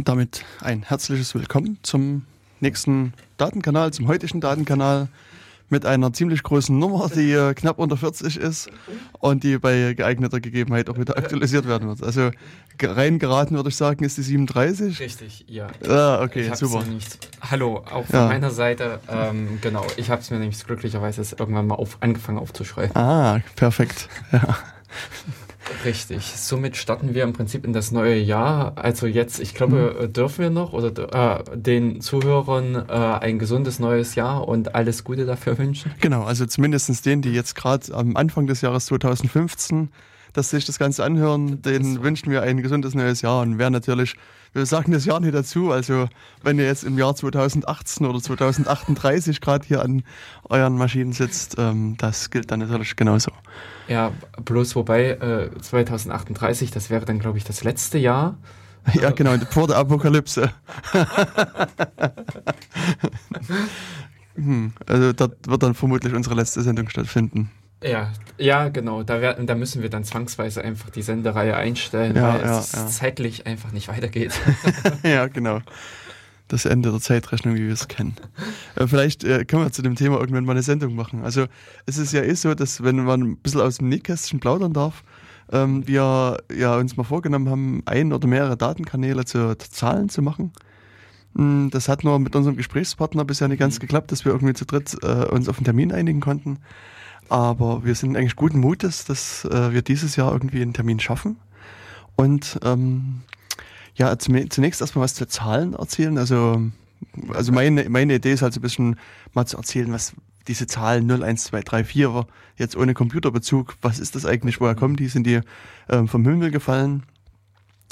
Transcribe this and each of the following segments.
Und damit ein herzliches Willkommen zum nächsten Datenkanal, zum heutigen Datenkanal mit einer ziemlich großen Nummer, die knapp unter 40 ist und die bei geeigneter Gegebenheit auch wieder aktualisiert werden wird. Also reingeraten würde ich sagen, ist die 37. Richtig, ja. Ah, okay, super. hallo, auch von Ja. meiner Seite. Ähm, genau, ich habe es mir nämlich glücklicherweise irgendwann mal auf, angefangen aufzuschreiben. Ah, perfekt. Ja. Richtig. Somit starten wir im Prinzip in das neue Jahr. Also jetzt, ich glaube, Mhm. äh, dürfen wir noch oder äh, den Zuhörern äh, ein gesundes neues Jahr und alles Gute dafür wünschen. Genau, also zumindest denen, die jetzt gerade am Anfang des Jahres 2015 dass sich das Ganze anhören, denen wünschen wir ein gesundes neues Jahr und wer natürlich, wir sagen das Jahr nicht dazu, also wenn ihr jetzt im Jahr 2018 oder 2038 gerade hier an euren Maschinen sitzt, ähm, das gilt dann natürlich genauso. Ja, bloß wobei äh, 2038, das wäre dann, glaube ich, das letzte Jahr. Ja, genau, vor der Apokalypse. hm, also dort wird dann vermutlich unsere letzte Sendung stattfinden. Ja, ja, genau. Da, wär, da müssen wir dann zwangsweise einfach die Sendereihe einstellen, Ja, weil ja, es ja. zeitlich einfach nicht weitergeht. ja, genau. Das Ende der Zeitrechnung, wie wir es kennen. Äh, vielleicht äh, können wir zu dem Thema irgendwann mal eine Sendung machen. Also es ist ja eh so, dass wenn man ein bisschen aus dem Nähkästchen plaudern darf, ähm, wir ja uns mal vorgenommen haben, ein oder mehrere Datenkanäle zu, zu Zahlen zu machen. Mm, Das hat nur mit unserem Gesprächspartner bisher nicht ganz geklappt, dass wir irgendwie zu dritt äh, uns auf einen Termin einigen konnten. Aber wir sind eigentlich guten Mutes, dass äh, wir dieses Jahr irgendwie einen Termin schaffen. Und ähm, ja, zunächst erstmal was zu Zahlen erzählen. Also, also meine, meine Idee ist halt so ein bisschen mal zu erzählen, was diese Zahlen 0, 1, 2, 3, 4 jetzt ohne Computerbezug, was ist das eigentlich, woher kommen die? Sind die ähm, vom Himmel gefallen?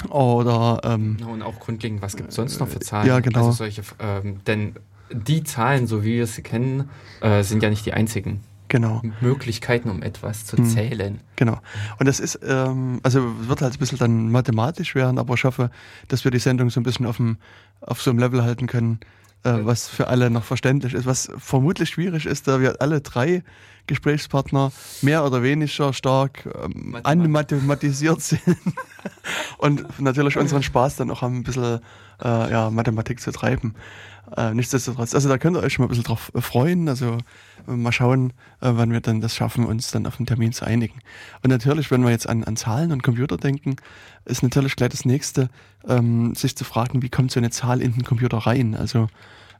Oder ähm, Und auch grundlegend, was gibt es sonst noch für Zahlen? Ja, genau. Also solche, ähm, denn die Zahlen, so wie wir sie kennen, äh, sind ja nicht die einzigen genau. Möglichkeiten, um etwas zu Hm. zählen. Genau. Und das ist, ähm, also wird halt ein bisschen dann mathematisch werden, aber ich hoffe, dass wir die Sendung so ein bisschen auf, dem, auf so einem Level halten können, äh, was für alle noch verständlich ist. Was vermutlich schwierig ist, da wir alle drei Gesprächspartner mehr oder weniger stark ähm, Mathemat- anmathematisiert sind und natürlich unseren Spaß dann auch haben, ein bisschen äh, ja, Mathematik zu treiben. Äh, nichtsdestotrotz, also da könnt ihr euch schon mal ein bisschen drauf äh, freuen. Also äh, mal schauen, äh, wann wir dann das schaffen, uns dann auf einen Termin zu einigen. Und natürlich, wenn wir jetzt an, an Zahlen und Computer denken, ist natürlich gleich das nächste, ähm, sich zu fragen, wie kommt so eine Zahl in den Computer rein? Also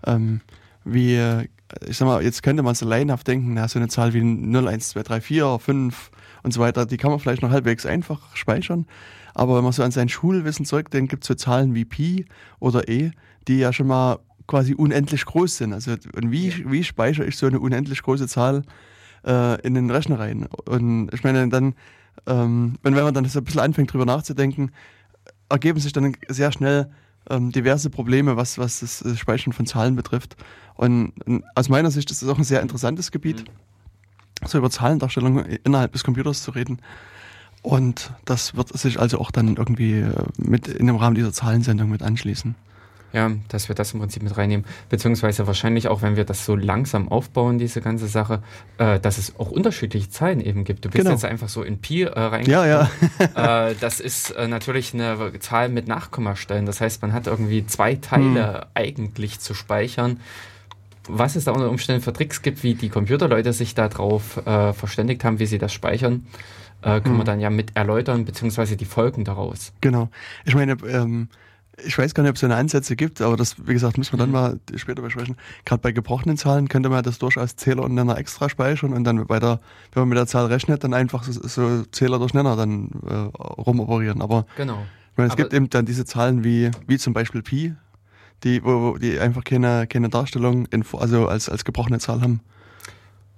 ähm, wie, äh, ich sag mal, jetzt könnte man so laienhaft denken, na, so eine Zahl wie 0, 1, 2, 3, 4, 5 und so weiter, die kann man vielleicht noch halbwegs einfach speichern. Aber wenn man so an sein Schulwissen zurückdenkt, gibt es so Zahlen wie Pi oder E, die ja schon mal quasi unendlich groß sind. Also und wie, wie speichere ich so eine unendlich große Zahl äh, in den Rechner rein? Und ich meine, dann, ähm, wenn, wenn man dann so ein bisschen anfängt, drüber nachzudenken, ergeben sich dann sehr schnell ähm, diverse Probleme, was, was das Speichern von Zahlen betrifft. Und, und aus meiner Sicht ist das auch ein sehr interessantes Gebiet, so über Zahlendarstellung innerhalb des Computers zu reden. Und das wird sich also auch dann irgendwie äh, mit in dem Rahmen dieser Zahlensendung mit anschließen. Ja, dass wir das im Prinzip mit reinnehmen. Beziehungsweise wahrscheinlich auch, wenn wir das so langsam aufbauen, diese ganze Sache, äh, dass es auch unterschiedliche Zahlen eben gibt. Du bist Genau. jetzt einfach so in Pi äh, reingekommen. Ja, ja. äh, das ist äh, natürlich eine Zahl mit Nachkommastellen. Das heißt, man hat irgendwie zwei Teile Hm. eigentlich zu speichern. Was es da unter Umständen für Tricks gibt, wie die Computerleute sich darauf äh, verständigt haben, wie sie das speichern, äh, können wir Hm. dann ja mit erläutern, beziehungsweise die Folgen daraus. Genau. Ich meine, ähm, ich weiß gar nicht, ob es so eine Ansätze gibt, aber das, wie gesagt, müssen wir dann Mhm. mal später besprechen. Gerade bei gebrochenen Zahlen könnte man das durchaus Zähler und Nenner extra speichern und dann bei der, wenn man mit der Zahl rechnet, dann einfach so, so Zähler durch Nenner dann äh, rumoperieren. Aber Genau. ich meine, es Aber- gibt eben dann diese Zahlen wie, wie zum Beispiel Pi, die, wo, die einfach keine, keine Darstellung in, also als, als gebrochene Zahl haben.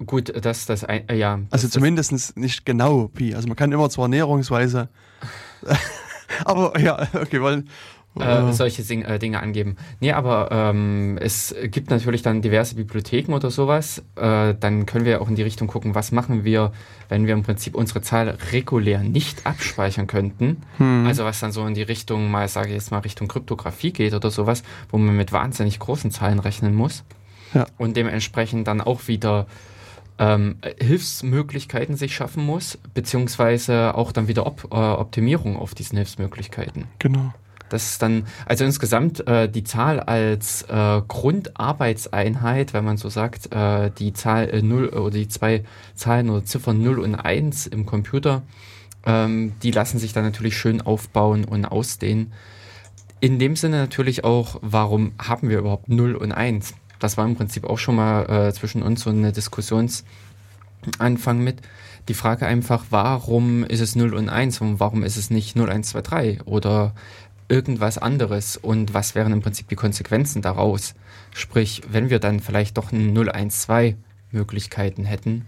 Gut, dass das ein, äh, ja. Also zumindest nicht genau Pi. Also man kann immer zwar näherungsweise, aber ja, okay, weil äh, äh, solche Sing äh, Dinge angeben. Nee, aber ähm, es gibt natürlich dann diverse Bibliotheken oder sowas. Äh, dann können wir auch in die Richtung gucken, was machen wir, wenn wir im Prinzip unsere Zahl regulär nicht abspeichern könnten. hm, Also was dann so in die Richtung, mal sage ich jetzt mal Richtung Kryptographie geht oder sowas, wo man mit wahnsinnig großen Zahlen rechnen muss. Ja. Und dementsprechend dann auch wieder ähm, Hilfsmöglichkeiten sich schaffen muss, beziehungsweise auch dann wieder Op äh, Optimierung auf diesen Hilfsmöglichkeiten. genau. Das ist dann, also insgesamt äh, die Zahl als äh, Grundarbeitseinheit, wenn man so sagt, äh, die Zahl äh, 0 oder die zwei Zahlen oder Ziffern 0 und 1 im Computer, ähm, die lassen sich dann natürlich schön aufbauen und ausdehnen. In dem Sinne natürlich auch, warum haben wir überhaupt 0 und 1? Das war im Prinzip auch schon mal äh, zwischen uns so eine Diskussionsanfang mit. Die Frage einfach, warum ist es 0 und 1 und warum ist es nicht 0, 1, 2, 3 oder irgendwas anderes und was wären im Prinzip die Konsequenzen daraus? Sprich, wenn wir dann vielleicht doch 0, 1, 2 Möglichkeiten hätten,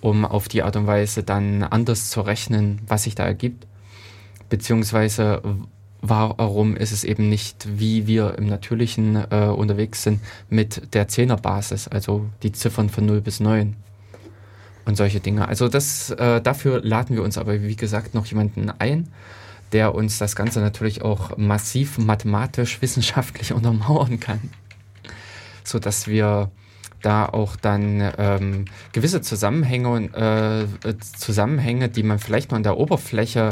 um auf die Art und Weise dann anders zu rechnen, was sich da ergibt, beziehungsweise warum ist es eben nicht, wie wir im Natürlichen äh, unterwegs sind, mit der Zehnerbasis, also die Ziffern von 0 bis 9 und solche Dinge. Also das, äh, dafür laden wir uns aber, wie gesagt, noch jemanden ein, der uns das Ganze natürlich auch massiv mathematisch, wissenschaftlich untermauern kann, so dass wir da auch dann ähm, gewisse Zusammenhänge, äh, Zusammenhänge, die man vielleicht nur an der Oberfläche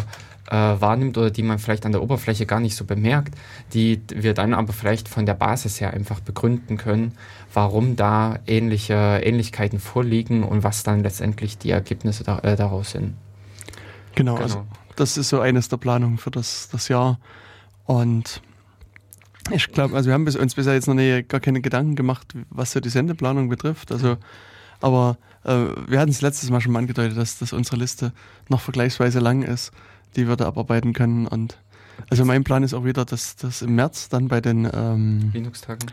äh, wahrnimmt oder die man vielleicht an der Oberfläche gar nicht so bemerkt, die wir dann aber vielleicht von der Basis her einfach begründen können, warum da ähnliche Ähnlichkeiten vorliegen und was dann letztendlich die Ergebnisse da, äh, daraus sind. Genau, genau, also das ist so eines der Planungen für das, das Jahr. Und ich glaube, also wir haben uns bisher jetzt noch nie gar keine Gedanken gemacht, was so die Sendeplanung betrifft. Also, aber äh, wir hatten es letztes Mal schon mal angedeutet, dass, dass unsere Liste noch vergleichsweise lang ist die wir da abarbeiten können. Und also mein Plan ist auch wieder, dass das im März dann bei den ähm, Linux-Tagen.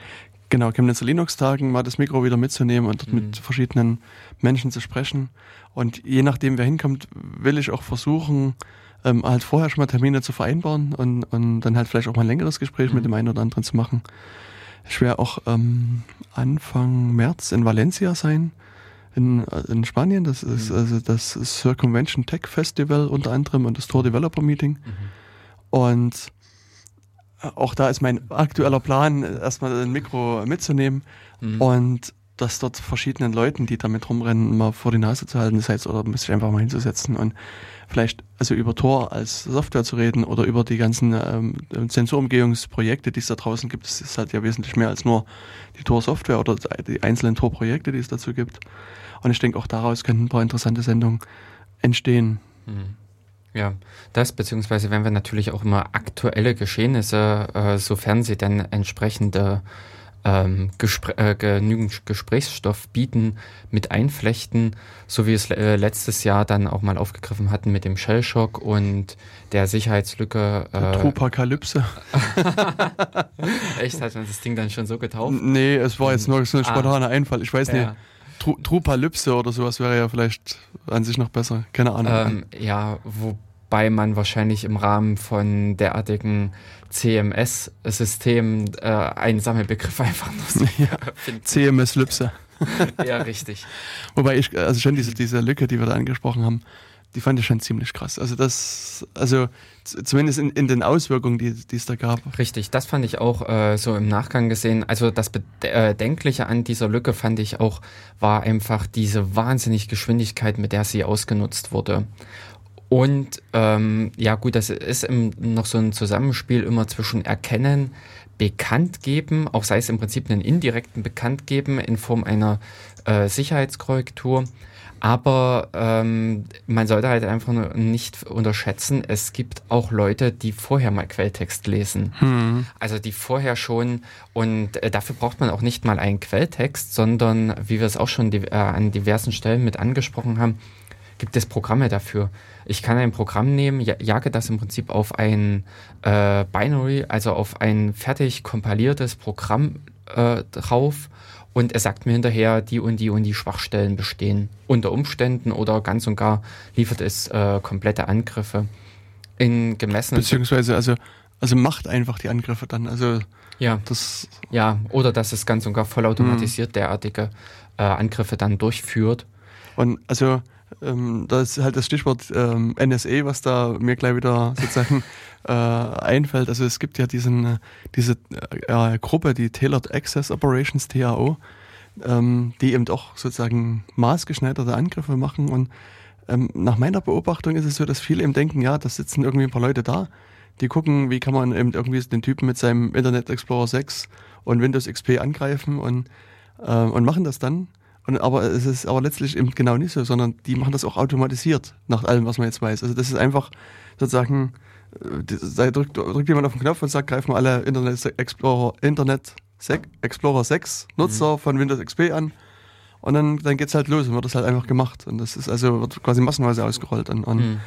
Genau, Chemnitzer Linux-Tagen mal das Mikro wieder mitzunehmen und dort mhm. mit verschiedenen Menschen zu sprechen. Und je nachdem, wer hinkommt, will ich auch versuchen, ähm, halt vorher schon mal Termine zu vereinbaren und, und dann halt vielleicht auch mal ein längeres Gespräch mhm. mit dem einen oder anderen zu machen. Ich werde auch ähm, Anfang März in Valencia sein in, in Spanien. Das ist mhm. also das Circumvention Tech Festival unter anderem und das Tor Developer Meeting. Mhm. Und auch da ist mein aktueller Plan, erstmal ein Mikro mitzunehmen mhm. und das dort verschiedenen Leuten, die damit rumrennen, mal vor die Nase zu halten, das heißt, oder sich einfach mal hinzusetzen und vielleicht also über Tor als Software zu reden oder über die ganzen ähm, Sensorumgehungsprojekte, die es da draußen gibt. Es ist halt ja wesentlich mehr als nur die Tor-Software oder die einzelnen Tor-Projekte, die es dazu gibt. Und ich denke, auch daraus könnten ein paar interessante Sendungen entstehen. Mhm. Ja, das, beziehungsweise wenn wir natürlich auch immer aktuelle Geschehnisse, äh, sofern sie dann entsprechende ähm, Gespr äh, genügend Gesprächsstoff bieten, mit einflechten, so wie es äh, letztes Jahr dann auch mal aufgegriffen hatten mit dem Shellshock und der Sicherheitslücke. Äh, Tropakalypse. Echt, hat man das Ding dann schon so getauft? Nee, es war jetzt nur so ein ah. spontaner ah, Einfall. Ich weiß nicht. Ja. Trupalypse oder sowas wäre ja vielleicht an sich noch besser. Keine Ahnung. Ähm, ja, wobei man wahrscheinlich im Rahmen von derartigen CMS-Systemen äh, einen Sammelbegriff einfach nur so ja, CMS-Lypse. ja, richtig. Wobei ich, also schon diese, diese Lücke, die wir da angesprochen haben, die fand ich schon ziemlich krass. Also das, also zumindest in, in den Auswirkungen, die, die es da gab. Richtig, das fand ich auch äh, so im Nachgang gesehen. Also das Bedenkliche äh, an dieser Lücke fand ich auch, war einfach diese wahnsinnige Geschwindigkeit, mit der sie ausgenutzt wurde. Und ähm, ja gut, das ist im, noch so ein Zusammenspiel immer zwischen Erkennen, Bekanntgeben, auch sei es im Prinzip einen indirekten Bekanntgeben in Form einer äh, Sicherheitskorrektur aber ähm, man sollte halt einfach nicht unterschätzen, es gibt auch Leute, die vorher mal Quelltext lesen. Hm. Also die vorher schon, und äh, dafür braucht man auch nicht mal einen Quelltext, sondern, wie wir es auch schon die, äh, an diversen Stellen mit angesprochen haben, gibt es Programme dafür. Ich kann ein Programm nehmen, jage das im Prinzip auf ein äh, Binary, also auf ein fertig kompiliertes Programm äh, drauf und er sagt mir hinterher, die und die und die Schwachstellen bestehen. Unter Umständen oder ganz und gar liefert es äh, komplette Angriffe in gemessenen. Beziehungsweise, also, also macht einfach die Angriffe dann. Also ja. Das ja, oder dass es ganz und gar vollautomatisiert mhm. derartige äh, Angriffe dann durchführt. Und also ähm, das ist halt das Stichwort ähm, NSA, was da mir gleich wieder sozusagen äh, einfällt. Also es gibt ja diesen, äh, diese äh, Gruppe, die Tailored Access Operations, TAO, ähm, die eben auch sozusagen maßgeschneiderte Angriffe machen. Und ähm, nach meiner Beobachtung ist es so, dass viele eben denken, ja, da sitzen irgendwie ein paar Leute da, Die gucken, wie kann man eben irgendwie den Typen mit seinem Internet Explorer 6 und Windows XP angreifen und, äh, und machen das dann. Und, aber es ist aber letztlich eben genau nicht so, sondern die machen das auch automatisiert, nach allem, was man jetzt weiß. Also das ist einfach sozusagen, äh, da drückt, drückt jemand auf den Knopf und sagt, greifen wir alle Internet Explorer, Internet Explorer 6 Nutzer mhm. von Windows XP an. Und dann, dann es halt los und wird das halt einfach gemacht. Und das ist also, wird quasi massenweise ausgerollt. Und, und mhm.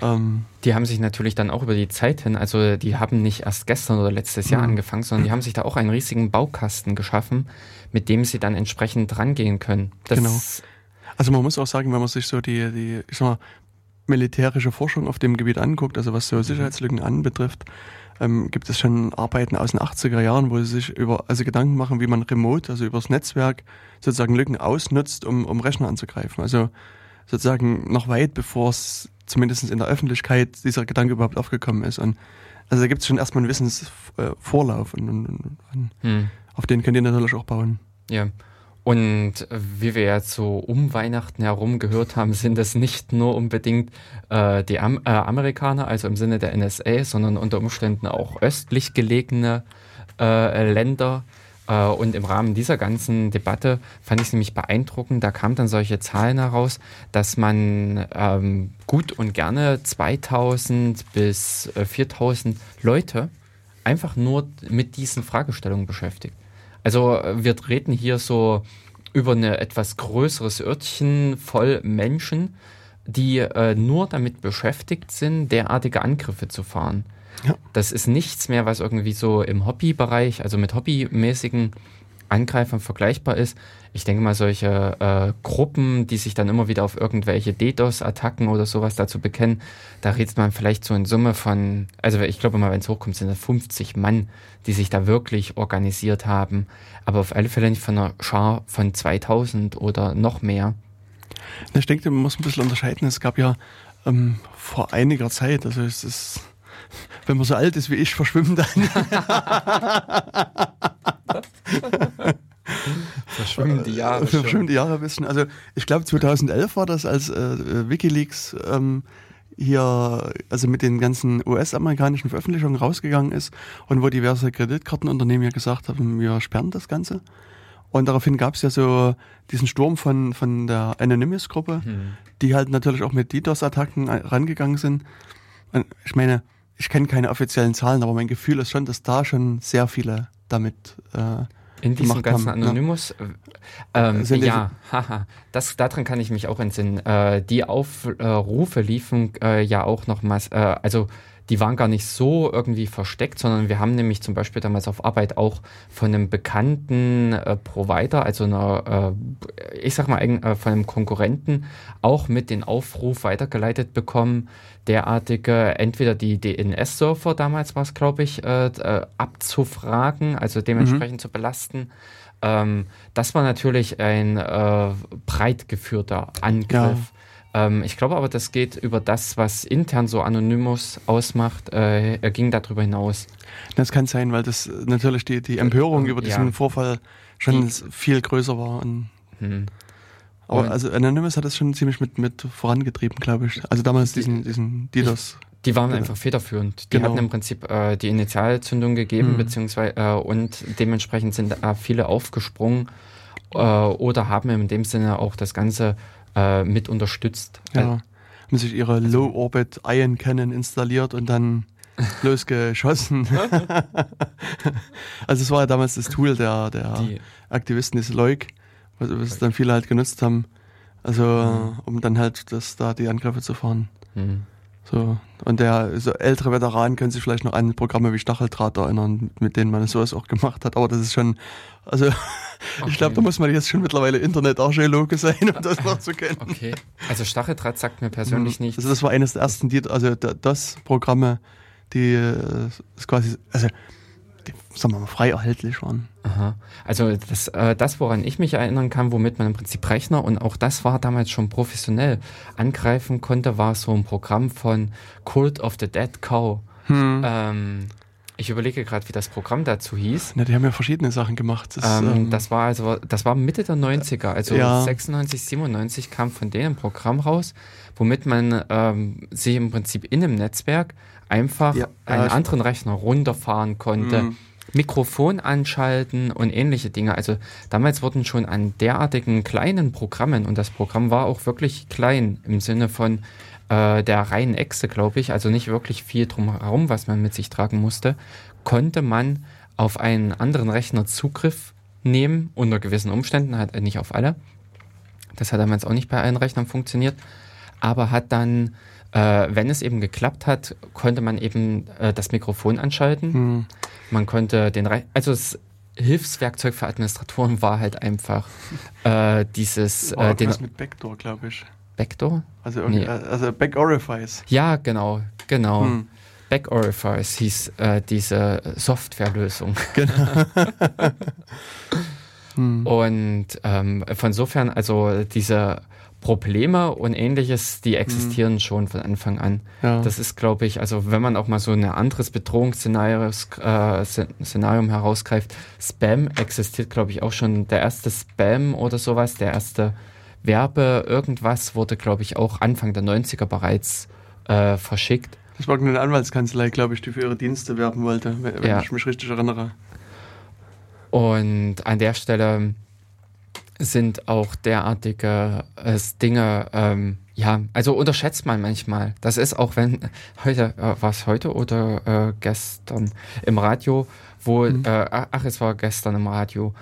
Ähm, die haben sich natürlich dann auch über die Zeit hin, also die haben nicht erst gestern oder letztes Jahr mhm. angefangen, sondern die haben sich da auch einen riesigen Baukasten geschaffen, mit dem sie dann entsprechend rangehen können. Das genau. Also man muss auch sagen, wenn man sich so die, die ich sag mal, militärische Forschung auf dem Gebiet anguckt, also was so mhm. Sicherheitslücken anbetrifft, ähm, gibt es schon Arbeiten aus den 80er Jahren, wo sie sich über, also Gedanken machen, wie man remote, also übers Netzwerk sozusagen Lücken ausnutzt, um, um Rechner anzugreifen. Also sozusagen noch weit bevor es zumindest in der Öffentlichkeit dieser Gedanke überhaupt aufgekommen ist. Und also da gibt es schon erstmal einen Wissensvorlauf und, und, und hm. auf den könnt ihr natürlich auch bauen. Ja. Und wie wir jetzt so um Weihnachten herum gehört haben, sind es nicht nur unbedingt äh, die Am äh, Amerikaner, also im Sinne der NSA, sondern unter Umständen auch östlich gelegene äh, Länder, und im Rahmen dieser ganzen Debatte fand ich es nämlich beeindruckend, da kamen dann solche Zahlen heraus, dass man ähm, gut und gerne 2000 bis 4000 äh, Leute einfach nur mit diesen Fragestellungen beschäftigt. Also äh, wir treten hier so über ein etwas größeres Örtchen voll Menschen, die äh, nur damit beschäftigt sind, derartige Angriffe zu fahren. Ja. Das ist nichts mehr, was irgendwie so im Hobbybereich, also mit hobbymäßigen Angreifern vergleichbar ist. Ich denke mal, solche äh, Gruppen, die sich dann immer wieder auf irgendwelche DDoS-Attacken oder sowas dazu bekennen, da redet man vielleicht so in Summe von, also ich glaube mal, wenn es hochkommt, sind das 50 Mann, die sich da wirklich organisiert haben. Aber auf alle Fälle nicht von einer Schar von 2000 oder noch mehr. Ich denke, man muss ein bisschen unterscheiden. Es gab ja ähm, vor einiger Zeit, also es ist wenn man so alt ist wie ich, verschwimmen dann. verschwimmen die Jahre. Verschwimmen die Jahre ein bisschen. Also ich glaube 2011 war das, als äh, Wikileaks ähm, hier, also mit den ganzen US-amerikanischen Veröffentlichungen rausgegangen ist und wo diverse Kreditkartenunternehmen ja gesagt haben, wir sperren das Ganze. Und daraufhin gab es ja so diesen Sturm von, von der Anonymous-Gruppe, hm. die halt natürlich auch mit DDoS-Attacken rangegangen sind. Und ich meine, ich kenne keine offiziellen Zahlen, aber mein Gefühl ist schon, dass da schon sehr viele damit äh, in diesem ganzen haben. Anonymous? Ja, ähm, ja haha, das, daran kann ich mich auch entsinnen. Äh, die Aufrufe liefen äh, ja auch nochmals, äh, also die waren gar nicht so irgendwie versteckt, sondern wir haben nämlich zum Beispiel damals auf Arbeit auch von einem bekannten äh, Provider, also einer, äh, ich sag mal, äh, von einem Konkurrenten, auch mit den Aufruf weitergeleitet bekommen, derartige, entweder die DNS-Surfer, damals war es, glaube ich, äh, äh, abzufragen, also dementsprechend mhm. zu belasten. Ähm, das war natürlich ein äh, breit geführter Angriff. Ja ähm, ich glaube aber, das geht über das, was intern so Anonymous ausmacht. Äh, er ging darüber hinaus. Das kann sein, weil das natürlich die, die Empörung über diesen ja. Vorfall schon die, viel größer war. Und, hm. Aber also Anonymous hat das schon ziemlich mit, mit vorangetrieben, glaube ich. Also damals diesen, diesen DDoS. Die waren einfach federführend. Die genau. hatten im Prinzip äh, die Initialzündung gegeben, mhm. beziehungsweise äh, und dementsprechend sind äh, viele aufgesprungen äh, oder haben in dem Sinne auch das Ganze äh, mit unterstützt. Ja. Haben sich ihre also, Low-Orbit Ion Cannon installiert und dann losgeschossen. also es war ja damals das Tool der, der Die. Aktivisten, das Leuk, was, was dann viele halt genutzt haben. Also mhm. um dann halt das da die Angriffe zu fahren. Mhm. So. Und der so ältere Veteran können sich vielleicht noch an Programme wie Stacheldraht erinnern, mit denen man sowas auch gemacht hat. Aber das ist schon, also okay. ich glaube, da muss man jetzt schon mittlerweile Internetarchäologe sein, um das noch zu kennen. Okay. Also Stacheldraht sagt mir persönlich mhm. nichts. Also das war eines der ersten, also das Programme, die äh, ist quasi, also die, sagen wir mal, frei erhältlich waren. Aha. Also das, äh, das, woran ich mich erinnern kann, womit man im Prinzip Rechner, und auch das war damals schon professionell, angreifen konnte, war so ein Programm von Cult of the Dead Cow. Hm. Ähm, Ich überlege gerade, wie das Programm dazu hieß. Na, die haben ja verschiedene Sachen gemacht. Das, ähm, ähm, das, war also, das war Mitte der 90er, also ja. 96, 97 kam von denen ein Programm raus, womit man ähm, sich im Prinzip in einem Netzwerk einfach ja, einen anderen Rechner runterfahren konnte. Mhm. Mikrofon anschalten und ähnliche Dinge. Also damals wurden schon an derartigen kleinen Programmen, und das Programm war auch wirklich klein im Sinne von äh, der reinen Echse, glaube ich, also nicht wirklich viel drumherum, was man mit sich tragen musste, konnte man auf einen anderen Rechner Zugriff nehmen, unter gewissen Umständen, hat nicht auf alle. Das hat damals auch nicht bei allen Rechnern funktioniert, aber hat dann äh, wenn es eben geklappt hat, konnte man eben äh, das Mikrofon anschalten. Hm. Man konnte den, Re also das Hilfswerkzeug für Administratoren war halt einfach äh, dieses. Äh, den, mit Backdoor, glaube ich. Backdoor? Also, nee. Äh, also Back Orifice. Ja, genau, genau. Hm. Back Orifice hieß äh, diese Softwarelösung. Genau. hm. Und ähm, von insofern, also diese Probleme und ähnliches, die existieren mhm. schon von Anfang an. Ja. Das ist, glaube ich, also wenn man auch mal so ein anderes Bedrohungsszenario äh, Szenarium herausgreift, Spam existiert, glaube ich, auch schon. Der erste Spam oder sowas, der erste Werbe, irgendwas wurde, glaube ich, auch Anfang der 90er bereits äh, verschickt. Das war eine Anwaltskanzlei, glaube ich, die für ihre Dienste werben wollte, wenn ja. ich mich richtig erinnere. Und an der Stelle sind auch derartige äh, Dinge, ähm, ja, also unterschätzt man manchmal. Das ist auch, wenn heute, äh, war es heute oder äh, gestern im Radio, wo, mhm. äh, ach, es war gestern im Radio,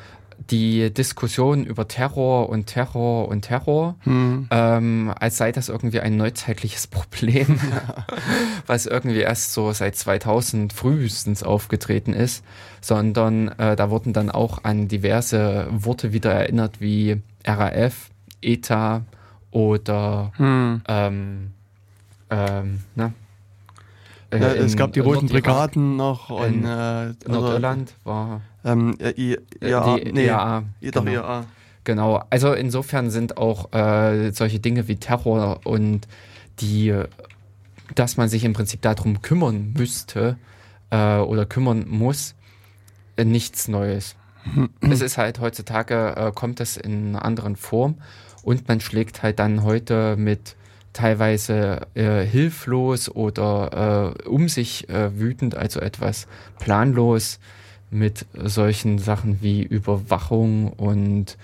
die Diskussion über Terror und Terror und Terror, hm. ähm, als sei das irgendwie ein neuzeitliches Problem, was irgendwie erst so seit 2000 frühestens aufgetreten ist, sondern äh, da wurden dann auch an diverse Worte wieder erinnert wie RAF, ETA oder hm. ähm, ähm, na, äh, ja, es gab die Roten Brigaden noch und äh, Nordirland war ähm, I, ja, die nee, IAA. Doch, genau. IAA. Genau, also insofern sind auch äh, solche Dinge wie Terror und die, dass man sich im Prinzip darum kümmern müsste äh, oder kümmern muss, äh, nichts Neues. es ist halt heutzutage, äh, kommt es in einer anderen Form und man schlägt halt dann heute mit teilweise äh, hilflos oder äh, um sich äh, wütend, also etwas planlos mit solchen Sachen wie Überwachung und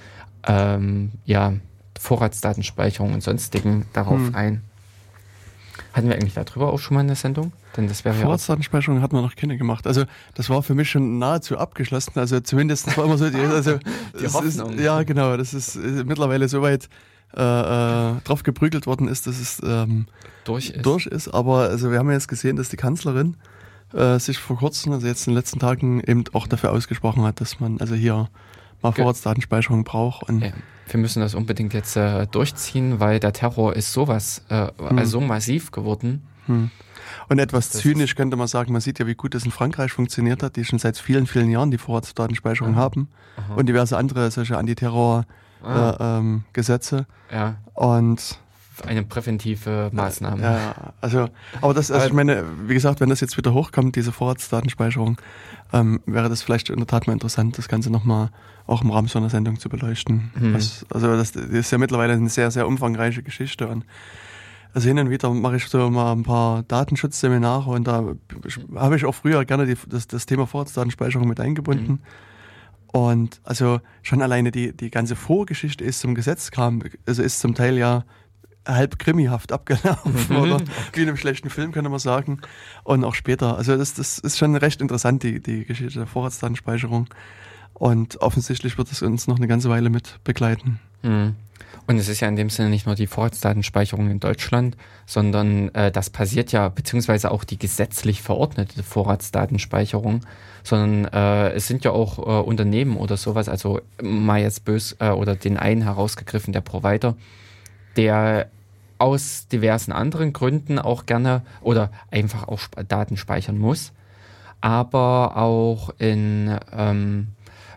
ähm, ja, Vorratsdatenspeicherung und sonstigen darauf hm. ein. Hatten wir eigentlich darüber auch schon mal eine Sendung? Denn das wäre Vorratsdatenspeicherung hat man noch keine gemacht. Also das war für mich schon nahezu abgeschlossen. Also zumindest das war immer so die, also die Hoffnung. Ist, ja genau, das ist, ist mittlerweile soweit äh, äh, drauf geprügelt worden ist, dass es ähm, durch, ist. durch ist. Aber also wir haben ja jetzt gesehen, dass die Kanzlerin äh, sich vor kurzem, also jetzt in den letzten Tagen, eben auch dafür ausgesprochen hat, dass man also hier mal Vorratsdatenspeicherung braucht. Und ja, wir müssen das unbedingt jetzt äh, durchziehen, weil der Terror ist sowas, äh, hm. also so massiv geworden. Hm. Und etwas das zynisch könnte man sagen, man sieht ja, wie gut das in Frankreich funktioniert hat, die schon seit vielen, vielen Jahren die Vorratsdatenspeicherung Aha. haben Aha. und diverse andere solche Antiterror-Gesetze. Ah. Äh, ähm, ja. Und eine präventive Maßnahme. Ja, also, aber das, also ich meine, wie gesagt, wenn das jetzt wieder hochkommt, diese Vorratsdatenspeicherung, ähm, wäre das vielleicht in der Tat mal interessant, das Ganze nochmal auch im Rahmen so einer Sendung zu beleuchten. Mhm. Was, also das, das, ist ja mittlerweile eine sehr, sehr umfangreiche Geschichte und also hin und wieder mache ich so mal ein paar Datenschutzseminare und da habe ich auch früher gerne die, das, das Thema Vorratsdatenspeicherung mit eingebunden. Mhm. Und also schon alleine die, die ganze Vorgeschichte ist zum Gesetz kam, also ist zum Teil ja halb krimihaft abgelaufen mhm, oder wie in einem schlechten Film, könnte man sagen. Und auch später. Also das, das ist schon recht interessant, die, die Geschichte der Vorratsdatenspeicherung. Und offensichtlich wird es uns noch eine ganze Weile mit begleiten. Mhm. Und es ist ja in dem Sinne nicht nur die Vorratsdatenspeicherung in Deutschland, sondern äh, das passiert ja, beziehungsweise auch die gesetzlich verordnete Vorratsdatenspeicherung, sondern äh, es sind ja auch äh, Unternehmen oder sowas, also mal jetzt bös äh, oder den einen herausgegriffen, der Provider, der aus diversen anderen Gründen auch gerne oder einfach auch Daten speichern muss, aber auch in ähm,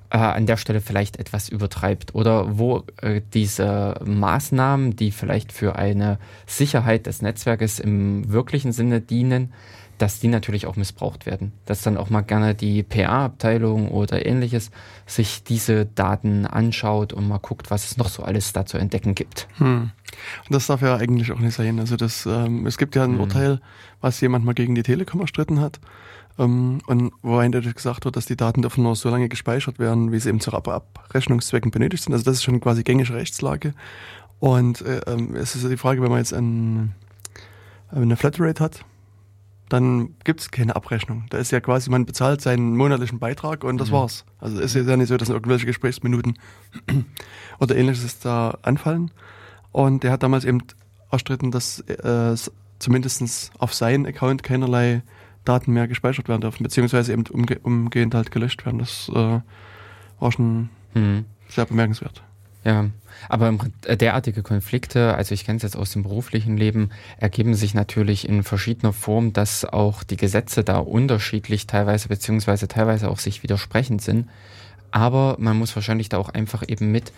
äh, an der Stelle vielleicht etwas übertreibt oder wo äh, diese Maßnahmen, die vielleicht für eine Sicherheit des Netzwerkes im wirklichen Sinne dienen, dass die natürlich auch missbraucht werden. Dass dann auch mal gerne die PA-Abteilung oder ähnliches sich diese Daten anschaut und mal guckt, was es noch so alles da zu entdecken gibt. Hm. Und das darf ja eigentlich auch nicht sein. Also das, ähm, es gibt ja ein hm. Urteil, was jemand mal gegen die Telekom erstritten hat. Ähm, und wo eindeutig gesagt wird, dass die Daten dürfen nur so lange gespeichert werden, wie sie eben zu Ab Abrechnungszwecken benötigt sind. Also das ist schon quasi gängige Rechtslage. Und äh, ähm, es ist die Frage, wenn man jetzt ein, eine Flatrate hat, dann gibt es keine Abrechnung. Da ist ja quasi, man bezahlt seinen monatlichen Beitrag und das mhm. war's. Also ist ja nicht so, dass irgendwelche Gesprächsminuten oder ähnliches da anfallen. Und der hat damals eben erstritten, dass äh, zumindest auf seinen Account keinerlei Daten mehr gespeichert werden dürfen, beziehungsweise eben umge umgehend halt gelöscht werden. Das äh, war schon mhm. sehr bemerkenswert. Ja, aber äh, derartige Konflikte, also ich kenne es jetzt aus dem beruflichen Leben, ergeben sich natürlich in verschiedener Form, dass auch die Gesetze da unterschiedlich teilweise beziehungsweise teilweise auch sich widersprechend sind. Aber man muss wahrscheinlich da auch einfach eben mit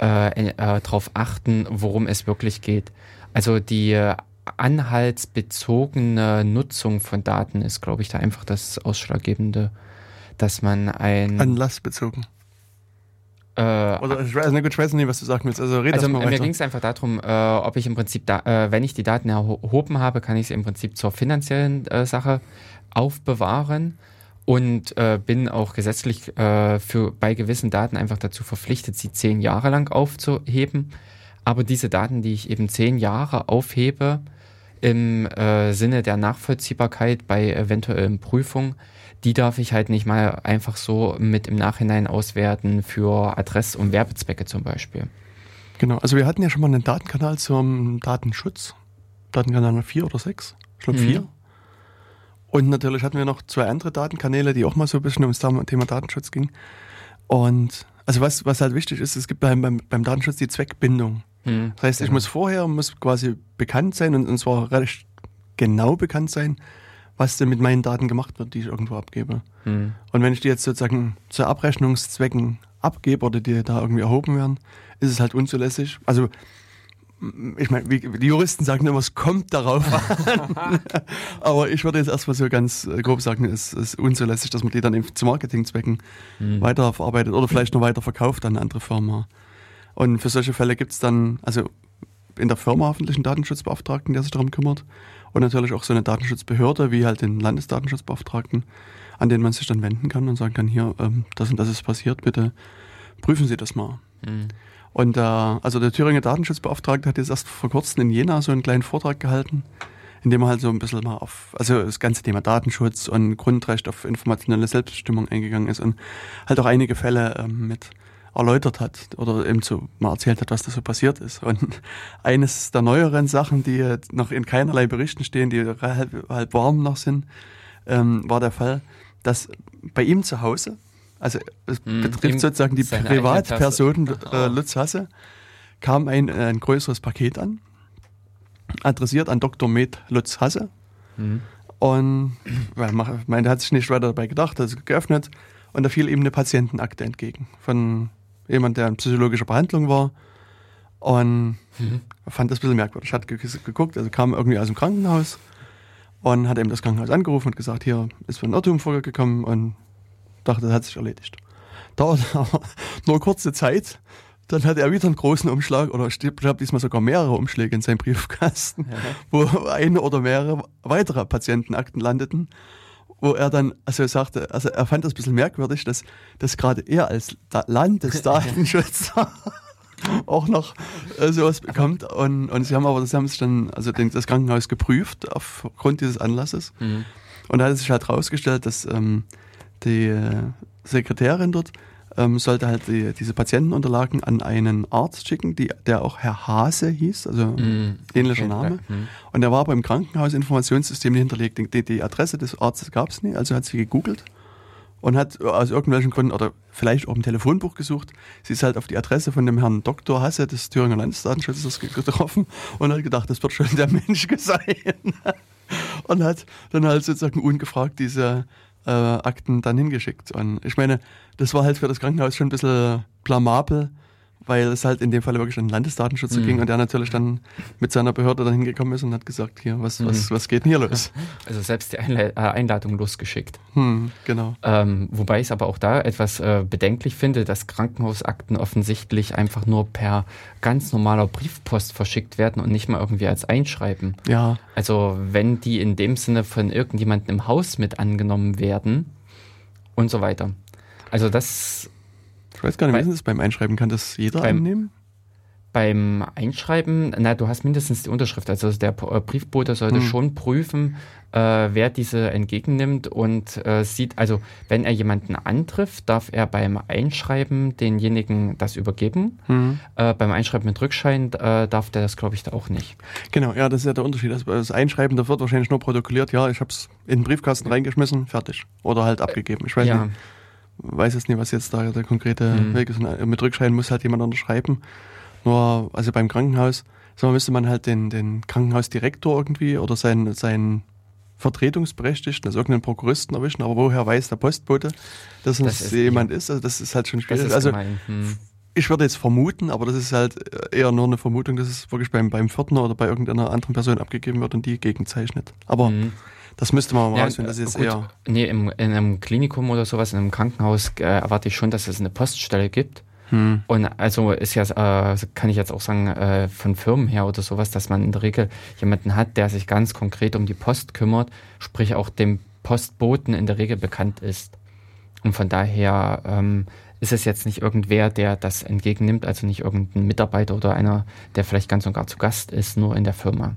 äh, äh, darauf achten, worum es wirklich geht. Also die äh, anhaltsbezogene Nutzung von Daten ist, glaube ich, da einfach das Ausschlaggebende, dass man ein... Anlassbezogen. Äh, Oder ich weiß, also nicht, ich weiß nicht, was du sagen willst. Also, red also mir ging es einfach darum, äh, ob ich im Prinzip, da, äh, wenn ich die Daten erhoben habe, kann ich sie im Prinzip zur finanziellen äh, Sache aufbewahren und äh, bin auch gesetzlich äh, für bei gewissen Daten einfach dazu verpflichtet, sie zehn Jahre lang aufzuheben. Aber diese Daten, die ich eben zehn Jahre aufhebe, im Sinne der Nachvollziehbarkeit bei eventuellen Prüfungen, die darf ich halt nicht mal einfach so mit im Nachhinein auswerten für Adress- und Werbezwecke zum Beispiel. Genau, also wir hatten ja schon mal einen Datenkanal zum Datenschutz. Datenkanal 4 oder 6? Ich glaube 4. Mhm. Und natürlich hatten wir noch zwei andere Datenkanäle, die auch mal so ein bisschen ums Thema Datenschutz ging. Und also was, was halt wichtig ist, es gibt beim, beim, beim Datenschutz die Zweckbindung. Mhm, das heißt, genau. ich muss vorher muss quasi bekannt sein und, und zwar recht genau bekannt sein, was denn mit meinen Daten gemacht wird, die ich irgendwo abgebe. Mhm. Und wenn ich die jetzt sozusagen zu Abrechnungszwecken abgebe oder die da irgendwie erhoben werden, ist es halt unzulässig. Also ich meine, die Juristen sagen immer, es kommt darauf an. Aber ich würde jetzt erstmal so ganz grob sagen, es ist unzulässig, dass man die dann eben zu Marketingzwecken mhm. weiterverarbeitet oder vielleicht noch weiter verkauft an eine andere Firma. Und für solche Fälle gibt es dann, also in der Firma hoffentlich einen Datenschutzbeauftragten, der sich darum kümmert und natürlich auch so eine Datenschutzbehörde wie halt den Landesdatenschutzbeauftragten, an den man sich dann wenden kann und sagen kann, hier, ähm, das und das ist passiert, bitte prüfen Sie das mal. Mhm. Und äh, also der Thüringer Datenschutzbeauftragte hat jetzt erst vor kurzem in Jena so einen kleinen Vortrag gehalten, in dem er halt so ein bisschen mal auf, also das ganze Thema Datenschutz und Grundrecht auf informationelle Selbstbestimmung eingegangen ist und halt auch einige Fälle ähm, mit erläutert hat oder eben so mal erzählt hat, was da so passiert ist. Und eines der neueren Sachen, die noch in keinerlei Berichten stehen, die halb, halb warm noch sind, ähm, war der Fall, dass bei ihm zu Hause, also es hm, betrifft sozusagen die Privatperson äh, Lutz Hasse, kam ein, ein größeres Paket an, adressiert an Dr. Med Lutz Hasse. Mhm. Und weil man, man, der hat sich nicht weiter dabei gedacht, also geöffnet und da fiel ihm eine Patientenakte entgegen von jemand, der in psychologischer Behandlung war. Und mhm. fand das ein bisschen merkwürdig. Hat geguckt, also kam irgendwie aus dem Krankenhaus und hat eben das Krankenhaus angerufen und gesagt, hier ist ein Irrtum vorgekommen und dachte, das hat sich erledigt. Dauert aber nur kurze Zeit. Dann hat er wieder einen großen Umschlag, oder ich glaube diesmal sogar mehrere Umschläge in seinem Briefkasten, ja. wo eine oder mehrere weitere Patientenakten landeten wo er dann, also er sagte, also er fand das ein bisschen merkwürdig, dass, dass gerade er als Landesdatenschützer auch noch äh, sowas bekommt. Und, und sie haben aber, das haben sich dann, also den, das Krankenhaus geprüft aufgrund dieses Anlasses. Mhm. Und da hat es sich halt rausgestellt, dass ähm, die äh, Sekretärin dort ähm, sollte halt die, diese Patientenunterlagen an einen Arzt schicken, die, der auch Herr Hase hieß, also mm, ähnlicher Name. Mm. Und der war aber im Krankenhausinformationssystem nicht hinterlegt. Die, die Adresse des Arztes gab es nicht, also hat sie gegoogelt und hat aus irgendwelchen Gründen oder vielleicht auch im Telefonbuch gesucht. Sie ist halt auf die Adresse von dem Herrn Dr. Hasse des Thüringer Landesdatenschutzes getroffen und hat gedacht, das wird schon der Mensch sein. und hat dann halt sozusagen ungefragt diese äh, Akten dann hingeschickt. Und ich meine, das war halt für das Krankenhaus schon ein bisschen blamabel, weil es halt in dem Fall wirklich an den Landesdatenschützer Mhm. ging und der natürlich dann mit seiner Behörde dann hingekommen ist und hat gesagt, hier, was, was, Mhm. was geht denn hier los? Also selbst die Einle äh, Einladung losgeschickt. Hm, genau. Ähm, wobei ich es aber auch da etwas äh, bedenklich finde, dass Krankenhausakten offensichtlich einfach nur per ganz normaler Briefpost verschickt werden und nicht mal irgendwie als Einschreiben. Ja, Also wenn die in dem Sinne von irgendjemandem im Haus mit angenommen werden und so weiter. Also das ich weiß gar nicht, wie ist das beim Einschreiben? Kann das jeder Beim- annehmen? beim Einschreiben, na, du hast mindestens die Unterschrift. Also der äh, Briefbote sollte Hm. schon prüfen, äh, wer diese entgegennimmt und äh, sieht, also wenn er jemanden antrifft, darf er beim Einschreiben denjenigen das übergeben. Hm. Äh, beim Einschreiben mit Rückschein äh, darf der das, glaube ich, da auch nicht. Genau, ja, das ist ja der Unterschied. Das, das Einschreiben, da wird wahrscheinlich nur protokolliert, ja, ich habe es in den Briefkasten reingeschmissen, fertig. Oder halt abgegeben. Ich weiß ja, nicht, weiß jetzt nicht, was jetzt da der konkrete Mhm. Weg ist. Und Mit Rückschein muss halt jemand unterschreiben. Nur, also beim Krankenhaus, so müsste man halt den, den Krankenhausdirektor irgendwie oder seinen, seinen Vertretungsberechtigten, also irgendeinen Prokuristen erwischen, aber woher weiß der Postbote, dass Das es jemand ist? Also das ist halt schon schwierig. Also. Hm. ich würde jetzt vermuten, aber das ist halt eher nur eine Vermutung, dass es wirklich beim, beim Pförtner oder bei irgendeiner anderen Person abgegeben wird und die gegenzeichnet. Aber Hm. Das müsste man mal Ja, rausfinden. Das ist jetzt gut. eher. Nee, im, in einem Klinikum oder sowas, in einem Krankenhaus äh, erwarte ich schon, dass es eine Poststelle gibt. Hm. Und also ist ja, äh, kann ich jetzt auch sagen, äh, von Firmen her oder sowas, dass man in der Regel jemanden hat, der sich ganz konkret um die Post kümmert, sprich auch dem Postboten in der Regel bekannt ist. Und von daher ähm, ist es jetzt nicht irgendwer, der das entgegennimmt, also nicht irgendein Mitarbeiter oder einer, der vielleicht ganz und gar zu Gast ist, nur in der Firma.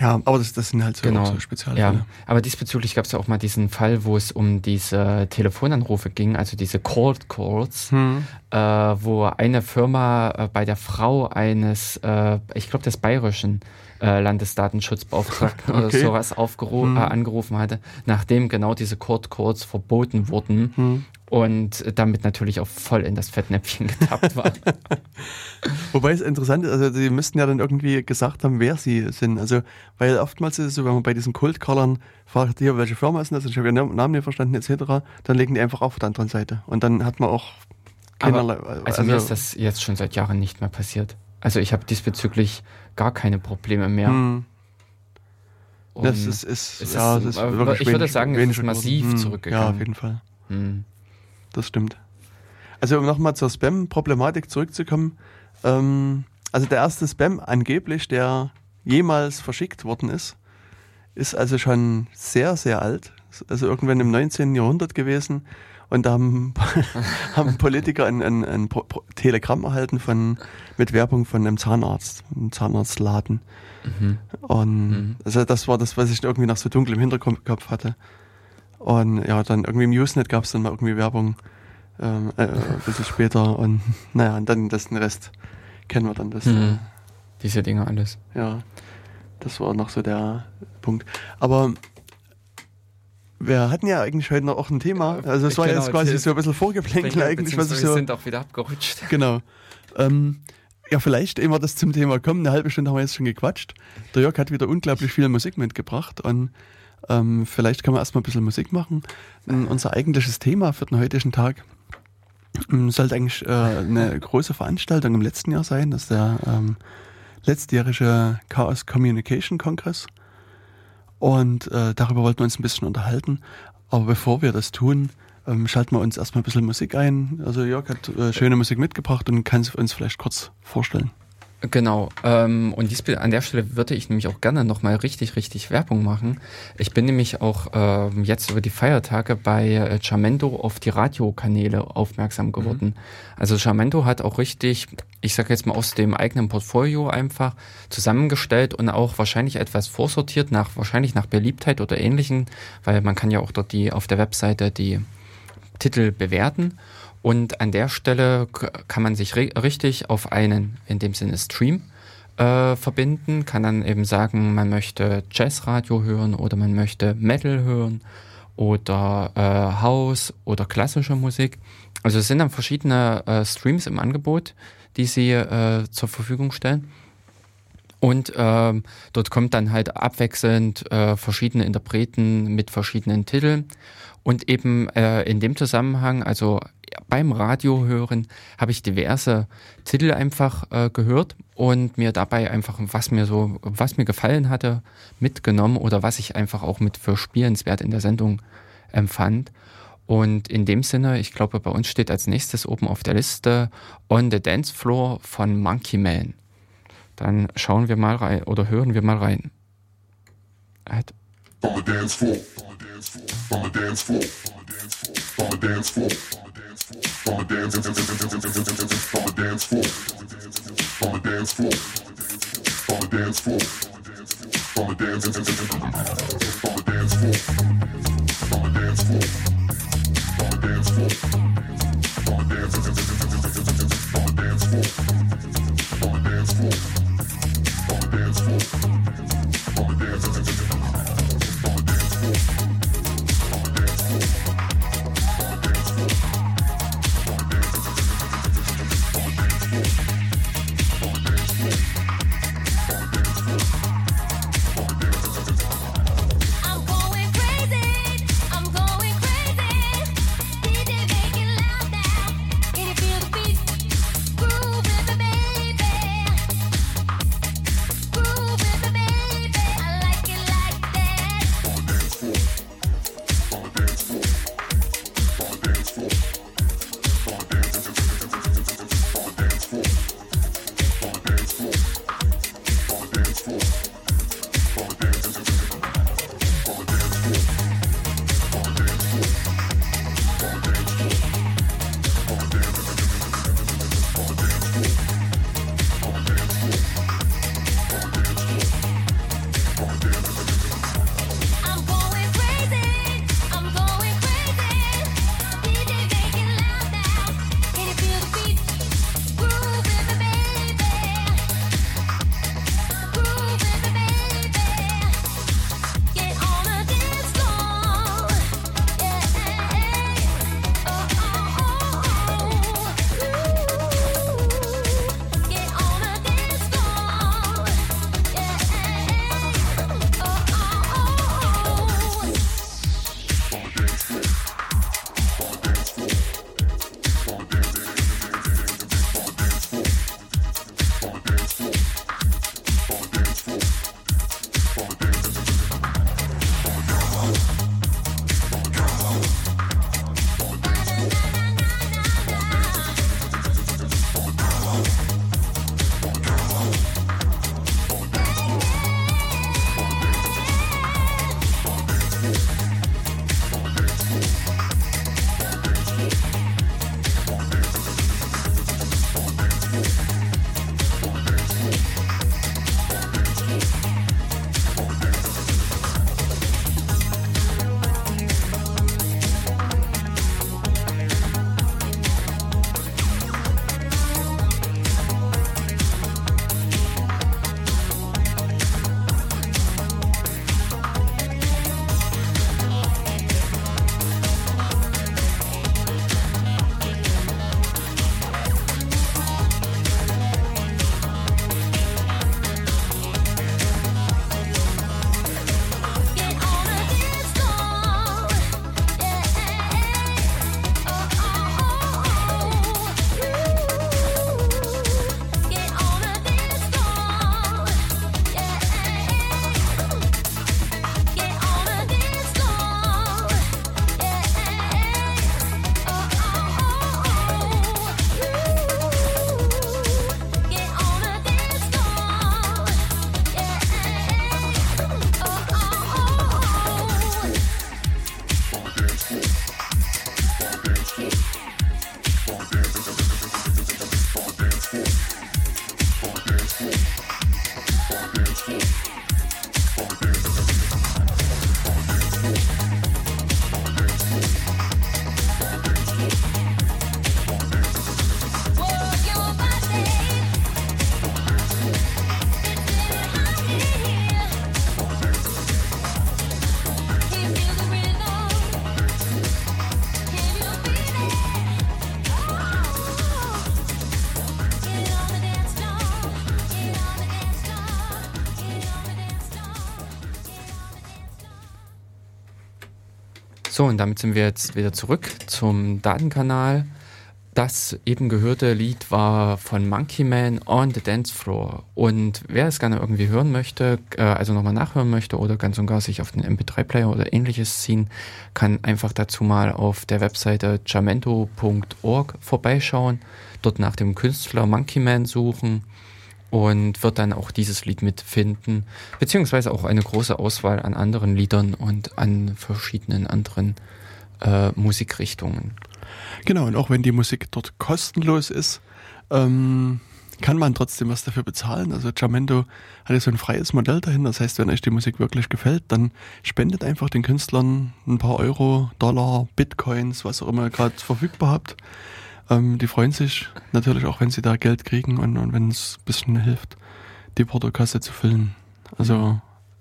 Ja, aber das, das sind halt so, Genau. so Spezialfälle. Ja, aber diesbezüglich gab es ja auch mal diesen Fall, wo es um diese Telefonanrufe ging, also diese Cold Calls, Hm. äh, wo eine Firma äh, bei der Frau eines, äh, ich glaube des bayerischen äh, Landesdatenschutzbeauftragten oder Okay. sowas aufgeru Hm. äh, angerufen hatte, nachdem genau diese Calls verboten wurden Hm. und damit natürlich auch voll in das Fettnäpfchen getappt war. Wobei es interessant ist, also sie müssten ja dann irgendwie gesagt haben, wer sie sind. Also, weil oftmals ist es so, wenn man bei diesen Cold-Callern fragt, hier, welche Firma ist denn das? Ich habe ihren Namen nicht verstanden, etc., dann legen die einfach auf der anderen Seite. Und dann hat man auch keinerlei. Also, mir ist das jetzt schon seit Jahren nicht mehr passiert. Also ich habe diesbezüglich gar keine Probleme mehr. hm, das ist, ist, es ja, ist, ist wirklich ich würde wenig- sagen, es ist massiv. Hm, zurückgegangen. Ja, auf jeden Fall. hm. Das stimmt. Also um nochmal zur Spam-Problematik zurückzukommen. Ähm, also der erste Spam angeblich, der jemals verschickt worden ist, ist also schon sehr, sehr alt. Also irgendwann im 19. Jahrhundert gewesen. Und da haben, haben Politiker ein, ein, ein Telegramm erhalten von, mit Werbung von einem Zahnarzt, einem Zahnarztladen. Mhm. Und Mhm. also das war das, was ich irgendwie noch so dunkel im Hinterkopf hatte. Und ja, dann irgendwie im Usenet gab es dann mal irgendwie Werbung ähm, äh, ein bisschen später. Und naja, und dann das, den Rest kennen wir dann. Das, Mhm. Diese Dinge alles. äh, ja, das war noch so der Punkt. Aber wir hatten ja eigentlich heute noch auch ein Thema. Also es war Genau, jetzt quasi so ein bisschen Vorgeplänkel eigentlich, was ich wir so... sind auch wieder abgerutscht. Genau. Ähm, ja, vielleicht, ehe wir das zum Thema kommen, eine halbe Stunde haben wir jetzt schon gequatscht. Der Jörg hat wieder unglaublich viel Musik mitgebracht und ähm, vielleicht können wir erstmal ein bisschen Musik machen. Ähm, unser eigentliches Thema für den heutigen Tag ähm, sollte eigentlich äh, eine große Veranstaltung im letzten Jahr sein. Das ist der ähm, letztjährige Chaos Communication Kongress. Und äh, darüber wollten wir uns ein bisschen unterhalten. Aber bevor wir das tun, ähm, schalten wir uns erstmal ein bisschen Musik ein. Also Jörg hat äh, schöne Musik mitgebracht und kann es uns vielleicht kurz vorstellen. Genau. Ähm, und dies, an der Stelle würde ich nämlich auch gerne nochmal richtig, richtig Werbung machen. Ich bin nämlich auch ähm, jetzt über die Feiertage bei äh, Jamendo auf die Radiokanäle aufmerksam geworden. Also Jamendo hat auch richtig, ich sage jetzt mal aus dem eigenen Portfolio einfach zusammengestellt und auch wahrscheinlich etwas vorsortiert nach wahrscheinlich nach Beliebtheit oder ähnlichen, weil man kann ja auch dort die auf der Webseite die Titel bewerten. Und an der Stelle kann man sich ri richtig auf einen, in dem Sinne Stream, äh, verbinden, kann dann eben sagen, man möchte Jazzradio hören oder man möchte Metal hören oder äh, House oder klassische Musik. Also es sind dann verschiedene äh, Streams im Angebot, die sie äh, zur Verfügung stellen. Und ähm, dort kommt dann halt abwechselnd äh, verschiedene Interpreten mit verschiedenen Titeln. Und eben äh, in dem Zusammenhang, also beim Radio hören habe ich diverse Titel einfach äh, gehört und mir dabei einfach, was mir so, was mir gefallen hatte, mitgenommen oder was ich einfach auch mit für spielenswert in der Sendung empfand. Und in dem Sinne, ich glaube, bei uns steht als nächstes oben auf der Liste On the Dance Floor von Monkey Man. Dann schauen wir mal rein oder hören wir mal rein. Halt. On the dance floor, on the dance floor, on the dance floor, on the dance floor, on the dance floor, From the dance, from the dance floor, from the dance floor, from the dance floor, from the dance, floor. from the dance floor, from the dance floor, from the dance floor, from the dance, floor. from the dance floor, from the dance floor, from the dance floor, from the dance. So, und damit sind wir jetzt wieder zurück zum Datenkanal. Das eben gehörte Lied war von Monkey Man on the Dance Floor. Und wer es gerne irgendwie hören möchte, äh, also nochmal nachhören möchte oder ganz und gar sich auf den MP3-Player oder ähnliches ziehen, kann einfach dazu mal auf der Webseite jamento.org vorbeischauen, dort nach dem Künstler Monkey Man suchen und wird dann auch dieses Lied mitfinden, beziehungsweise auch eine große Auswahl an anderen Liedern und an verschiedenen anderen äh, Musikrichtungen. Genau, und auch wenn die Musik dort kostenlos ist, ähm, kann man trotzdem was dafür bezahlen. Also Jamendo hat ja so ein freies Modell dahinter. Das heißt, wenn euch die Musik wirklich gefällt, dann spendet einfach den Künstlern ein paar Euro, Dollar, Bitcoins, was auch immer ihr gerade verfügbar habt. Ähm, die freuen sich natürlich auch, wenn sie da Geld kriegen und, und wenn es ein bisschen hilft, die Portokasse zu füllen. Also,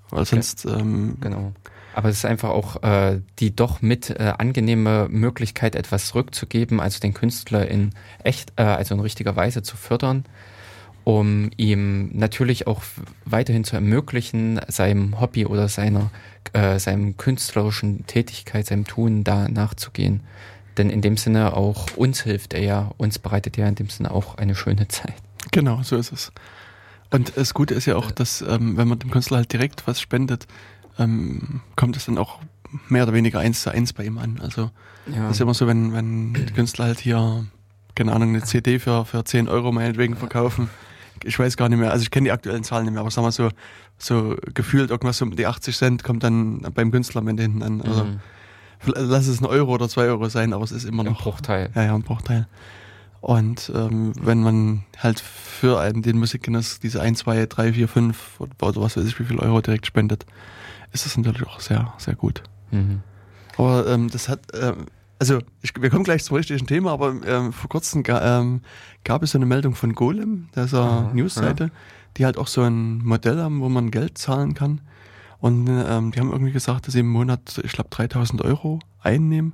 weil sonst. Ähm, genau. Aber es ist einfach auch äh, die doch mit äh, angenehme Möglichkeit, etwas zurückzugeben, also den Künstler in echt, äh, also in richtiger Weise zu fördern, um ihm natürlich auch weiterhin zu ermöglichen, seinem Hobby oder seiner, äh, seinem künstlerischen Tätigkeit, seinem Tun da nachzugehen. Denn in dem Sinne auch uns hilft er ja, uns bereitet er in dem Sinne auch eine schöne Zeit. Genau, so ist es. Und das Gute ist ja auch, dass ähm, wenn man dem Künstler halt direkt was spendet, ähm, kommt es dann auch mehr oder weniger eins zu eins bei ihm an. Also ja. ist immer so, wenn, wenn die Künstler halt hier, keine Ahnung, eine CD für, für 10 Euro meinetwegen verkaufen. Ich weiß gar nicht mehr, also ich kenne die aktuellen Zahlen nicht mehr, aber sagen wir so, so gefühlt irgendwas um die 80 Cent kommt dann beim Künstler am Ende hinten an. Also mhm. Lass es ein Euro oder zwei Euro sein, aber es ist immer noch. Ein Bruchteil. Ja, ja, ein Bruchteil. Und ähm, wenn man halt für einen den Musikgenuss diese 1, 2, 3, 4, 5 oder was weiß ich, wie viel Euro direkt spendet, ist das natürlich auch sehr, sehr gut. Mhm. Aber ähm, das hat, ähm, also ich, wir kommen gleich zum richtigen Thema, aber ähm, vor kurzem ga, ähm, gab es so eine Meldung von Golem, dieser Newsseite, ja. die halt auch so ein Modell haben, wo man Geld zahlen kann. Und ähm, die haben irgendwie gesagt, dass sie im Monat, ich glaube, 3000 Euro einnehmen,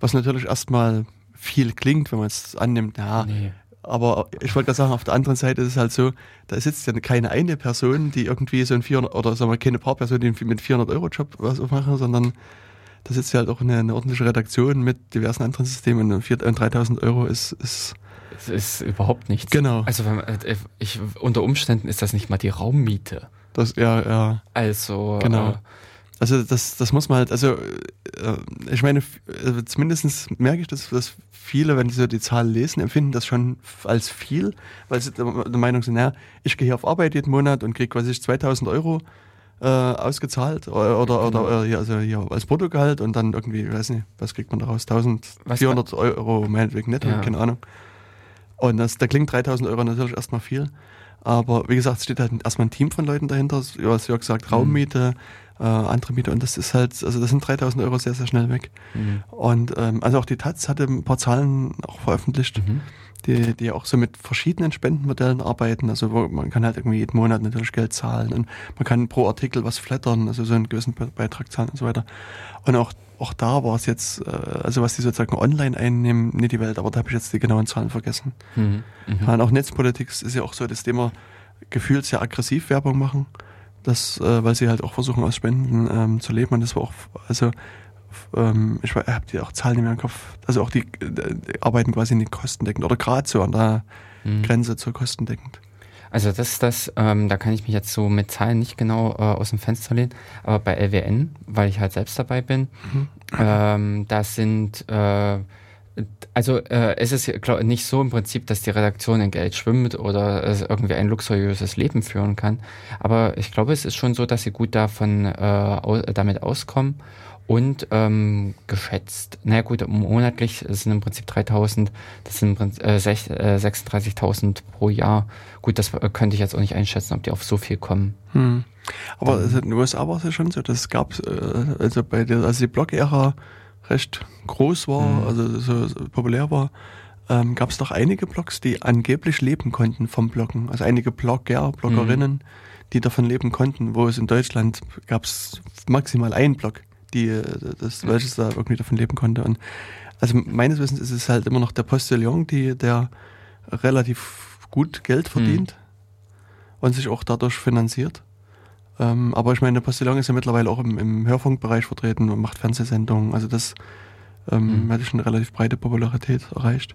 was natürlich erstmal viel klingt, wenn man es annimmt, ja, nee. Aber ich wollte gerade sagen, auf der anderen Seite ist es halt so, da sitzt ja keine eine Person, die irgendwie so ein 400, oder sagen wir keine paar Personen, die mit 400 Euro Job was machen, sondern da sitzt ja halt auch eine, eine ordentliche Redaktion mit diversen anderen Systemen und 3000 Euro ist, ist es ist überhaupt nichts. Genau. Also äh, ich, unter Umständen ist das nicht mal die Raummiete. Das, ja, ja. Also, genau. Äh, also das, das muss man halt, also äh, ich meine, äh, zumindest merke ich, dass, dass viele, wenn sie die Zahl lesen, empfinden das schon als viel, weil sie der Meinung sind, naja, ich gehe hier auf Arbeit jeden Monat und kriege, was ich, 2000 Euro äh, ausgezahlt oder, oder, genau. oder äh, also hier als Bruttogehalt und dann irgendwie, ich weiß nicht, was kriegt man daraus, 1400 Euro meinetwegen netto, ja. keine Ahnung. Und das, da klingt 3000 Euro natürlich erstmal viel. Aber wie gesagt, es steht halt erstmal ein Team von Leuten dahinter. Du hast ja gesagt, Raummiete, mhm äh, andere Mieter. Und das ist halt, also das sind 3000 Euro sehr, sehr schnell weg. Mhm. Und ähm, also auch die Taz hatte ein paar Zahlen auch veröffentlicht, mhm. Die, die auch so mit verschiedenen Spendenmodellen arbeiten. Also man kann halt irgendwie jeden Monat natürlich Geld zahlen und man kann pro Artikel was flattern, also so einen gewissen Beitrag zahlen und so weiter. Und auch auch da war es jetzt, äh, also was die sozusagen online einnehmen, nicht die Welt, aber da habe ich jetzt die genauen Zahlen vergessen. Mhm. Mhm. Und auch Netzpolitik ist ja auch so, dass die immer gefühlt sehr aggressiv Werbung machen das, äh, weil sie halt auch versuchen aus Spenden ähm, zu leben und das war auch, also ähm, ich habe die auch Zahlen nicht mehr im Kopf, also auch die, die arbeiten quasi nicht kostendeckend oder gerade so an der mhm. Grenze zur kostendeckend. Also das ist das, ähm, da kann ich mich jetzt so mit Zahlen nicht genau äh, aus dem Fenster lehnen, aber bei LWN, weil ich halt selbst dabei bin, mhm. ähm, da sind äh, also äh, es ist glaub, nicht so im Prinzip, dass die Redaktion in Geld schwimmt oder es irgendwie ein luxuriöses Leben führen kann. Aber ich glaube, es ist schon so, dass sie gut davon äh, damit auskommen und ähm, geschätzt, na gut, monatlich sind im Prinzip 3000, das sind äh, 36.000 äh, pro Jahr. Gut, das äh, könnte ich jetzt auch nicht einschätzen, ob die auf so viel kommen. Hm. Aber ähm, in den USA war es ja schon so, das gab äh, also bei der, also die Blog-Ära recht groß war, mhm. also so, so populär war, ähm, gab es doch einige Blogs, die angeblich leben konnten vom Bloggen. Also einige Blogger, Bloggerinnen, mhm. die davon leben konnten, wo es in Deutschland gab es maximal einen Blog, die äh, das mhm. welches da irgendwie davon leben konnte. Und also meines Wissens ist es halt immer noch der Postillon, die, der relativ gut Geld verdient mhm. und sich auch dadurch finanziert. Ähm, aber ich meine, der Postillon ist ja mittlerweile auch im, im Hörfunkbereich vertreten und macht Fernsehsendungen. Also das ähm, mhm. hat schon eine relativ breite Popularität erreicht.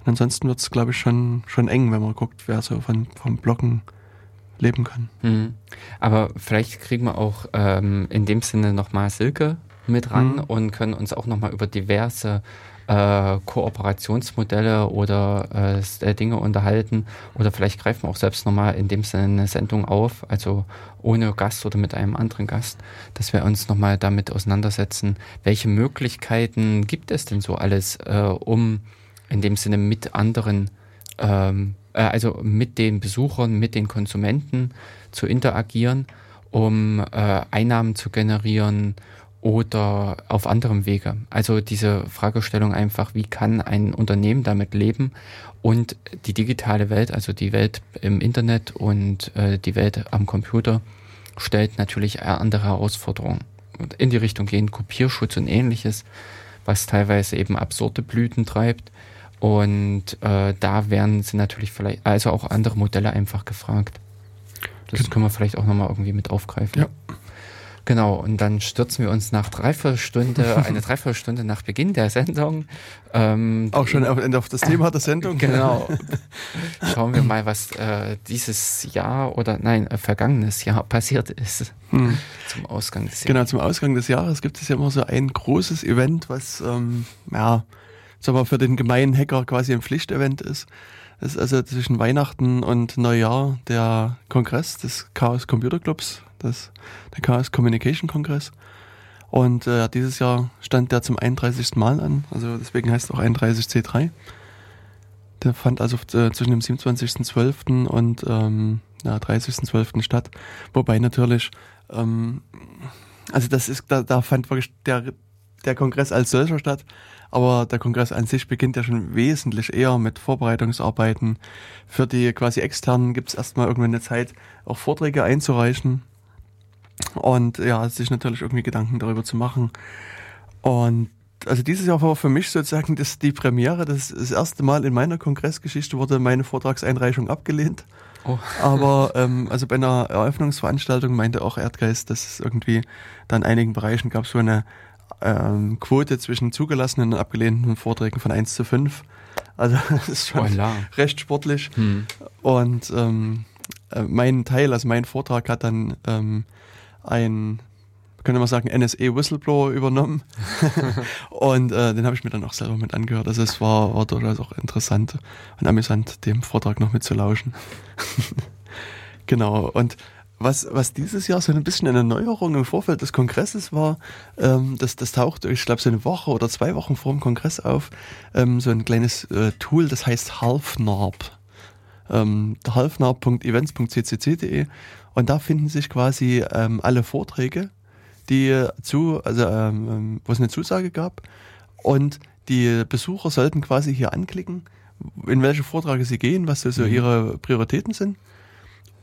Und ansonsten wird es, glaube ich, schon, schon eng, wenn man guckt, wer so von, vom Bloggen leben kann. Mhm. Aber vielleicht kriegen wir auch ähm, in dem Sinne nochmal Silke mit ran mhm. und können uns auch nochmal über diverse äh, Kooperationsmodelle oder äh, Dinge unterhalten. Oder vielleicht greifen wir auch selbst nochmal in dem Sinne eine Sendung auf, also ohne Gast oder mit einem anderen Gast, dass wir uns nochmal damit auseinandersetzen, welche Möglichkeiten gibt es denn so alles, äh, um in dem Sinne mit anderen, ähm, äh, also mit den Besuchern, mit den Konsumenten zu interagieren, um äh, Einnahmen zu generieren oder auf anderem Wege. Also diese Fragestellung einfach, wie kann ein Unternehmen damit leben und die digitale Welt, also die Welt im Internet und äh, die Welt am Computer, stellt natürlich andere Herausforderungen. Und in die Richtung gehen Kopierschutz und ähnliches, was teilweise eben absurde Blüten treibt. Und äh, da werden sie natürlich vielleicht, also auch andere Modelle einfach gefragt. Das können wir vielleicht auch nochmal irgendwie mit aufgreifen. Ja. Genau, und dann stürzen wir uns nach Dreiviertelstunde, eine Dreiviertelstunde nach Beginn der Sendung. Ähm, Auch schon auf, auf das Thema der Sendung. Genau. Schauen wir mal, was äh, dieses Jahr oder nein, äh, vergangenes Jahr passiert ist. Hm. Zum Ausgang des Jahres. Genau, zum Ausgang des Jahres gibt es ja immer so ein großes Event, was ähm, ja, sagen wir, für den gemeinen Hacker quasi ein Pflichtevent ist. Das ist also zwischen Weihnachten und Neujahr der Kongress des Chaos Computer Clubs das, der Chaos Communication Kongress. Und äh, dieses Jahr stand der zum 31. Mal an, also deswegen heißt es auch 31C3. Der fand also äh, zwischen dem 27.12. und ähm, ja, 30.12. statt. Wobei natürlich, ähm, also das ist, da, da fand wirklich der, der Kongress als solcher statt, aber der Kongress an sich beginnt ja schon wesentlich eher mit Vorbereitungsarbeiten. Für die quasi externen gibt es erstmal irgendwann eine Zeit, auch Vorträge einzureichen und ja, sich natürlich irgendwie Gedanken darüber zu machen. Und also dieses Jahr war für mich sozusagen das, die Premiere. Das, das erste Mal in meiner Kongressgeschichte wurde meine Vortragseinreichung abgelehnt. Oh. Aber ähm, also bei einer Eröffnungsveranstaltung meinte auch Erdgeist, dass es irgendwie dann in einigen Bereichen gab so eine ähm, Quote zwischen zugelassenen und abgelehnten Vorträgen von 1 zu 5. Also das ist schon oh, recht sportlich. Hm. Und ähm, äh, mein Teil, also mein Vortrag hat dann ähm, ein, könnte man sagen, NSE-Whistleblower übernommen. und äh, den habe ich mir dann auch selber mit angehört. Also es war, war durchaus auch interessant und amüsant, dem Vortrag noch mitzulauschen. genau. Und was, was dieses Jahr so ein bisschen eine Neuerung im Vorfeld des Kongresses war, ähm, das, das taucht, ich glaube, so eine Woche oder zwei Wochen vor dem Kongress auf, ähm, so ein kleines äh, Tool, das heißt HalfNarb. Ähm, halfnarb.events.ccc.de und da finden sich quasi ähm, alle Vorträge, die zu, also ähm, ähm, wo es eine Zusage gab. Und die Besucher sollten quasi hier anklicken, in welche Vorträge sie gehen, was so mhm. ihre Prioritäten sind.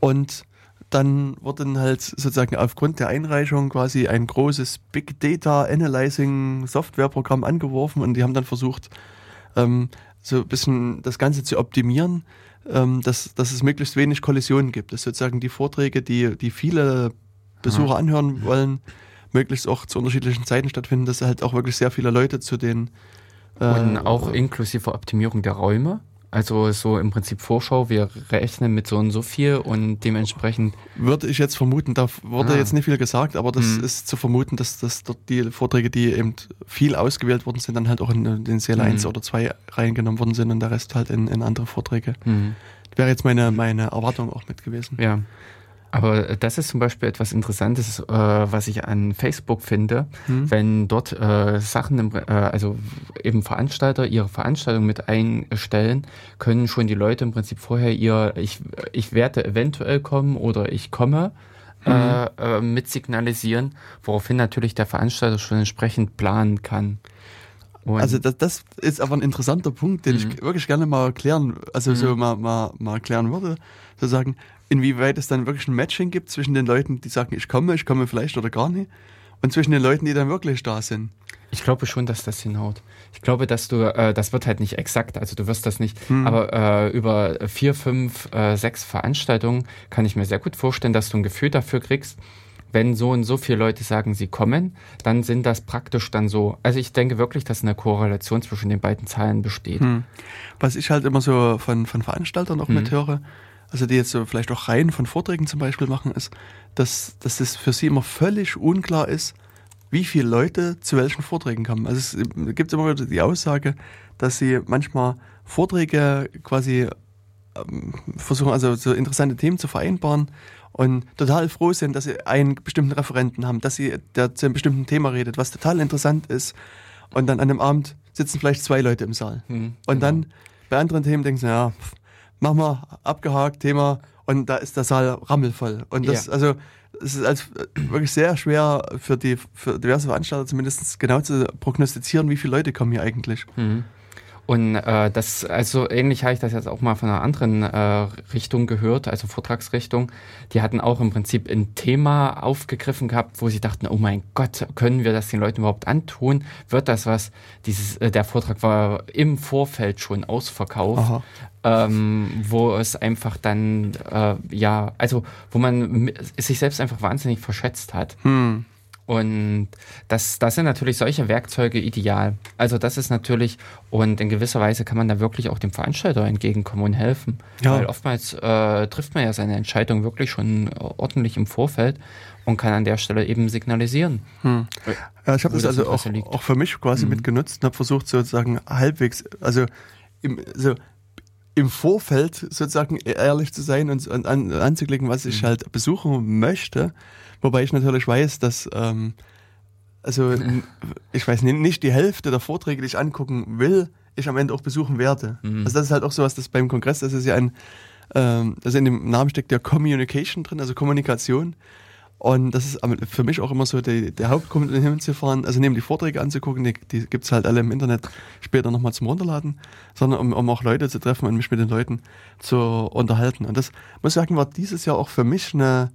Und dann wurde halt sozusagen aufgrund der Einreichung quasi ein großes Big Data Analyzing Softwareprogramm angeworfen und die haben dann versucht, ähm, so ein bisschen das Ganze zu optimieren, ähm, dass, dass es möglichst wenig Kollisionen gibt. Dass sozusagen die Vorträge, die, die viele Besucher anhören wollen, möglichst auch zu unterschiedlichen Zeiten stattfinden, dass halt auch wirklich sehr viele Leute zu den äh, und auch inklusive Optimierung der Räume. Also so im Prinzip Vorschau, wir rechnen mit so und so viel und dementsprechend. Würde ich jetzt vermuten, da wurde ah. jetzt nicht viel gesagt, aber das hm. ist zu vermuten, dass, dass dort die Vorträge, die eben viel ausgewählt worden sind, dann halt auch in den Säle hm. 1 oder 2 reingenommen worden sind und der Rest halt in, in andere Vorträge. Hm. Wäre jetzt meine, meine Erwartung auch mit gewesen. Ja. Aber das ist zum Beispiel etwas Interessantes, äh, was ich an Facebook finde, hm. wenn dort äh, Sachen, im, äh, also eben Veranstalter ihre Veranstaltung mit einstellen, können schon die Leute im Prinzip vorher ihr, ich, ich werde eventuell kommen oder ich komme, äh, äh, mit signalisieren, woraufhin natürlich der Veranstalter schon entsprechend planen kann. Und also das, das ist aber ein interessanter Punkt, den mhm. ich wirklich gerne mal erklären, also mhm. so mal, mal, mal erklären würde. Zu sagen, inwieweit es dann wirklich ein Matching gibt zwischen den Leuten, die sagen, ich komme, ich komme vielleicht oder gar nicht, und zwischen den Leuten, die dann wirklich da sind. Ich glaube schon, dass das hinhaut. Ich glaube, dass du, äh, das wird halt nicht exakt, also du wirst das nicht, hm. aber äh, über vier, fünf, äh, sechs Veranstaltungen kann ich mir sehr gut vorstellen, dass du ein Gefühl dafür kriegst, wenn so und so viele Leute sagen, sie kommen, dann sind das praktisch dann so. Also ich denke wirklich, dass eine Korrelation zwischen den beiden Zahlen besteht. Hm. Was ich halt immer so von, von Veranstaltern auch hm. mithöre, also die jetzt so vielleicht auch Reihen von Vorträgen zum Beispiel machen, ist, dass, dass es für sie immer völlig unklar ist, wie viele Leute zu welchen Vorträgen kommen. Also es gibt immer wieder die Aussage, dass sie manchmal Vorträge quasi ähm, versuchen, also so interessante Themen zu vereinbaren und total froh sind, dass sie einen bestimmten Referenten haben, dass sie der zu einem bestimmten Thema redet, was total interessant ist. Und dann an dem Abend sitzen vielleicht zwei Leute im Saal. Mhm, und genau. dann bei anderen Themen denken sie, ja, mach mal, abgehakt, Thema. Und da ist der Saal rammelvoll. Und das, ja. also, es ist als, wirklich sehr schwer für die für diverse Veranstalter zumindest genau zu prognostizieren, wie viele Leute kommen hier eigentlich. Mhm. Und äh, das, also ähnlich habe ich das jetzt auch mal von einer anderen äh, Richtung gehört, also Vortragsrichtung. Die hatten auch im Prinzip ein Thema aufgegriffen gehabt, wo sie dachten, oh mein Gott, können wir das den Leuten überhaupt antun? Wird das was? Dieses, äh, der Vortrag war im Vorfeld schon ausverkauft. Ähm, wo es einfach dann, äh, ja, also wo man sich selbst einfach wahnsinnig verschätzt hat. Hm. Und das, das sind natürlich solche Werkzeuge ideal. Also das ist natürlich, und in gewisser Weise kann man da wirklich auch dem Veranstalter entgegenkommen und helfen. Ja. Weil oftmals äh, trifft man ja seine Entscheidung wirklich schon ordentlich im Vorfeld und kann an der Stelle eben signalisieren. Hm. Ja, ich habe das also auch, auch für mich quasi mhm. mitgenutzt und habe versucht sozusagen halbwegs, also im, so im Vorfeld sozusagen ehrlich zu sein und, und an, anzuklicken, was ich mhm. halt besuchen möchte Wobei ich natürlich weiß, dass, ähm, also ich weiß nicht, nicht die Hälfte der Vorträge, die ich angucken will, ich am Ende auch besuchen werde. Mhm. Also das ist halt auch sowas, das beim Kongress, das ist ja ein, ähm, also in dem Namen steckt ja Communication drin, also Kommunikation. Und das ist für mich auch immer so die, der Hauptgrund, hinzufahren, also neben die Vorträge anzugucken, die, die gibt es halt alle im Internet später nochmal zum Runterladen, sondern um, um auch Leute zu treffen und mich mit den Leuten zu unterhalten. Und das, muss ich sagen, war dieses Jahr auch für mich eine,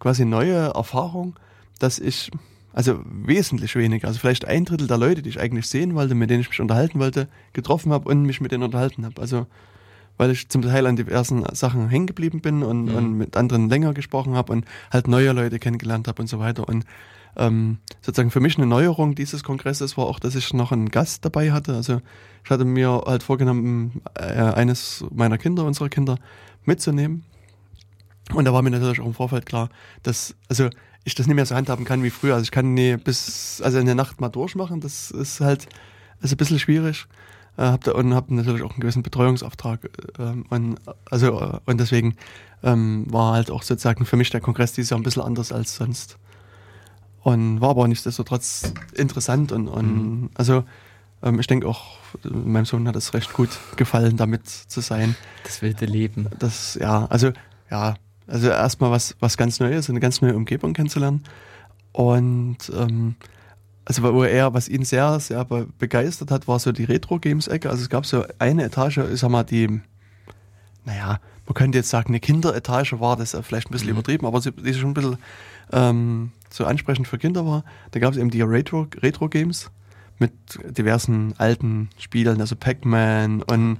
quasi neue Erfahrung, dass ich, also wesentlich weniger, also vielleicht ein Drittel der Leute, die ich eigentlich sehen wollte, mit denen ich mich unterhalten wollte, getroffen habe und mich mit denen unterhalten habe. Also weil ich zum Teil an diversen Sachen hängen geblieben bin und, mhm. und mit anderen länger gesprochen habe und halt neue Leute kennengelernt habe und so weiter. Und ähm, sozusagen für mich eine Neuerung dieses Kongresses war auch, dass ich noch einen Gast dabei hatte. Also ich hatte mir halt vorgenommen, äh, eines meiner Kinder, unserer Kinder mitzunehmen. Und da war mir natürlich auch im Vorfeld klar, dass, also ich das nicht mehr so handhaben kann wie früher. Also ich kann nie bis, also in der Nacht mal durchmachen. Das ist halt, also ein bisschen schwierig. Äh, hab da, und habe natürlich auch einen gewissen Betreuungsauftrag. Ähm, und, also, äh, und deswegen ähm, war halt auch sozusagen für mich der Kongress dieses Jahr ein bisschen anders als sonst. Und war aber nichtsdestotrotz interessant und, und mhm. also ähm, ich denke auch, meinem Sohn hat es recht gut gefallen, damit zu sein. Das wilde Leben. Das, ja, also, ja, also erstmal was, was ganz Neues, eine ganz neue Umgebung kennenzulernen. Und ähm, also wo er, was ihn sehr, sehr begeistert hat, war so die Retro-Games-Ecke. Also es gab so eine Etage, ich sag mal, die, naja, man könnte jetzt sagen, eine Kinderetage war, das ist vielleicht ein bisschen mhm. übertrieben, aber die schon ein bisschen ähm, so ansprechend für Kinder war. Da gab es eben die Retro-Games Retro mit diversen alten Spielen, also Pac-Man und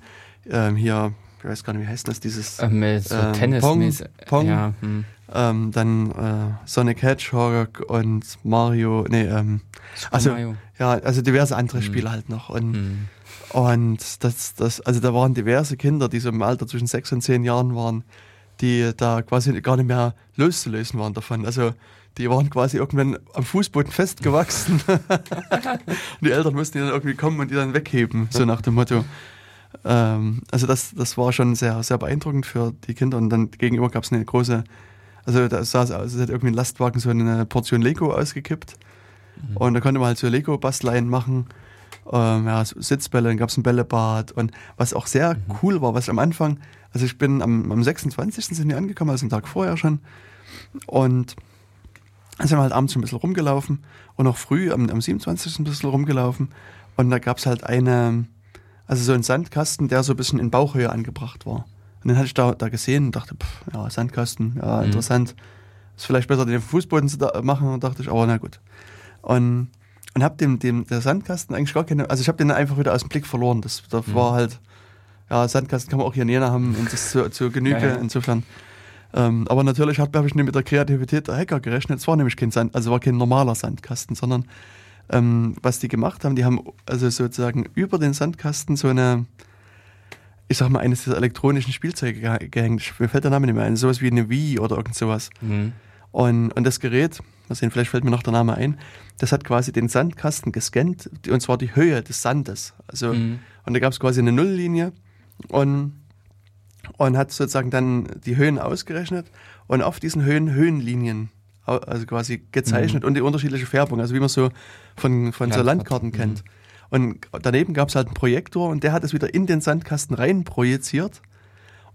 ähm, hier ich weiß gar nicht, wie heißt das, dieses ähm, so ähm, Tennis Pong, Pong ja, hm. ähm, dann äh, Sonic Hedgehog und Mario, nee, ähm, also, Mario. ja, also diverse andere hm. Spiele halt noch und hm. und das, das, also da waren diverse Kinder, die so im Alter zwischen sechs und zehn Jahren waren, die da quasi gar nicht mehr loszulösen waren davon, also die waren quasi irgendwann am Fußboden festgewachsen. und die Eltern mussten die dann irgendwie kommen und die dann wegheben, so nach dem Motto. Ähm, also das, das war schon sehr, sehr beeindruckend für die Kinder. Und dann gegenüber gab es eine große, also da saß aus, es hat irgendwie ein Lastwagen so eine Portion Lego ausgekippt. Mhm. Und da konnte man halt so Lego-Bastleien machen. Ähm, ja, Sitzbälle, dann gab es ein Bällebad. Und was auch sehr mhm. cool war, was am Anfang, also ich bin am, am 26. sind wir angekommen, also einen Tag vorher schon. Und dann sind wir halt abends ein bisschen rumgelaufen und auch früh am, am 27. ein bisschen rumgelaufen. Und da gab es halt eine, also so ein Sandkasten, der so ein bisschen in Bauchhöhe angebracht war. Und den hatte ich da, da gesehen und dachte, pff, ja, Sandkasten, ja, mhm. interessant. Ist vielleicht besser, den Fußboden zu machen, und dachte ich, aber na gut. Und, und hab dem, dem, der Sandkasten eigentlich gar keine, also ich habe den einfach wieder aus dem Blick verloren. Das, das mhm. war halt, ja, Sandkasten kann man auch hier näher haben und das zu, zu Genüge, ja, ja. insofern. Ähm, aber natürlich habe hab ich nicht mit der Kreativität der Hacker gerechnet. Es war nämlich kein Sand, also war kein normaler Sandkasten, sondern ähm, was die gemacht haben, die haben also sozusagen über den Sandkasten so eine, ich sag mal, eines dieser elektronischen Spielzeuge ge gehängt. Mir fällt der Name nicht mehr ein, sowas wie eine Wii oder irgend sowas. Mhm. Und, und das Gerät, mal sehen, vielleicht fällt mir noch der Name ein, das hat quasi den Sandkasten gescannt, und zwar die Höhe des Sandes. Also, Mhm. und da gab es quasi eine Nulllinie und, und hat sozusagen dann die Höhen ausgerechnet und auf diesen Höhen Höhenlinien also quasi gezeichnet und die unterschiedliche Färbung, also wie man so von, von so Landkarten, kennt. Und daneben gab es halt einen Projektor und der hat es wieder in den Sandkasten rein projiziert.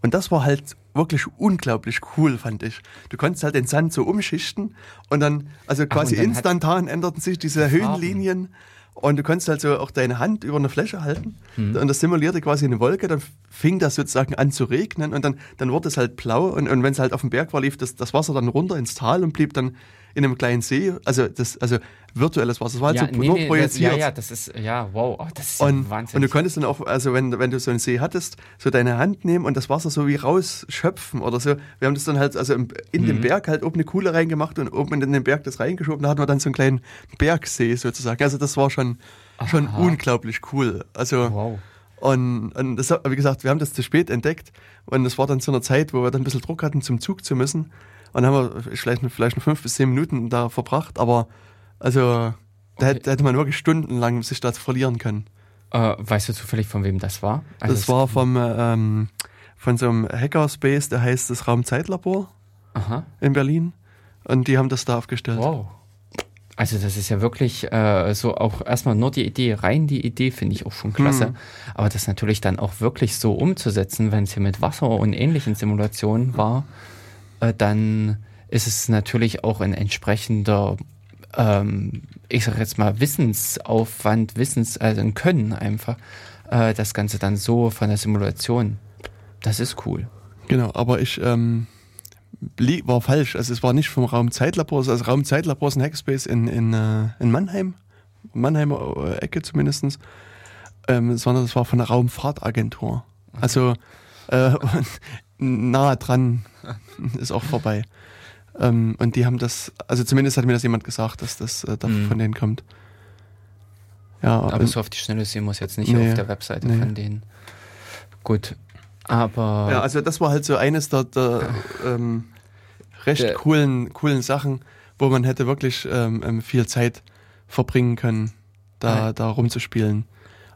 Und das war halt wirklich unglaublich cool, fand ich. Du konntest halt den Sand so umschichten und dann, also quasi und dann instantan änderten sich diese. Höhenlinien und du konntest halt so auch deine Hand über eine Fläche halten Mhm. und das simulierte quasi eine Wolke, dann fing das sozusagen an zu regnen und dann, dann wurde es halt blau und, und wenn es halt auf dem Berg war, lief das, das Wasser dann runter ins Tal und blieb dann in einem kleinen See, also das, also virtuelles Wasser, das war halt Ja, so nee, nur nee, das, projiziert. ja, ja, das ist, ja, wow, oh, das ist ja Und, Wahnsinn. und du konntest dann auch, also wenn, wenn du so einen See hattest, so deine Hand nehmen und das Wasser so wie rausschöpfen oder so. Wir haben das dann halt, also in Mhm. den Berg halt oben eine Kuhle reingemacht und oben in den Berg das reingeschoben. Da hatten wir dann so einen kleinen Bergsee sozusagen. Also das war schon, schon unglaublich cool. Also, wow. und, und das, wie gesagt, wir haben das zu spät entdeckt und das war dann zu einer Zeit, wo wir dann ein bisschen Druck hatten, zum Zug zu müssen. Und dann haben wir vielleicht, vielleicht noch fünf bis zehn Minuten da verbracht, aber also da, Okay. hätte- man wirklich stundenlang sich da verlieren können. Äh, weißt du zufällig, von wem das war? Also Das es- war vom, ähm, von so einem Hackerspace, der heißt das Raumzeitlabor Aha, in Berlin. Und die haben das da aufgestellt. wow. Also das ist ja wirklich äh, so auch erstmal nur die Idee, rein die Idee finde ich auch schon klasse. Mhm. Aber das natürlich dann auch wirklich so umzusetzen, wenn es hier mit Wasser und ähnlichen Simulationen war, äh, dann ist es natürlich auch ein entsprechender, ähm, ich sag jetzt mal, Wissensaufwand, Wissens, also ein Können einfach, äh, das Ganze dann so von der Simulation. Das ist cool. Genau, aber ich ähm, war falsch. Also es war nicht vom Raumzeitlabor, also Raumzeitlabor ist ein Hackspace in, in, äh, in Mannheim, Mannheimer äh, Ecke zumindest, ähm, sondern es war von der Raumfahrtagentur. Also äh, nahe dran ist auch vorbei. Ähm, und die haben das, also zumindest hat mir das jemand gesagt, dass das äh, Mhm. von denen kommt. Ja, Aber so auf die Schnelle sehen muss jetzt nicht Nee, auf der Webseite nee. von denen. Gut. Aber Ja, also das war halt so eines der, der ähm, recht Der- coolen, coolen Sachen, wo man hätte wirklich ähm, ähm, viel Zeit verbringen können, da, da rumzuspielen.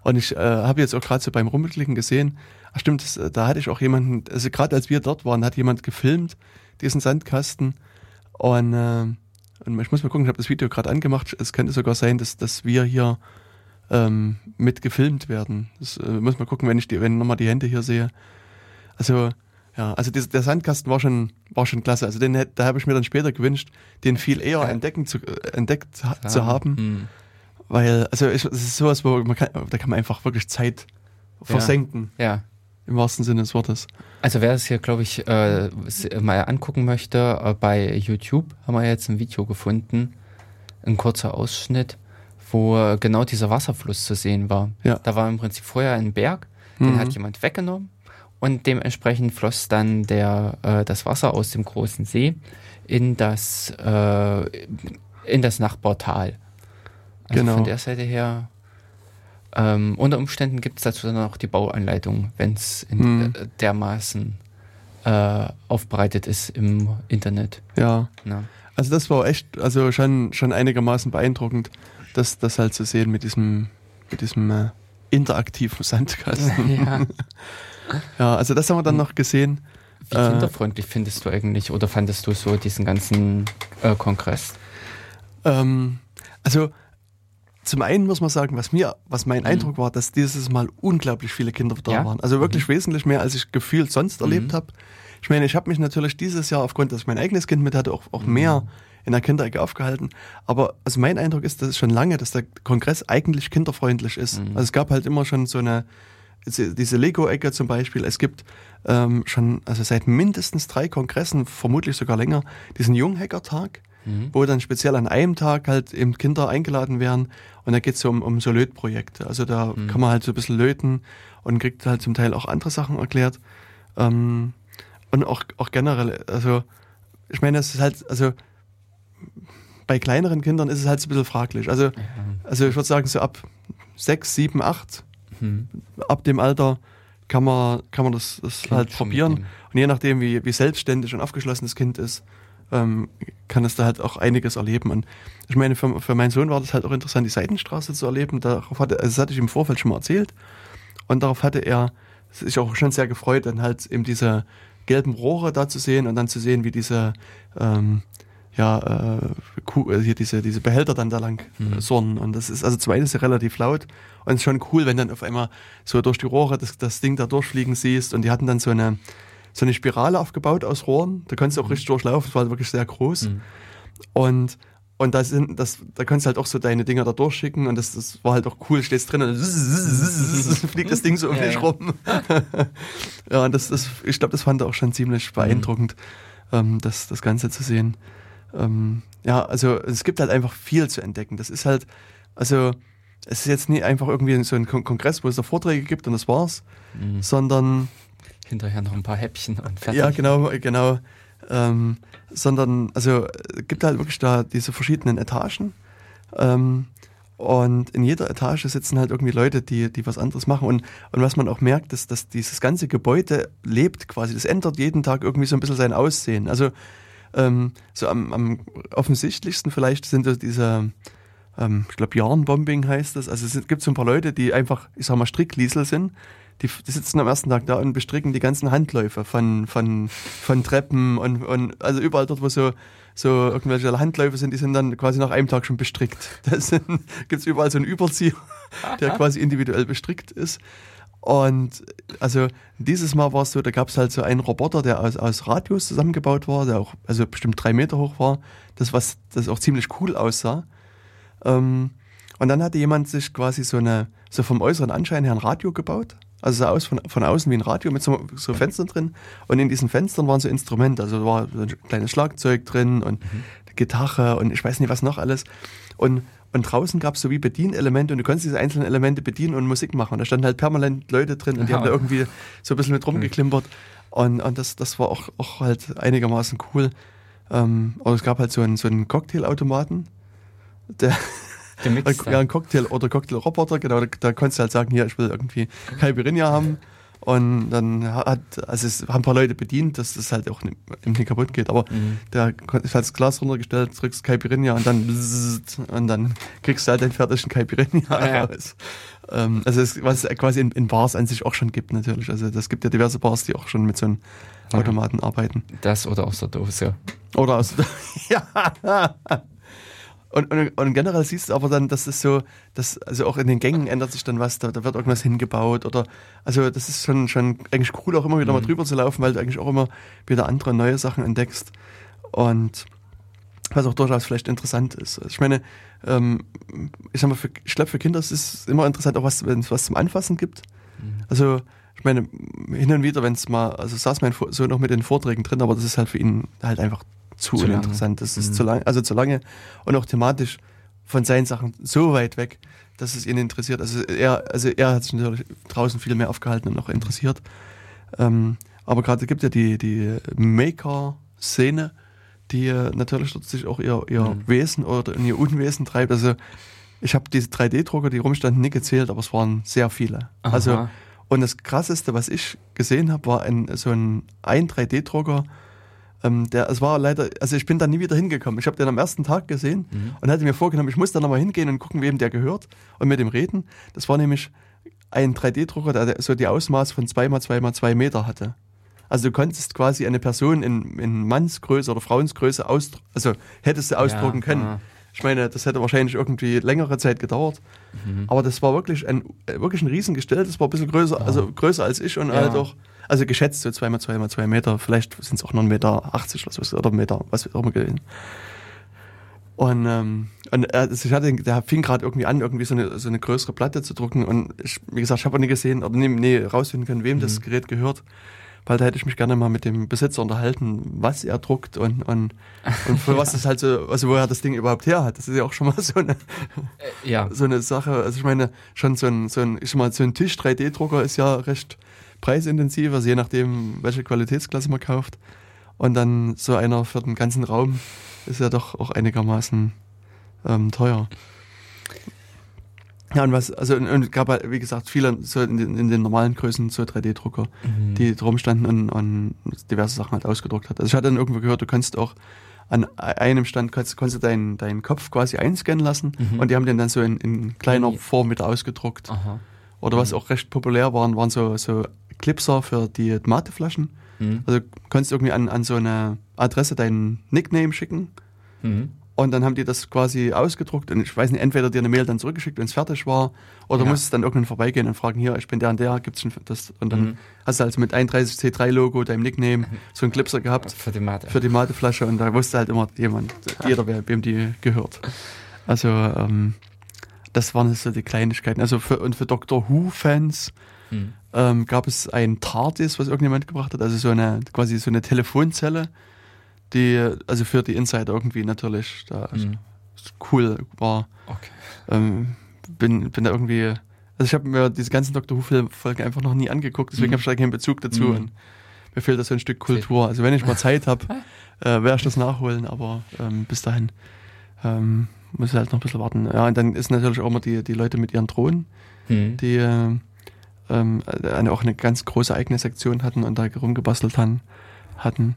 Und ich äh, habe jetzt auch gerade so beim Rumklicken gesehen, ach stimmt, das, äh, da hatte ich auch jemanden, also gerade als wir dort waren, hat jemand gefilmt, diesen Sandkasten. Und, äh, und ich muss mal gucken, ich habe das Video gerade angemacht. Es könnte sogar sein, dass, dass wir hier ähm, mit gefilmt werden. Das äh, muss mal gucken, wenn ich die, wenn nochmal die Hände hier sehe. Also, ja, also dieser- der Sandkasten war schon, war schon klasse. Also den da habe ich mir dann später gewünscht, den viel eher Ja. entdecken zu, äh, entdeckt ha zu haben. Hm. Weil, also es ist sowas, wo man kann, da kann man einfach wirklich Zeit versenken, Ja. Im wahrsten Sinne des Wortes. Also wer es hier, glaube ich, äh, mal angucken möchte, äh, bei YouTube haben wir jetzt ein Video gefunden, ein kurzer Ausschnitt, wo äh, genau dieser Wasserfluss zu sehen war. Ja. Da war im Prinzip vorher ein Berg, den Mhm. hat jemand weggenommen und dementsprechend floss dann der, äh, das Wasser aus dem großen See in das, äh, in das Nachbartal. Also Genau. von der Seite her ähm, unter Umständen gibt es dazu dann auch die Bauanleitung, wenn es Mhm. äh, dermaßen äh, aufbereitet ist im Internet. Ja. Ne? Also das war echt, also schon, schon einigermaßen beeindruckend, das, das halt zu sehen mit diesem, mit diesem äh, interaktiven Sandkasten. ja. ja, also das haben wir dann noch gesehen. Wie Äh, kinderfreundlich findest du eigentlich oder fandest du so diesen ganzen äh, Kongress? Ähm, also zum einen muss man sagen, was mir, was mein Eindruck war, dass dieses Mal unglaublich viele Kinder da Mhm. Ja? Mhm. waren. Also wirklich wesentlich mehr, als ich gefühlt sonst erlebt habe. Ich meine, ich habe mich natürlich dieses Jahr aufgrund, dass ich mein eigenes Kind mit hatte, auch, auch mehr Mhm. in der Kinderecke aufgehalten. Aber also mein Eindruck ist, dass es schon lange, dass der Kongress eigentlich kinderfreundlich ist. Mhm. Also es gab halt immer schon so eine diese diese Lego-Ecke zum Beispiel. Es gibt ähm, schon, also seit mindestens drei Kongressen, vermutlich sogar länger, diesen Junghacker-Tag Mhm. wo dann speziell an einem Tag halt eben Kinder eingeladen werden und da geht es so um, um so Lötprojekte. Also da kann man halt so ein bisschen löten und kriegt halt zum Teil auch andere Sachen erklärt. Ähm, und auch, auch generell, also ich meine, es ist halt, also bei kleineren Kindern ist es halt so ein bisschen fraglich. Also, also ich würde sagen, so ab sechs, sieben, acht, hm. ab dem Alter kann man, kann man das, das halt probieren. Und je nachdem, wie, wie selbstständig und aufgeschlossen das Kind ist, ähm, kann es da halt auch einiges erleben. Und ich meine, für, für meinen Sohn war das halt auch interessant, die Seitenstraße zu erleben. Darauf hatte, also das hatte ich im Vorfeld schon mal erzählt. Und darauf hatte er sich auch schon sehr gefreut, dann halt eben diese gelben Rohre da zu sehen und dann zu sehen, wie diese ähm, ja, äh, äh hier diese, diese Behälter dann da lang mhm. äh, surren. Und das ist, also zum einen ist ja relativ laut und es ist schon cool, wenn dann auf einmal so durch die Rohre das, das Ding da durchfliegen siehst. Und die hatten dann so eine, so eine Spirale aufgebaut aus Rohren. Da konntest du auch mhm. richtig durchlaufen, das war halt wirklich sehr groß. Mhm. Und und da sind, das, da kannst du halt auch so deine Dinger da durchschicken und das, das war halt auch cool, stehst drin und fliegt das Ding so um dich ja. rum. ja, und das, das, ich glaube, das fand er auch schon ziemlich beeindruckend, mhm. ähm, das, das Ganze zu sehen. Ähm, ja, also es gibt halt einfach viel zu entdecken. Das ist halt, also es ist jetzt nie einfach irgendwie so ein Kongress, wo es da Vorträge gibt und das war's, mhm. sondern hinterher noch ein paar Häppchen und fertig. Ja, genau, genau. Ähm, sondern, also gibt halt wirklich da diese verschiedenen Etagen. Ähm, und in jeder Etage sitzen halt irgendwie Leute, die, die was anderes machen. Und, und was man auch merkt, ist, dass dieses ganze Gebäude lebt quasi. Das ändert jeden Tag irgendwie so ein bisschen sein Aussehen. Also ähm, so am, am offensichtlichsten vielleicht sind so diese, ähm, ich glaube, Yarnbombing heißt das. Also es gibt so ein paar Leute, die einfach, ich sag mal, Strickliesel sind die, die sitzen am ersten Tag da und bestricken die ganzen Handläufe von, von, von Treppen und, und also überall dort, wo so, so irgendwelche Handläufe sind, die sind dann quasi nach einem Tag schon bestrickt. Da gibt es überall so einen Überzieher, der quasi individuell bestrickt ist. Und also dieses Mal war es so, da gab es halt so einen Roboter, der aus, aus Radios zusammengebaut war, der auch also bestimmt drei Meter hoch war, das was das auch ziemlich cool aussah. Ähm, und dann hatte jemand sich quasi so eine so vom äußeren Anschein her ein Radio gebaut also sah aus von, von außen wie ein Radio mit so, so Fenstern drin. Und in diesen Fenstern waren so Instrumente. Also da war so ein kleines Schlagzeug drin und mhm. Gitarre und ich weiß nicht was noch alles. Und, und draußen gab es so wie Bedienelemente und du konntest diese einzelnen Elemente bedienen und Musik machen. Und da standen halt permanent Leute drin und die ja. haben da irgendwie so ein bisschen mit rumgeklimpert. Und, und das, das war auch, auch halt einigermaßen cool. Ähm, aber es gab halt so einen, so einen Cocktailautomaten, der, ja, ein Cocktail oder Cocktailroboter, genau, da, da konntest du halt sagen, hier, ich will irgendwie Caipirinha haben. Und dann hat, also es haben ein paar Leute bedient, dass das halt auch nicht, nicht kaputt geht. Aber mhm. der ist halt das Glas runtergestellt, drückst Caipirinha und dann bzzzt, und dann kriegst du halt den fertigen Caipirinha ja, raus. Ja. Ähm, also es, was es quasi in, in, Bars an sich auch schon gibt natürlich. Also das gibt ja diverse Bars, die auch schon mit so einem Automaten arbeiten. Das oder aus der Dose. Oder aus der Ja. Und, und, und, generell siehst du aber dann, dass es so, dass, also auch in den Gängen ändert sich dann was, da, da wird irgendwas hingebaut oder, also das ist schon, schon eigentlich cool, auch immer wieder mhm. mal drüber zu laufen, weil du eigentlich auch immer wieder andere neue Sachen entdeckst. Und was auch durchaus vielleicht interessant ist. Ich meine, ähm, ich sag mal, für, ich glaube, für Kinder ist es immer interessant, auch was, wenn es was zum Anfassen gibt. Mhm. Also, ich meine, hin und wieder, wenn es mal, also saß mein Sohn noch mit den Vorträgen drin, aber das ist halt für ihn halt einfach zu, zu uninteressant. Das ist mhm. zu lang, also zu lange und auch thematisch von seinen Sachen so weit weg, dass es ihn interessiert. Also er, also er hat sich natürlich draußen viel mehr aufgehalten und noch interessiert. Ähm, aber gerade gibt ja die, die Maker-Szene, die natürlich sich auch ihr, ihr mhm. Wesen oder in ihr Unwesen treibt. Also ich habe diese 3D-Drucker, die rumstanden, nicht gezählt, aber es waren sehr viele. Aha. Also und das krasseste, was ich gesehen habe, war ein, so ein, ein 3D-Drucker, ähm, der, es war leider, also ich bin da nie wieder hingekommen. Ich habe den am ersten Tag gesehen mhm. und hatte mir vorgenommen, ich muss da nochmal hingehen und gucken, wem der gehört und mit dem reden. Das war nämlich ein 3D-Drucker, der so die Ausmaß von 2x2x2 Meter hatte. Also du konntest quasi eine Person in, in Mannsgröße oder Frauensgröße aus, also hättest du ausdrucken ja, können. Ah. Ich meine, das hätte wahrscheinlich irgendwie längere Zeit gedauert. Mhm. Aber das war wirklich ein, wirklich ein Riesengestell. Das war ein bisschen größer, ja. also größer als ich und ja. halt auch also geschätzt so zwei mal zwei mal zwei Meter, vielleicht sind es auch noch ein Meter 80 oder so, oder Meter, was auch immer gewesen. Und, ähm, und er, also ich hatte, der fing gerade irgendwie an, irgendwie so eine, so eine größere Platte zu drucken. Und ich, wie gesagt, ich habe auch nie gesehen oder nie, nie rausfinden können, wem mhm. das Gerät gehört. Weil da hätte ich mich gerne mal mit dem Besitzer unterhalten, was er druckt und, und, und für was das halt so, also woher das Ding überhaupt her hat. Das ist ja auch schon mal so eine, äh, ja. so eine Sache. Also ich meine, schon so ein, so ein, ich mal, so ein Tisch 3D-Drucker ist ja recht preisintensiv, also je nachdem, welche Qualitätsklasse man kauft. Und dann so einer für den ganzen Raum ist ja doch auch einigermaßen ähm, teuer. Ja, und was, also und, und gab halt, wie gesagt, viele so in den, in den normalen Größen so 3D-Drucker, Mhm. die drum standen und, und diverse Sachen halt ausgedruckt hat. Also ich hatte dann irgendwo gehört, du kannst auch an einem Stand kannst, konntest du deinen, deinen Kopf quasi einscannen lassen Mhm. und die haben den dann so in, in kleiner In- Form wieder ausgedruckt. Aha. Oder was auch recht populär waren, waren so, so Clipser für die Mateflaschen. Mhm. Also konntest irgendwie an, an so eine Adresse deinen Nickname schicken Mhm. und dann haben die das quasi ausgedruckt und ich weiß nicht, entweder dir eine Mail dann zurückgeschickt, wenn es fertig war, oder Ja. musstest dann irgendwann vorbeigehen und fragen, hier, ich bin der und der, gibt's schon das? Und dann Mhm. hast du also mit 31C3-Logo, deinem Nickname, so einen Clipser gehabt Für die Mathe. für die Mateflasche und da wusste halt immer jemand, jeder, wer, wem die gehört. Also, ähm, das waren so die Kleinigkeiten. Also für, und für Doctor Who-Fans Mhm. Ähm, gab es ein TARDIS, was irgendjemand gebracht hat, also so eine, quasi so eine Telefonzelle, die, also für die Insider irgendwie natürlich da Mhm. cool war. Okay. Ähm, bin, bin da irgendwie, also ich habe mir diese ganzen Doctor Who-Folgen einfach noch nie angeguckt, deswegen Mhm. habe ich da keinen Bezug dazu Mhm. und mir fehlt da so ein Stück Kultur. Also wenn ich mal Zeit habe, äh, werde ich das nachholen, aber ähm, bis dahin ähm, muss ich halt noch ein bisschen warten. Ja, und dann ist natürlich auch immer die, die Leute mit ihren Drohnen, Mhm. die äh, ähm, eine, auch eine ganz große eigene Sektion hatten und da rumgebastelt han, hatten.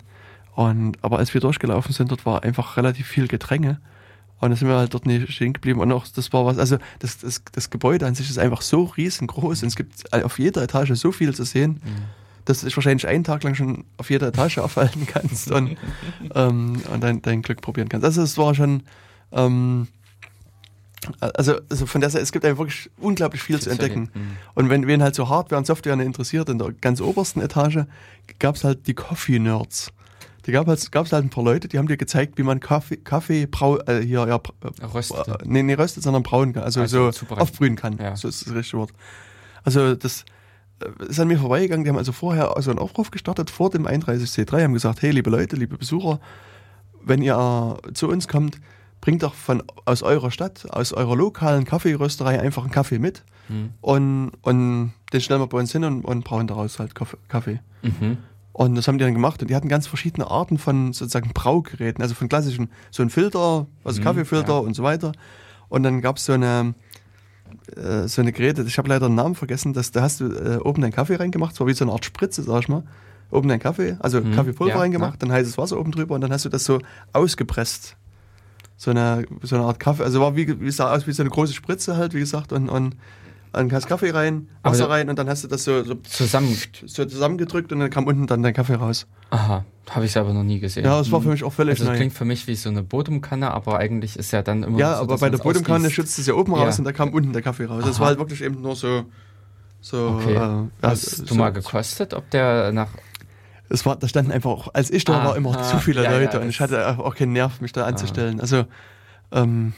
Und, aber als wir durchgelaufen sind, dort war einfach relativ viel Gedränge. Und da sind wir halt dort nicht stehen geblieben. Und auch das war was, also das, das, das Gebäude an sich ist einfach so riesengroß und es gibt auf jeder Etage so viel zu sehen, Mhm. dass du dich wahrscheinlich einen Tag lang schon auf jeder Etage aufhalten kannst und, ähm, und dein, dein Glück probieren kannst. Also es war schon, ähm, also, also von der Seite, es gibt einfach wirklich unglaublich viel, zu entdecken. Mhm. Und wenn wen halt so Hardware und Software interessiert, in der ganz obersten Etage gab es halt die Coffee Nerds. Die gab es gab's halt ein paar Leute, die haben dir gezeigt, wie man Kaffee, Kaffee brau, äh, hier, ja, äh, Röstet. äh, nee, nee, röstet, sondern brauen kann. Also, Also so aufbrühen kann. Ja. So ist das richtige Wort. Also das äh, ist an mir vorbeigegangen. Die haben also vorher so einen Aufruf gestartet vor dem 31C3, haben gesagt, hey, liebe Leute, liebe Besucher, wenn ihr äh, zu uns kommt, bringt doch von aus eurer Stadt, aus eurer lokalen Kaffeerösterei einfach einen Kaffee mit Mhm. und, und den stellen wir bei uns hin und, und brauen daraus halt Kaffee-. Mhm. Und das haben die dann gemacht und die hatten ganz verschiedene Arten von sozusagen Braugeräten, also von klassischen, so ein Filter, also Mhm, Kaffeefilter ja. und so weiter. Und dann gab es so eine, äh, so eine Geräte, ich habe leider den Namen vergessen, dass, da hast du äh, oben deinen Kaffee reingemacht, so wie so eine Art Spritze, sag ich mal. Oben deinen Kaffee, also Mhm, Kaffeepulver ja, reingemacht, dann heißes Wasser oben drüber und dann hast du das so ausgepresst. So eine, so eine Art Kaffee, also war wie, wie sah aus wie so eine große Spritze halt, wie gesagt, und, und dann hast Kaffee rein, Wasser rein und dann hast du das so, so Zusammen. so zusammengedrückt und dann kam unten dann dein Kaffee raus. Aha, habe ich aber noch nie gesehen. Ja, das war für mich auch völlig Also das neu. klingt für mich wie so eine Bodumkanne, aber eigentlich ist ja dann immer Ja, so, aber bei der es Bodumkanne ausgießt. schützt es ja oben Ja. raus und da kam unten der Kaffee raus. Das Aha. war halt wirklich eben nur so. so Okay. äh, ja, Hast so, du mal gekostet, ob der nach. Es war, da standen einfach auch, als ich da Ah, war, immer ah, zu viele ja, ja, Leute und das- ich hatte auch keinen Nerv, mich da anzustellen. Also, ähm,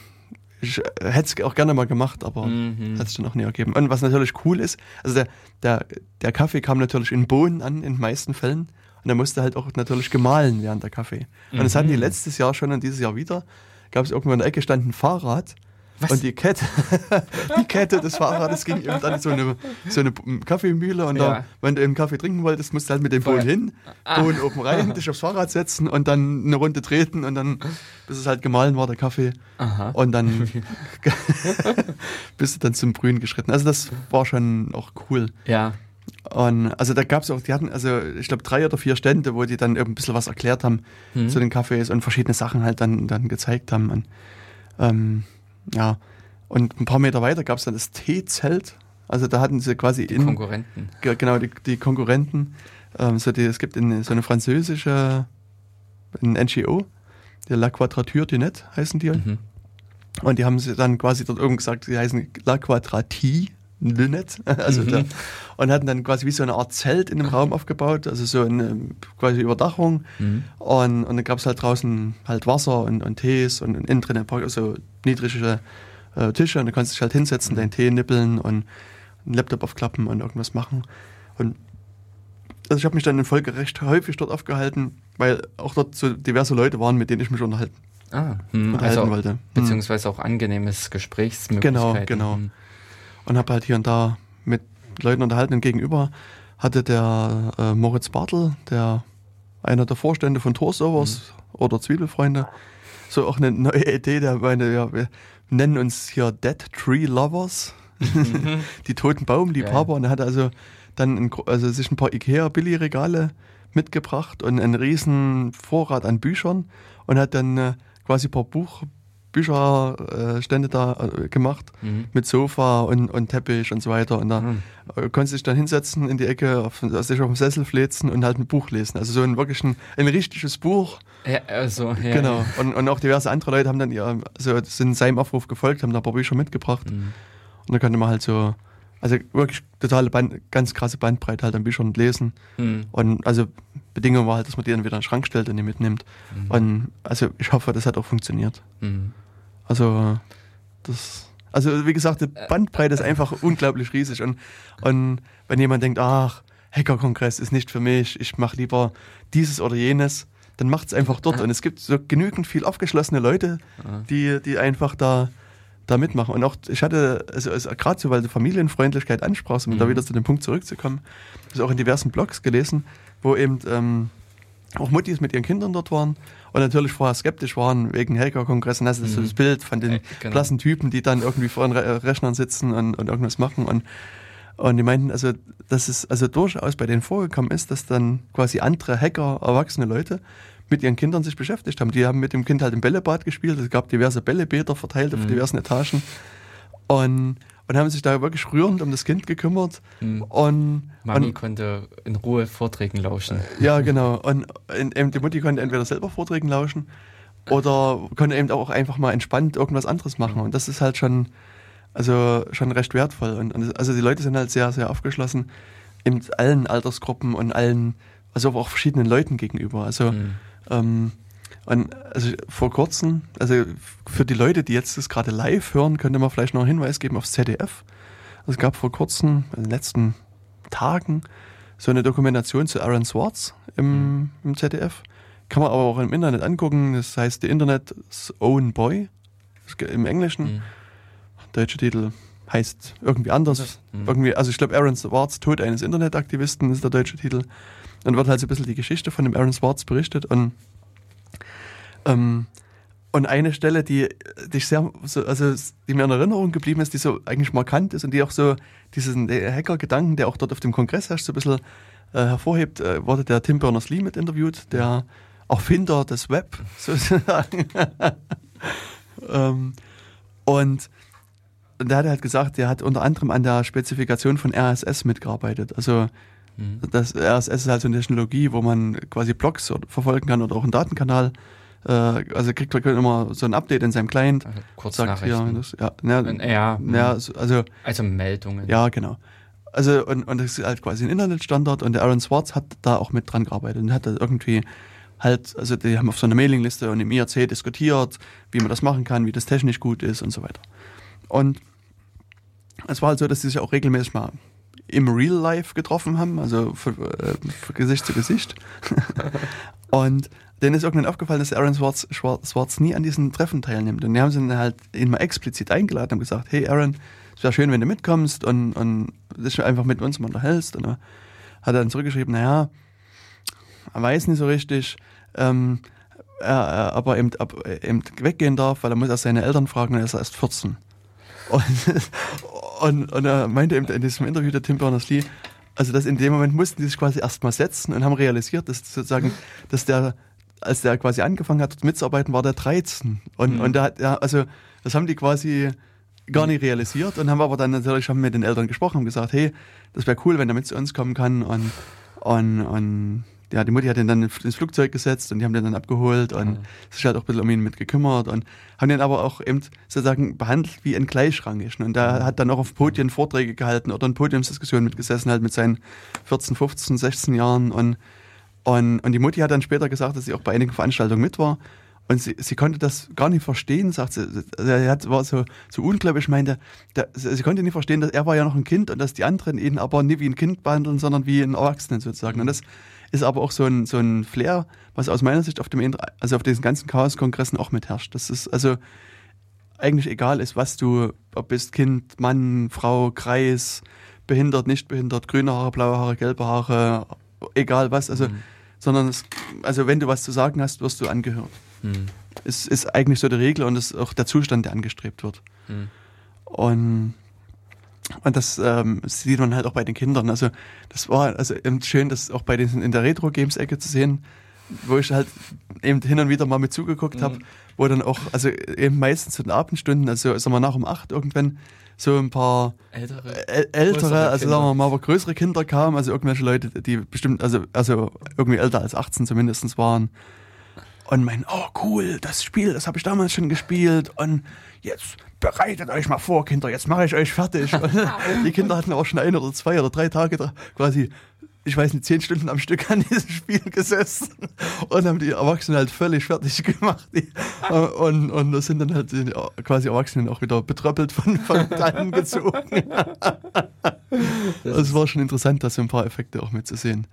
ich hätte es auch gerne mal gemacht, aber Mhm. hat es dann auch nie ergeben. Und was natürlich cool ist, also der, der, der Kaffee kam natürlich in Bohnen an, in den meisten Fällen. Und der musste halt auch natürlich gemahlen werden, der Kaffee. Und das hatten die Mhm. letztes Jahr schon und dieses Jahr wieder. Gab es irgendwo in der Ecke stand ein Fahrrad. Was? Und die Kette, die Kette des Fahrrades ging eben dann so eine, so eine Kaffeemühle und da, Ja. wenn du einen Kaffee trinken wolltest, musst du halt mit dem Voll. Bohnen hin, Bohnen oben rein, dich aufs Fahrrad setzen und dann eine Runde treten und dann, bis es halt gemahlen war, der Kaffee. Aha. Und dann bist du dann zum Brühen geschritten. Also das war schon auch cool. Ja. Und also da gab es auch, die hatten also ich glaube drei oder vier Stände, wo die dann eben ein bisschen was erklärt haben Mhm. zu den Kaffees und verschiedene Sachen halt dann, dann gezeigt haben. Und, ähm, ja, und ein paar Meter weiter gab es dann das Teezelt. Also da hatten sie quasi Die in, Konkurrenten. ge- genau die, die Konkurrenten. Ähm, so die, es gibt in, so eine französische ein NGO, der La Quadrature du Net heißen die. Mhm. Und die haben sie dann quasi dort oben gesagt, sie heißen La Quadratie Lynette. Also Mhm. da, und hatten dann quasi wie so eine Art Zelt in dem Raum aufgebaut, also so eine quasi Überdachung. Mhm. Und, und dann gab es halt draußen halt Wasser und, und Tees und, und innen drin ein paar so niedrige äh, Tische und du kannst dich halt hinsetzen, deinen Tee nippeln und einen Laptop aufklappen und irgendwas machen. Und also ich habe mich dann in Folge recht häufig dort aufgehalten, weil auch dort so diverse Leute waren, mit denen ich mich unterhalten, Ah, hm, unterhalten also, wollte. Hm. beziehungsweise auch angenehmes Gesprächsmöglichkeiten. Genau, genau. Hm. Und habe halt hier und da mit Leuten unterhalten und gegenüber hatte der äh, Moritz Bartel, der einer der Vorstände von Tor Servers mhm. oder Zwiebelfreunde, so auch eine neue Idee, der meine, ja, wir nennen uns hier Dead Tree Lovers, mhm. die toten Baumliebhaber. Ja. Und er hat also dann ein, also sich ein paar Ikea-Billigregale mitgebracht und einen riesen Vorrat an Büchern und hat dann äh, quasi ein paar Buch, Bücherstände da äh, gemacht mhm. mit Sofa und, und Teppich und so weiter. Und da mhm. konnte sich dann hinsetzen in die Ecke, auf, sich auf dem Sessel fläzen und halt ein Buch lesen. Also so ein wirklich ein, ein richtiges Buch. Ja, also, ja, genau. Ja. Und, und auch diverse andere Leute haben dann ihr, also sind seinem Aufruf gefolgt, haben da ein paar Bücher mitgebracht. Mhm. Und dann konnte man halt so also wirklich totale Band, ganz krasse Bandbreite halt an Büchern und Lesen. Mhm. Und also Bedingung war halt, dass man die dann wieder in den Schrank stellt und die mitnimmt. Mhm. Und also ich hoffe, das hat auch funktioniert. Also das, also wie gesagt, die Bandbreite ist einfach unglaublich riesig. Und, und wenn jemand denkt, ach, Hackerkongress ist nicht für mich, ich mache lieber dieses oder jenes, dann macht es einfach dort. Und es gibt so genügend viel aufgeschlossene Leute, die, die einfach da da mitmachen. Und auch, ich hatte, also, also gerade so, weil du Familienfreundlichkeit ansprachst, um mhm. da wieder zu dem Punkt zurückzukommen, das auch in diversen Blogs gelesen, wo eben ähm, auch Muttis mit ihren Kindern dort waren und natürlich vorher skeptisch waren wegen Hacker-Kongressen. Also mhm. das Bild von den äh, genau. blassen Typen, die dann irgendwie vor den Re Rechnern sitzen und, und irgendwas machen. Und, und die meinten, also, dass es also durchaus bei denen vorgekommen ist, dass dann quasi andere Hacker, erwachsene Leute, mit ihren Kindern sich beschäftigt haben. Die haben mit dem Kind halt im Bällebad gespielt. Es gab diverse Bällebäder verteilt auf mhm. diversen Etagen. Und, und haben sich da wirklich rührend um das Kind gekümmert. Mhm. Und, Mami und, konnte in Ruhe Vorträgen lauschen. Ja, genau. Und, und die Mutti konnte entweder selber Vorträgen lauschen oder konnte eben auch einfach mal entspannt irgendwas anderes machen. Und das ist halt schon, also schon recht wertvoll. Und, also die Leute sind halt sehr, sehr aufgeschlossen in allen Altersgruppen und allen, also auch verschiedenen Leuten gegenüber. Also mhm. Ähm, und also vor kurzem, also für die Leute, die jetzt das gerade live hören, könnte man vielleicht noch einen Hinweis geben aufs ZDF. Also es gab vor kurzem, in den letzten Tagen, so eine Dokumentation zu Aaron Swartz im, mhm. im ZDF. Kann man aber auch im Internet angucken. Das heißt The Internet's Own Boy im Englischen. Mhm. Deutsche Titel heißt irgendwie anders. Mhm. Irgendwie, also ich glaube Aaron Swartz, Tod eines Internetaktivisten ist der deutsche Titel. Dann wird halt so ein bisschen die Geschichte von dem Aaron Swartz berichtet und ähm, und eine Stelle, die, die sehr, so, also die mir in Erinnerung geblieben ist, die so eigentlich markant ist und die auch so diesen Hacker-Gedanken, der auch dort auf dem Kongress herrscht, so ein bisschen äh, hervorhebt, äh, wurde der Tim Berners-Lee mit interviewt, der Erfinder des Web sozusagen. ähm, und, und der hat halt gesagt, der hat unter anderem an der Spezifikation von RSS mitgearbeitet. Also Mhm. Das RSS ist halt so eine Technologie, wo man quasi Blogs verfolgen kann oder auch einen Datenkanal. Äh, also kriegt man immer so ein Update in seinem Client. Also kurz sagt, ja, das, ja, ja, ja, also, also Meldungen. Ja, genau. Also und, und das ist halt quasi ein Internetstandard und der Aaron Swartz hat da auch mit dran gearbeitet und hat da irgendwie halt, also die haben auf so einer Mailingliste und im IRC diskutiert, wie man das machen kann, wie das technisch gut ist und so weiter. Und es war halt so, dass sie sich auch regelmäßig mal im Real Life getroffen haben, also für, äh, für Gesicht zu Gesicht. und denen ist irgendwann aufgefallen, dass Aaron Swartz, Swartz nie an diesen Treffen teilnimmt. Und die haben sie dann halt ihn mal explizit eingeladen und gesagt, hey Aaron, es wäre schön, wenn du mitkommst und, und dich einfach mit uns mal unterhältst. Und er hat dann zurückgeschrieben, naja, er weiß nicht so richtig, ähm, er, aber eben, ab, eben weggehen darf, weil er muss erst seine Eltern fragen und er ist erst 14. Und, und, und er meinte eben in diesem Interview der Tim Berners-Lee, also dass in dem Moment mussten die sich quasi erstmal setzen und haben realisiert, dass sozusagen, dass der, als der quasi angefangen hat, dort mitzuarbeiten, war der 13. Und, mhm. und der hat, ja, also das haben die quasi gar nicht realisiert und haben aber dann natürlich schon mit den Eltern gesprochen und gesagt, hey, das wäre cool, wenn er mit zu uns kommen kann und, und, und ja, die Mutti hat ihn dann ins Flugzeug gesetzt und die haben den dann abgeholt und mhm. sich halt auch ein bisschen um ihn mit gekümmert und haben den aber auch eben sozusagen behandelt wie ein Gleichrangig. Und der mhm. hat dann auch auf Podien Vorträge gehalten oder in Podiumsdiskussionen mitgesessen, halt mit seinen 14, 15, 16 Jahren und, und, und die Mutti hat dann später gesagt, dass sie auch bei einigen Veranstaltungen mit war. Und sie, sie konnte das gar nicht verstehen, sagt sie. Er hat, war so, so unglaublich, meinte, der, sie konnte nicht verstehen, dass er war ja noch ein Kind und dass die anderen ihn aber nie wie ein Kind behandeln, sondern wie einen Erwachsenen sozusagen. Und das ist aber auch so ein, so ein Flair, was aus meiner Sicht auf dem, also auf diesen ganzen Chaos-Kongressen auch mitherrscht. Das ist also eigentlich egal ist, was du, ob bist Kind, Mann, Frau, Kreis, behindert, nicht behindert, grüne Haare, blaue Haare, gelbe Haare, egal was, also, Mhm. Sondern es, also wenn du was zu sagen hast, wirst du angehört. Hm. Es ist eigentlich so die Regel und es ist auch der Zustand, der angestrebt wird. Hm. Und, und das ähm, sieht man halt auch bei den Kindern. Also das war also eben schön, das auch bei den in der Retro-Games-Ecke zu sehen, wo ich halt eben hin und wieder mal mit zugeguckt habe, Mhm. wo dann auch, also eben meistens zu den Abendstunden, also sagen wir nach um acht irgendwann, so ein paar Ältere. äl- ältere, Größere also sagen wir mal, aber größere Kinder kamen, also irgendwelche Leute, die bestimmt, also, also irgendwie älter als 18 zumindest waren. Und meinen, oh cool, das Spiel, das habe ich damals schon gespielt und jetzt bereitet euch mal vor, Kinder, jetzt mache ich euch fertig. Und die Kinder hatten auch schon ein oder zwei oder drei Tage quasi, ich weiß nicht, zehn Stunden am Stück an diesem Spiel gesessen und haben die Erwachsenen halt völlig fertig gemacht. Und, und das sind dann halt die quasi Erwachsenen auch wieder betröppelt von, von Tannen gezogen. Es war schon interessant, da so ein paar Effekte auch mitzusehen.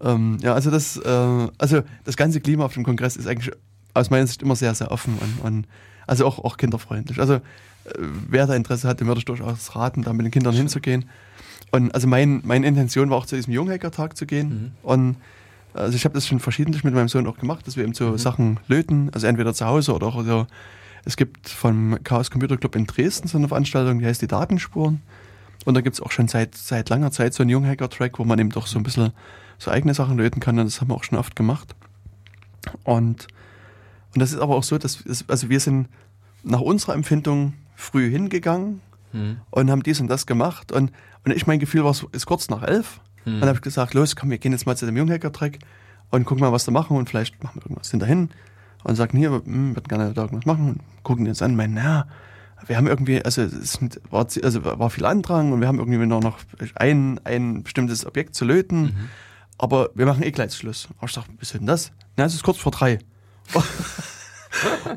Ähm, ja, also das, äh, also das ganze Klima auf dem Kongress ist eigentlich aus meiner Sicht immer sehr, sehr offen und, und also auch, auch kinderfreundlich. Also äh, wer da Interesse hat, dem würde ich durchaus raten, da mit den Kindern hinzugehen. Und also mein, meine Intention war auch zu diesem Junghackertag zu gehen. Mhm. Und also ich habe das schon verschiedentlich mit meinem Sohn auch gemacht, dass wir eben so Mhm. Sachen löten, also entweder zu Hause oder auch so. Es gibt vom Chaos Computer Club in Dresden so eine Veranstaltung, die heißt die Datenspuren. Und da gibt es auch schon seit, seit langer Zeit so einen Junghacker-Track, wo man eben doch so ein bisschen so eigene Sachen löten kann. Und das haben wir auch schon oft gemacht. Und, und das ist aber auch so, dass es, also wir sind nach unserer Empfindung früh hingegangen Hm. und haben dies und das gemacht. Und, und ich, mein Gefühl war, es ist kurz nach elf. Hm. Und dann habe ich gesagt, los, komm, wir gehen jetzt mal zu dem Junghacker-Track und gucken mal, was da machen und vielleicht machen wir irgendwas hinterhin. Und sagen, hier, wir hm, würden gerne da irgendwas machen und gucken uns an, meinen, naja, wir haben irgendwie, also es war, also war viel Andrang und wir haben irgendwie nur noch ein, ein bestimmtes Objekt zu löten, Mhm. aber wir machen eh gleich Schluss. Aber ich dachte, was ist denn das? Na, es ist kurz vor drei.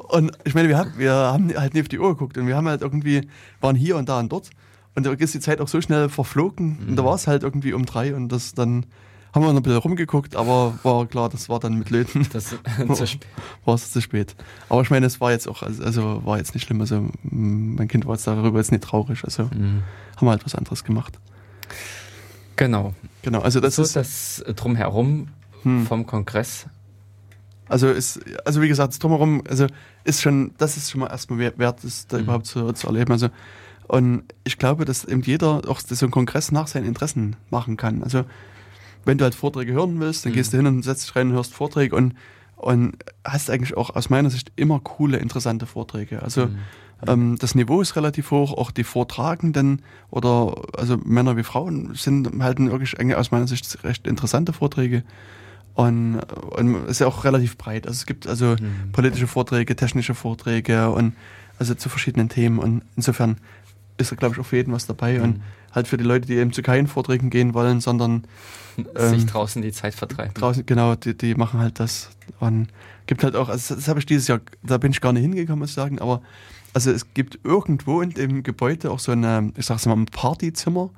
und ich meine, wir haben, wir haben halt nicht auf die Uhr geguckt und wir haben halt irgendwie, waren hier und da und dort. Und da ist die Zeit auch so schnell verflogen. Und da war es halt irgendwie um drei und das dann haben wir noch ein bisschen rumgeguckt, aber war klar, das war dann mit Löten, Das zu spät. war es zu spät. Aber ich meine, es war jetzt auch, also- also war jetzt nicht schlimm. Also mein Kind war jetzt darüber jetzt nicht traurig. Also Hm. haben wir halt was anderes gemacht. Genau. Genau, also das so ist, das Drumherum Hm. vom Kongress. Also ist, also wie gesagt, das drumherum, also ist schon, das ist schon mal erstmal wert, das da Mhm. überhaupt zu, zu erleben. Also und ich glaube, dass eben jeder auch so einen Kongress nach seinen Interessen machen kann. Also wenn du halt Vorträge hören willst, dann Mhm. gehst du hin und setzt dich rein und hörst Vorträge und und hast eigentlich auch aus meiner Sicht immer coole, interessante Vorträge. Also Hm. ähm, das Niveau ist relativ hoch, auch die Vortragenden oder also Männer wie Frauen sind halt wirklich eigentlich aus meiner Sicht recht interessante Vorträge. Und, und es ist ja auch relativ breit. Also es gibt also Hm. politische Vorträge, technische Vorträge und also zu verschiedenen Themen. Und insofern ist da, glaube ich, auch für jeden was dabei. Und Hm. halt für die Leute, die eben zu keinen Vorträgen gehen wollen, sondern Sich ähm, draußen die Zeit vertreiben. draußen, genau, die, die machen halt das. Und gibt halt auch, also das, das habe ich dieses Jahr, da bin ich gar nicht hingekommen, muss ich sagen, aber also es gibt irgendwo in dem Gebäude auch so eine, ich sag's mal, ein Partyzimmer,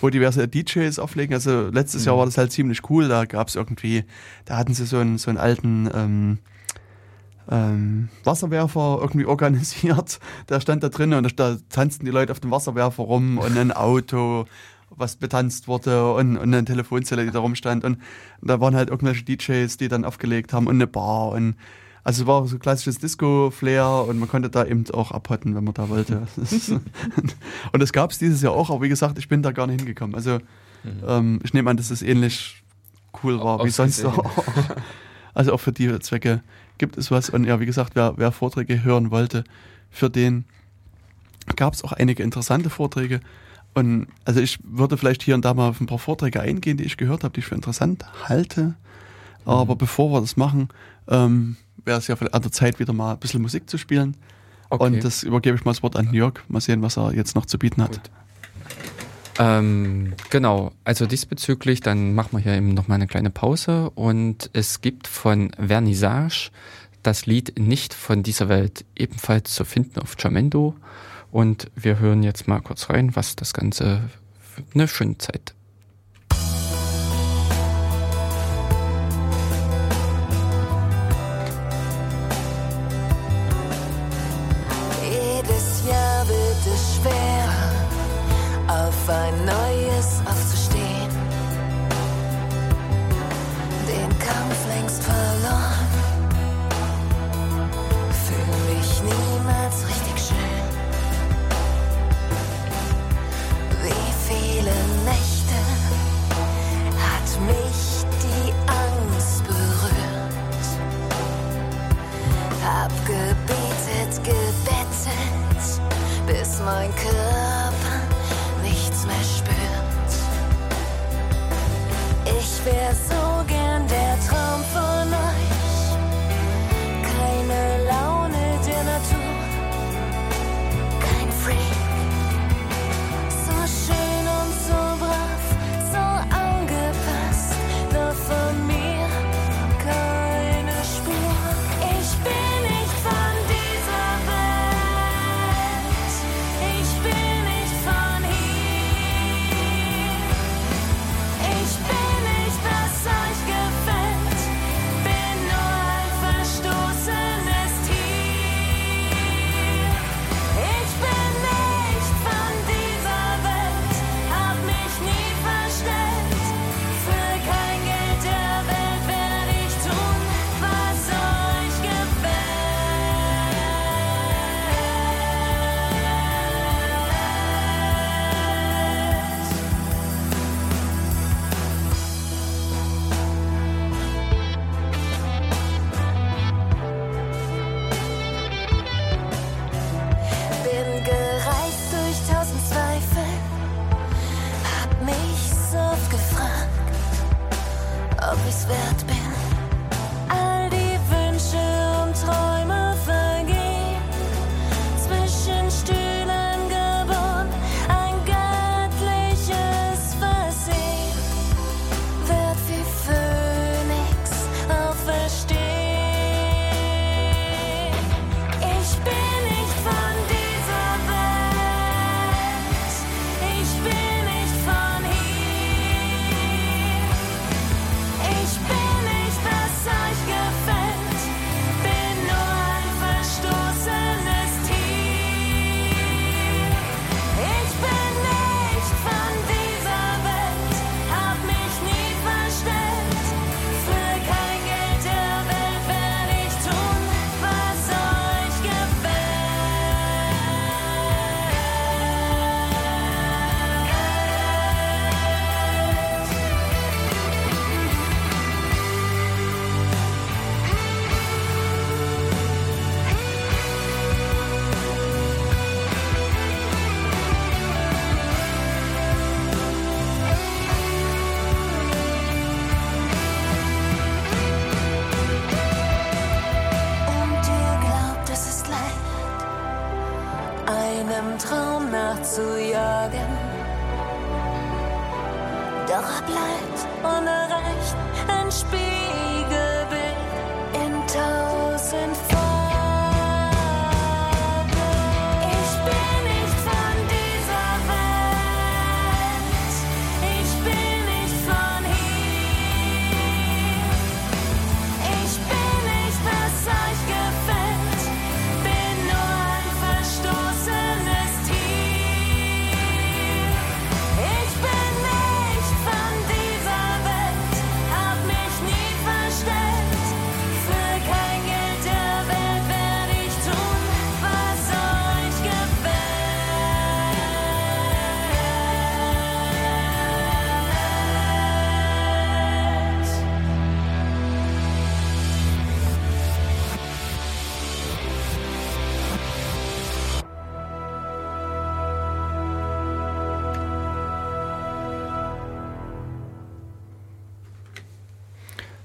wo diverse DJs auflegen. Also letztes Jahr Mhm. war das halt ziemlich cool, da gab's irgendwie, da hatten sie so einen, so einen alten ähm, ähm, Wasserwerfer irgendwie organisiert. Der stand da drin und da tanzten die Leute auf dem Wasserwerfer rum und ein Auto, was betanzt wurde und, und eine Telefonzelle, die da rumstand. Und da waren halt irgendwelche DJs, die dann aufgelegt haben und eine Bar und also es war so klassisches Disco-Flair und man konnte da eben auch abhotten, wenn man da wollte. Und das gab es dieses Jahr auch, aber wie gesagt, ich bin da gar nicht hingekommen. Also Mhm. ähm, ich nehme an, dass es ähnlich cool war wie sonst auch. Also auch für die Zwecke gibt es was. Und ja, wie gesagt, wer, wer Vorträge hören wollte, für den gab es auch einige interessante Vorträge. Und also ich würde vielleicht hier und da mal auf ein paar Vorträge eingehen, die ich gehört habe, die ich für interessant halte. Aber Mhm. bevor wir das machen, ähm, wäre es ja vielleicht an der Zeit, wieder mal ein bisschen Musik zu spielen. Okay. Und das übergebe ich mal das Wort an Jörg. Mal sehen, was er jetzt noch zu bieten hat. Gut. Ähm, genau, also diesbezüglich, dann machen wir hier eben noch mal eine kleine Pause und es gibt von Vernissage das Lied Nicht von dieser Welt ebenfalls zu finden auf Jamendo und wir hören jetzt mal kurz rein, was das Ganze für eine schöne Zeit. schwer, auf ein neues aufzustehen. Den Kampf längst verloren.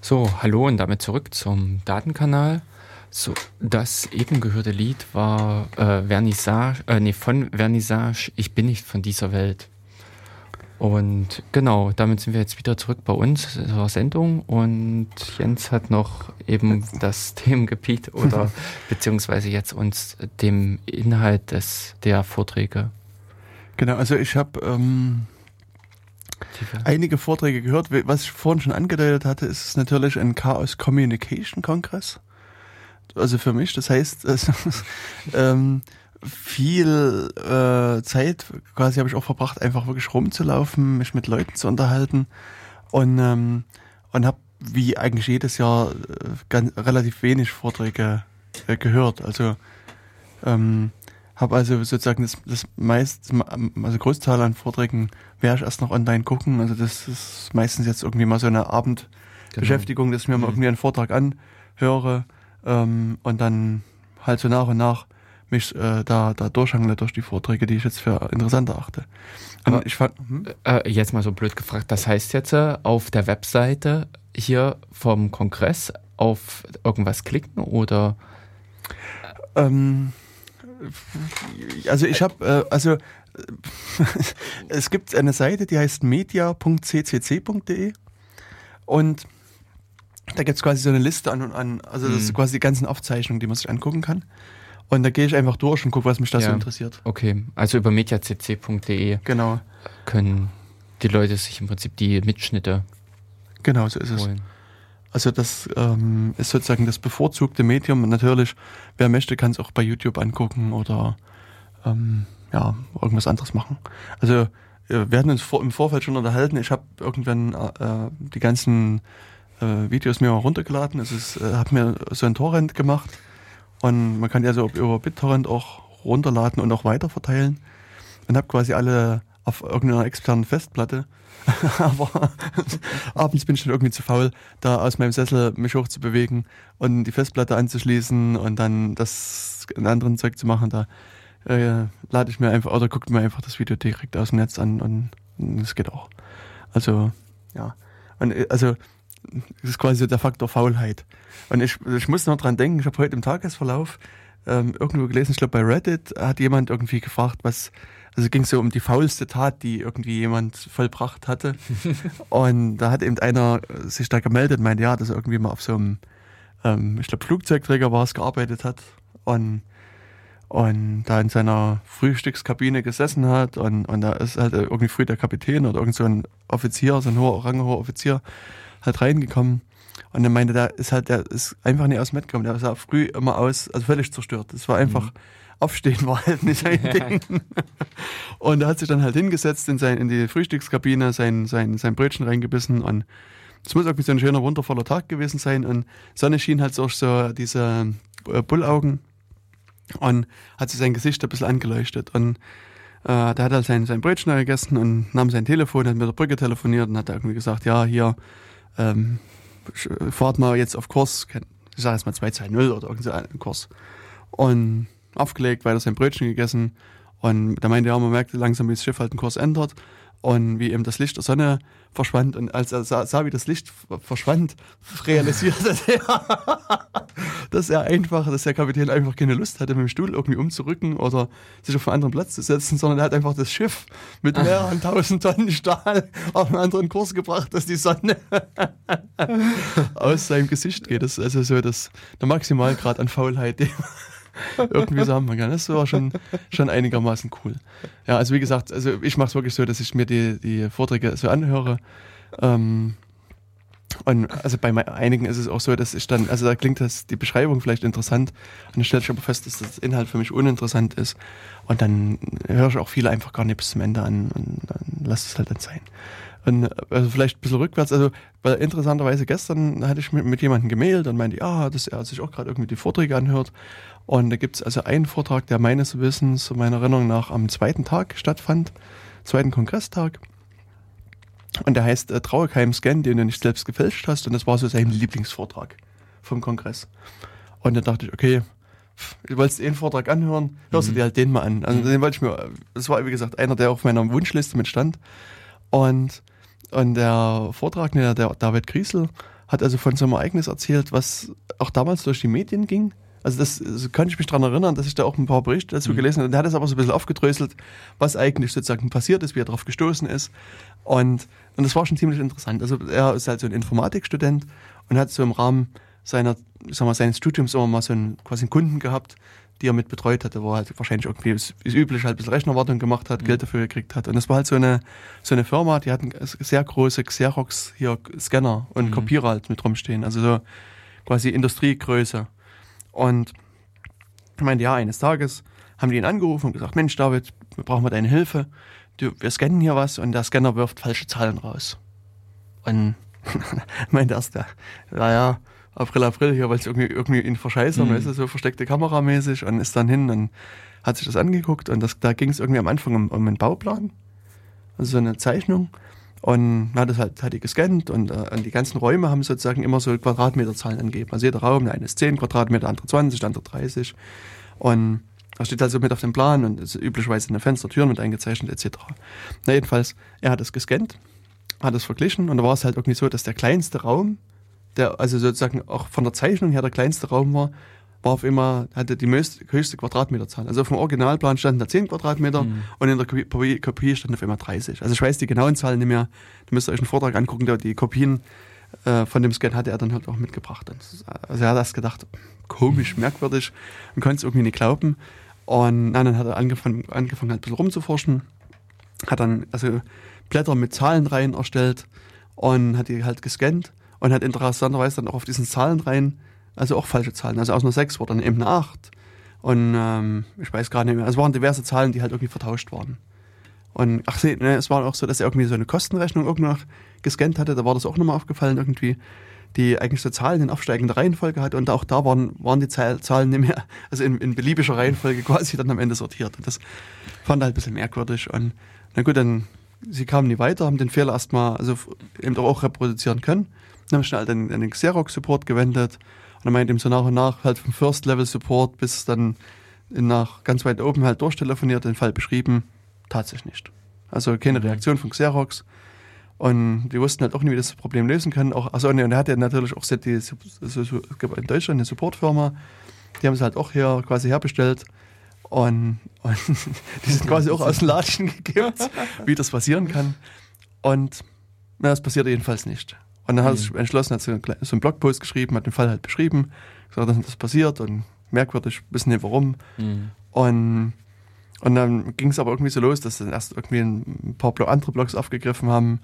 So, hallo und damit zurück zum Datenkanal. So, das eben gehörte Lied war äh, Vernissage, äh, nee, von Vernissage, Ich bin nicht von dieser Welt. Und genau, damit sind wir jetzt wieder zurück bei uns zur Sendung und Jens hat noch eben das Themengebiet oder beziehungsweise jetzt uns dem Inhalt des der Vorträge. Genau, also ich habe ähm, einige Vorträge gehört. Was ich vorhin schon angedeutet hatte, ist es natürlich ein Chaos Communication Kongress. Also für mich, das heißt, also, ähm, viel äh, Zeit quasi habe ich auch verbracht, einfach wirklich rumzulaufen, mich mit Leuten zu unterhalten und ähm, und habe wie eigentlich jedes Jahr äh, ganz, relativ wenig Vorträge äh, gehört. Also ähm, habe also sozusagen das, das meist, also Großteil an Vorträgen ich erst noch online gucken. Also das ist meistens jetzt irgendwie mal so eine Abendbeschäftigung, dass ich mir mal irgendwie einen Vortrag anhöre ähm, und dann halt so nach und nach mich äh, da, da durchhangle durch die Vorträge, die ich jetzt für interessant erachte. Und Aber- ich fand, hm? Äh, jetzt mal so blöd gefragt, das heißt jetzt äh, auf der Webseite hier vom Kongress auf irgendwas klicken oder Ähm, also ich habe, äh, also äh, es gibt eine Seite, die heißt media.ccc.de und da gibt es quasi so eine Liste an und an, also das ist Mhm. quasi die ganzen Aufzeichnungen, die man sich angucken kann. Und da gehe ich einfach durch und gucke, was mich da so Ja. interessiert. okay, also über mediacc.de Genau, können die Leute sich im Prinzip die Mitschnitte genau so ist es. holen. Also das ähm, ist sozusagen das bevorzugte Medium. Und natürlich, wer möchte, kann es auch bei YouTube angucken oder ähm, ja, irgendwas anderes machen. Also äh, wir hatten uns vor, im Vorfeld schon unterhalten. Ich habe irgendwann äh, die ganzen äh, Videos mir mal runtergeladen. Es ist, äh, habe mir so ein Torrent gemacht und man kann ja so über BitTorrent auch runterladen und auch weiter verteilen und habe quasi alle auf irgendeiner externen Festplatte. Aber abends bin ich dann irgendwie zu faul, da aus meinem Sessel mich hochzubewegen und die Festplatte anzuschließen und dann das in anderen Zeug zu machen. Da äh, lade ich mir einfach oder gucke mir einfach das Video direkt aus dem Netz an und das geht auch. Also, ja. Und äh, also, das ist quasi der Faktor Faulheit. Und ich, ich muss noch dran denken, ich habe heute im Tagesverlauf ähm, irgendwo gelesen, ich glaube bei Reddit hat jemand irgendwie gefragt, was, also ging so um die faulste Tat, die irgendwie jemand vollbracht hatte. und da hat eben einer äh, sich da gemeldet, meinte, ja, dass er irgendwie mal auf so einem, ähm, ich glaube Flugzeugträger war es, gearbeitet hat und und da in seiner Frühstückskabine gesessen hat und, und da ist halt irgendwie früh der Kapitän oder irgend so ein Offizier, so ein hoher, ranghoher Offizier halt reingekommen und er meinte, der ist halt, der ist einfach nicht aus dem Bett gekommen, der sah früh immer aus, also völlig zerstört. Das war einfach, aufstehen war halt nicht sein Ding. Und er hat sich dann halt hingesetzt in, sein, in die Frühstückskabine, sein, sein, sein Brötchen reingebissen und es muss irgendwie so ein schöner, wundervoller Tag gewesen sein und Sonne schien halt durch so diese äh, Bullaugen und hat sich sein Gesicht ein bisschen angeleuchtet. Und äh, der hat halt sein, sein Brötchen gegessen und nahm sein Telefon, hat mit der Brücke telefoniert und hat irgendwie gesagt, ja, hier, ähm, fahrt mal jetzt auf Kurs, ich sage jetzt mal 220 oder irgend so einen Kurs. Und aufgelegt, weiter sein Brötchen gegessen. Und da meinte er, man merkte langsam, wie das Schiff halt den Kurs ändert und wie eben das Licht der Sonne verschwand. Und als er sah, sah wie das Licht verschwand, realisierte er, dass er einfach, dass der Kapitän einfach keine Lust hatte, mit dem Stuhl irgendwie umzurücken oder sich auf einen anderen Platz zu setzen, sondern er hat einfach das Schiff mit mehreren tausend Tonnen Stahl auf einen anderen Kurs gebracht, dass die Sonne aus seinem Gesicht geht. Das ist also so das, der Maximalgrad an Faulheit, den irgendwie haben kann. Das war schon, schon einigermaßen cool. Ja, also wie gesagt, also ich mache es wirklich so, dass ich mir die, die Vorträge so anhöre. Ähm, und also bei einigen ist es auch so, dass ich dann, also da klingt das die Beschreibung vielleicht interessant und dann stelle ich aber fest, dass das Inhalt für mich uninteressant ist. Und dann höre ich auch viele einfach gar nicht bis zum Ende an und dann lass es halt dann sein. Und also vielleicht ein bisschen rückwärts, also weil interessanterweise gestern hatte ich mit, mit jemandem gemailt und meinte, ja, dass er sich auch gerade irgendwie die Vorträge anhört. Und da gibt es also einen Vortrag, der meines Wissens, meiner Erinnerung nach, am zweiten Tag stattfand, zweiten Kongresstag. Und der heißt äh, Trauerkeim Scan, den du nicht selbst gefälscht hast. Und das war so sein Lieblingsvortrag vom Kongress. Und da dachte ich, okay, pff, du wolltest den Vortrag anhören, hörst du dir halt den mal an. Also den wollte ich mir, das war wie gesagt einer, der auf meiner Wunschliste mit stand. Und, und der Vortragende, der David Griesel, hat also von so einem Ereignis erzählt, was auch damals durch die Medien ging. Also das, das kann ich mich daran erinnern, dass ich da auch ein paar Berichte dazu gelesen habe. Und er hat es aber so ein bisschen aufgedröselt, was eigentlich sozusagen passiert ist, wie er darauf gestoßen ist. Und, und das war schon ziemlich interessant. Also er ist halt so ein Informatikstudent und hat so im Rahmen seiner, ich sag mal, seines Studiums immer mal so einen, quasi einen Kunden gehabt, die er mit betreut hatte, wo er halt wahrscheinlich irgendwie, ist, ist üblich, halt ein bisschen Rechnerwartung gemacht hat, Geld dafür gekriegt hat. Und das war halt so eine, so eine Firma, die hatten sehr große Xerox hier Scanner und Kopierer halt mit rumstehen. Also so quasi Industriegröße. Und ich meinte, ja, eines Tages haben die ihn angerufen und gesagt, Mensch, David, wir brauchen mal deine Hilfe. Du, wir scannen hier was und der Scanner wirft falsche Zahlen raus. Und meinte erst, ja, ja, ja, April, April hier, weil es irgendwie, irgendwie ihn verscheißern, Mhm. weißt du, so versteckte Kamera mäßig und ist dann hin und hat sich das angeguckt und das, da ging es irgendwie am Anfang um, um einen Bauplan, also so eine Zeichnung und hat das halt, hat die gescannt und, äh, und die ganzen Räume haben sozusagen immer so Quadratmeterzahlen angegeben. Also jeder Raum, der eine ist 10 Quadratmeter, der andere 20, der andere 30 und Das steht also mit auf dem Plan und ist üblicherweise eine Fenstertür mit eingezeichnet etc. Na jedenfalls, er hat es gescannt, hat es verglichen und da war es halt irgendwie so, dass der kleinste Raum, der also sozusagen auch von der Zeichnung her der kleinste Raum war, war auf immer, hatte die höchste Quadratmeterzahl. Also auf dem Originalplan standen da 10 Quadratmeter Mhm. und in der Kopie, Kopie- Kopie stand auf immer 30. Also ich weiß die genauen Zahlen nicht mehr. Du müsst euch einen Vortrag angucken, der die Kopien äh, von dem Scan hatte er dann halt auch mitgebracht. Ist- Also er hat das gedacht, komisch, merkwürdig und konnte es irgendwie nicht glauben. Und na, dann hat er angefangen, angefangen halt ein bisschen rumzuforschen, hat dann also Blätter mit Zahlenreihen erstellt und hat die halt gescannt und hat interessanterweise dann auch auf diesen Zahlenreihen, also auch falsche Zahlen, also aus einer 6 wurde dann eben eine 8 und ähm, ich weiß gar nicht mehr, es waren diverse Zahlen, die halt irgendwie vertauscht waren. Und ach nee, ne, es war auch so, dass er irgendwie so eine Kostenrechnung irgendwo noch gescannt hatte, da war das auch nochmal aufgefallen irgendwie, die eigentlich so Zahlen in aufsteigender Reihenfolge hatte und auch da waren, waren die Zahl- Zahlen nicht mehr, also in, in beliebiger Reihenfolge quasi dann am Ende sortiert. Und das fand er halt ein bisschen merkwürdig und na gut, dann sie kamen nie weiter, haben den Fehler erstmal also eben auch reproduzieren können. Dann haben wir schnell an den, an den Xerox-Support gewendet und dann meint ihm so nach und nach halt vom First-Level-Support bis dann nach ganz weit oben halt durchtelefoniert, den Fall beschrieben, tatsächlich nicht. Also keine Reaktion von Xerox. Und die wussten halt auch nicht, wie das Problem lösen können. Auch, also, und er hatte natürlich auch die, so, so, so, es gab in Deutschland eine Supportfirma, die haben es halt auch hier quasi herbestellt. Und, und die sind quasi auch aus dem Latschen gekippt, wie das passieren kann. Und na, das passierte jedenfalls nicht. Und dann hat er sich entschlossen, hat so einen, Blogpost geschrieben, hat den Fall halt beschrieben, gesagt, dass das passiert und merkwürdig, wissen nicht warum. Mhm. Und, und dann ging es aber irgendwie so los, dass dann erst irgendwie ein paar andere Blogs aufgegriffen haben.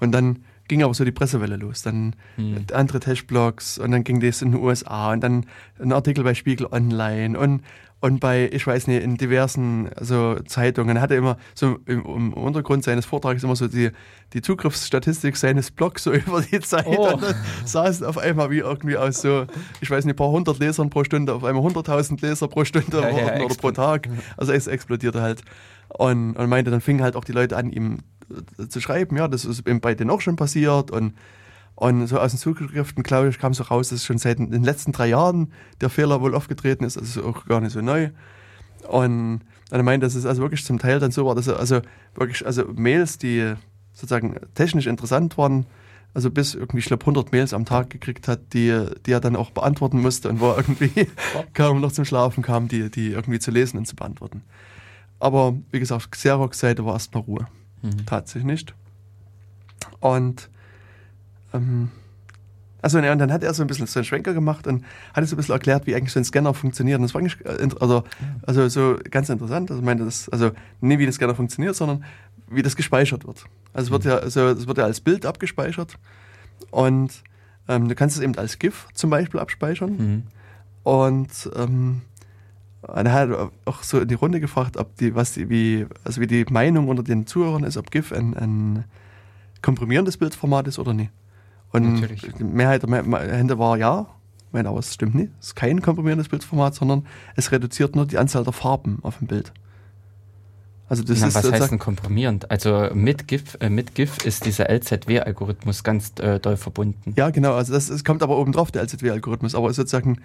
Und dann ging aber so die Pressewelle los. Dann Hm. andere Tech-Blogs und dann ging das in den USA und dann ein Artikel bei Spiegel Online und, und bei, ich weiß nicht, in diversen also Zeitungen. Er hatte immer so im, im Untergrund seines Vortrags immer so die, die Zugriffsstatistik seines Blogs so über die Zeit. Oh. Und dann saß es auf einmal wie irgendwie aus so, ich weiß nicht, ein paar hundert Lesern pro Stunde, auf einmal 100.000 Leser pro Stunde Ja, ja, oder, pro. Tag. Also es explodierte halt. Und, und meinte, dann fingen halt auch die Leute an, ihm zu schreiben, ja, das ist eben bei denen auch schon passiert. Und, und so aus den Zugriffen, glaube ich, kam so raus, dass schon seit den letzten drei Jahren der Fehler wohl aufgetreten ist. Also auch gar nicht so neu. Und er meinte, dass es also wirklich zum Teil dann so war, dass er also wirklich, also Mails, die sozusagen technisch interessant waren, also bis irgendwie, ich glaube, 100 Mails am Tag gekriegt hat, die, die er dann auch beantworten musste und wo er irgendwie kaum noch zum Schlafen kam, die, die irgendwie zu lesen und zu beantworten. Aber wie gesagt, Xerox-Seite war erstmal Ruhe. Mhm. Tatsächlich nicht. Und ähm, also und dann hat er so ein bisschen so einen Schwenker gemacht und hat so ein bisschen erklärt, wie eigentlich so ein Scanner funktioniert. Und das war eigentlich äh, also, also so ganz interessant. Also meinte das, also nicht wie der Scanner funktioniert, sondern wie das gespeichert wird. Also es wird ja, also es wird ja als Bild abgespeichert und ähm, du kannst es eben als GIF zum Beispiel abspeichern. Mhm. Und ähm, und er hat auch so in die Runde gefragt, ob die, was die, wie, also wie die Meinung unter den Zuhörern ist, ob GIF ein, ein komprimierendes Bildformat ist oder nicht. Und Natürlich. die Mehrheit der Hände war ja, ich meine, aber es stimmt nicht. Es ist kein komprimierendes Bildformat, sondern es reduziert nur die Anzahl der Farben auf dem Bild. Also das Na, ist was heißt denn komprimierend? Also mit GIF, äh, mit GIF ist dieser LZW-Algorithmus ganz äh, doll verbunden. Ja, genau. Also das, es kommt aber oben drauf, der LZW-Algorithmus. Aber sozusagen,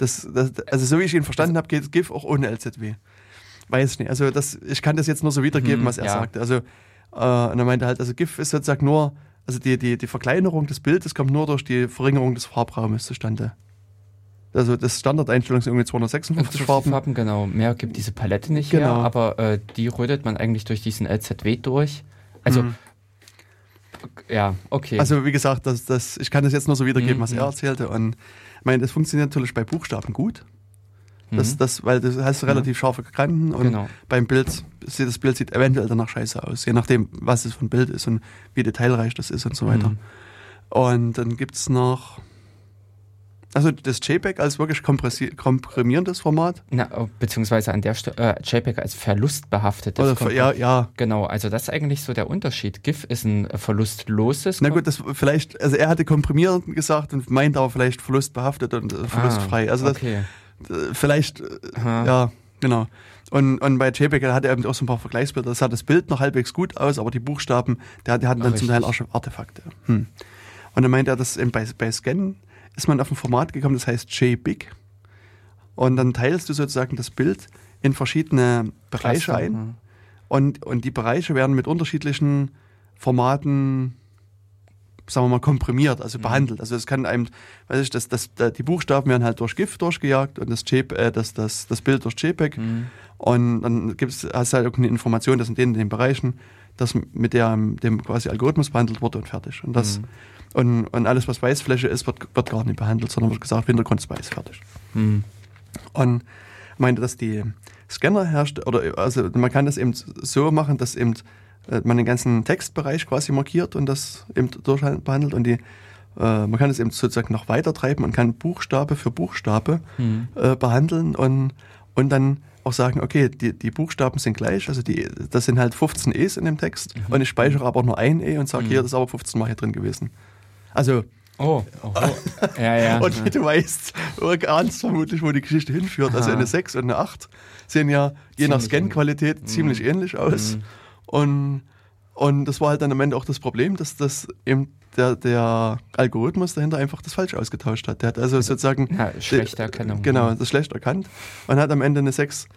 das, das, also so wie ich ihn verstanden habe, geht GIF auch ohne LZW. Weiß ich nicht. Also das, ich kann das jetzt nur so wiedergeben, Mhm, was er ja. sagte. Also äh, und er meinte halt, also GIF ist sozusagen nur, also die, die, die Verkleinerung des Bildes kommt nur durch die Verringerung des Farbraumes zustande. Also das Standardeinstellung sind irgendwie 256 Farben. Farben, genau. Mehr gibt diese Palette nicht Genau. her, aber äh, die rötet man eigentlich durch diesen LZW durch. Also, Mhm. ja, okay. Also wie gesagt, das, das, ich kann das jetzt nur so wiedergeben, Mhm, was er mhm. erzählte. Und ich meine, das funktioniert natürlich bei Buchstaben gut. Das, Mhm. das, weil du hast relativ scharfe Kanten und Genau. beim Bild, sieht das Bild sieht eventuell danach scheiße aus, je nachdem, was es für ein Bild ist und wie detailreich das ist und so weiter. Mhm. Und dann gibt es noch, also das JPEG als wirklich komprimierendes Format. Na, oh, beziehungsweise an der Stelle äh, JPEG als verlustbehaftetes. Oder, Komprim- ja, ja. Genau, also das ist eigentlich so der Unterschied. GIF ist ein äh, verlustloses. Na gut, das vielleicht, also er hatte komprimierend gesagt und meint aber vielleicht verlustbehaftet und äh, verlustfrei. Ah, also das, okay. vielleicht, äh, ja, genau. Und, und bei JPEG hat er eben auch so ein paar Vergleichsbilder. Das sah das Bild noch halbwegs gut aus, aber die Buchstaben, der, die hatten dann Ah, zum Teil richtig. auch Artefakte. Hm. Und dann meint er, dass eben bei, bei Scan ist man auf ein Format gekommen, das heißt JBIG. Und dann teilst du sozusagen das Bild in verschiedene Bereiche Cluster, ein. mhm. Und, und die Bereiche werden mit unterschiedlichen Formaten, sagen wir mal, komprimiert, also behandelt. Also es kann einem, weiß ich, das, das, da- die Buchstaben werden halt durch GIF durchgejagt und das, JP, äh, das, das, das Bild durch JPEG. Und dann gibt's, hast du halt irgendeine Information, dass in den, in den Bereichen das mit der, dem quasi Algorithmus behandelt wurde und fertig. Und das, und, und alles, was Weißfläche ist, wird, wird gar nicht behandelt, sondern wird gesagt, Hintergrund ist weiß, fertig. Mhm. Und meinte, dass die Scanner herrscht, oder also man kann das eben so machen, dass eben äh, man den ganzen Textbereich quasi markiert und das eben durchbehandelt und die äh, man kann es eben sozusagen noch weiter treiben und kann Buchstabe für Buchstabe äh, behandeln und, und dann auch sagen, okay, die, die Buchstaben sind gleich, also die, das sind halt 15 E's in dem Text und ich speichere aber nur ein E und sage, hier, das ist aber 15 Mal hier drin gewesen. Also, Oh, oh, oh. ja, ja. und du weißt, du ahnst vermutlich, wo die Geschichte hinführt. Also Aha. eine 6 und eine 8 sehen ja je nach Scan-Qualität ziemlich ähnlich aus. Mhm. Und, und das war halt dann am Ende auch das Problem, dass das eben der, der Algorithmus dahinter einfach das falsch ausgetauscht hat. Der hat also sozusagen Ja, schlechte Erkennung. Genau, das schlecht erkannt und hat am Ende eine 6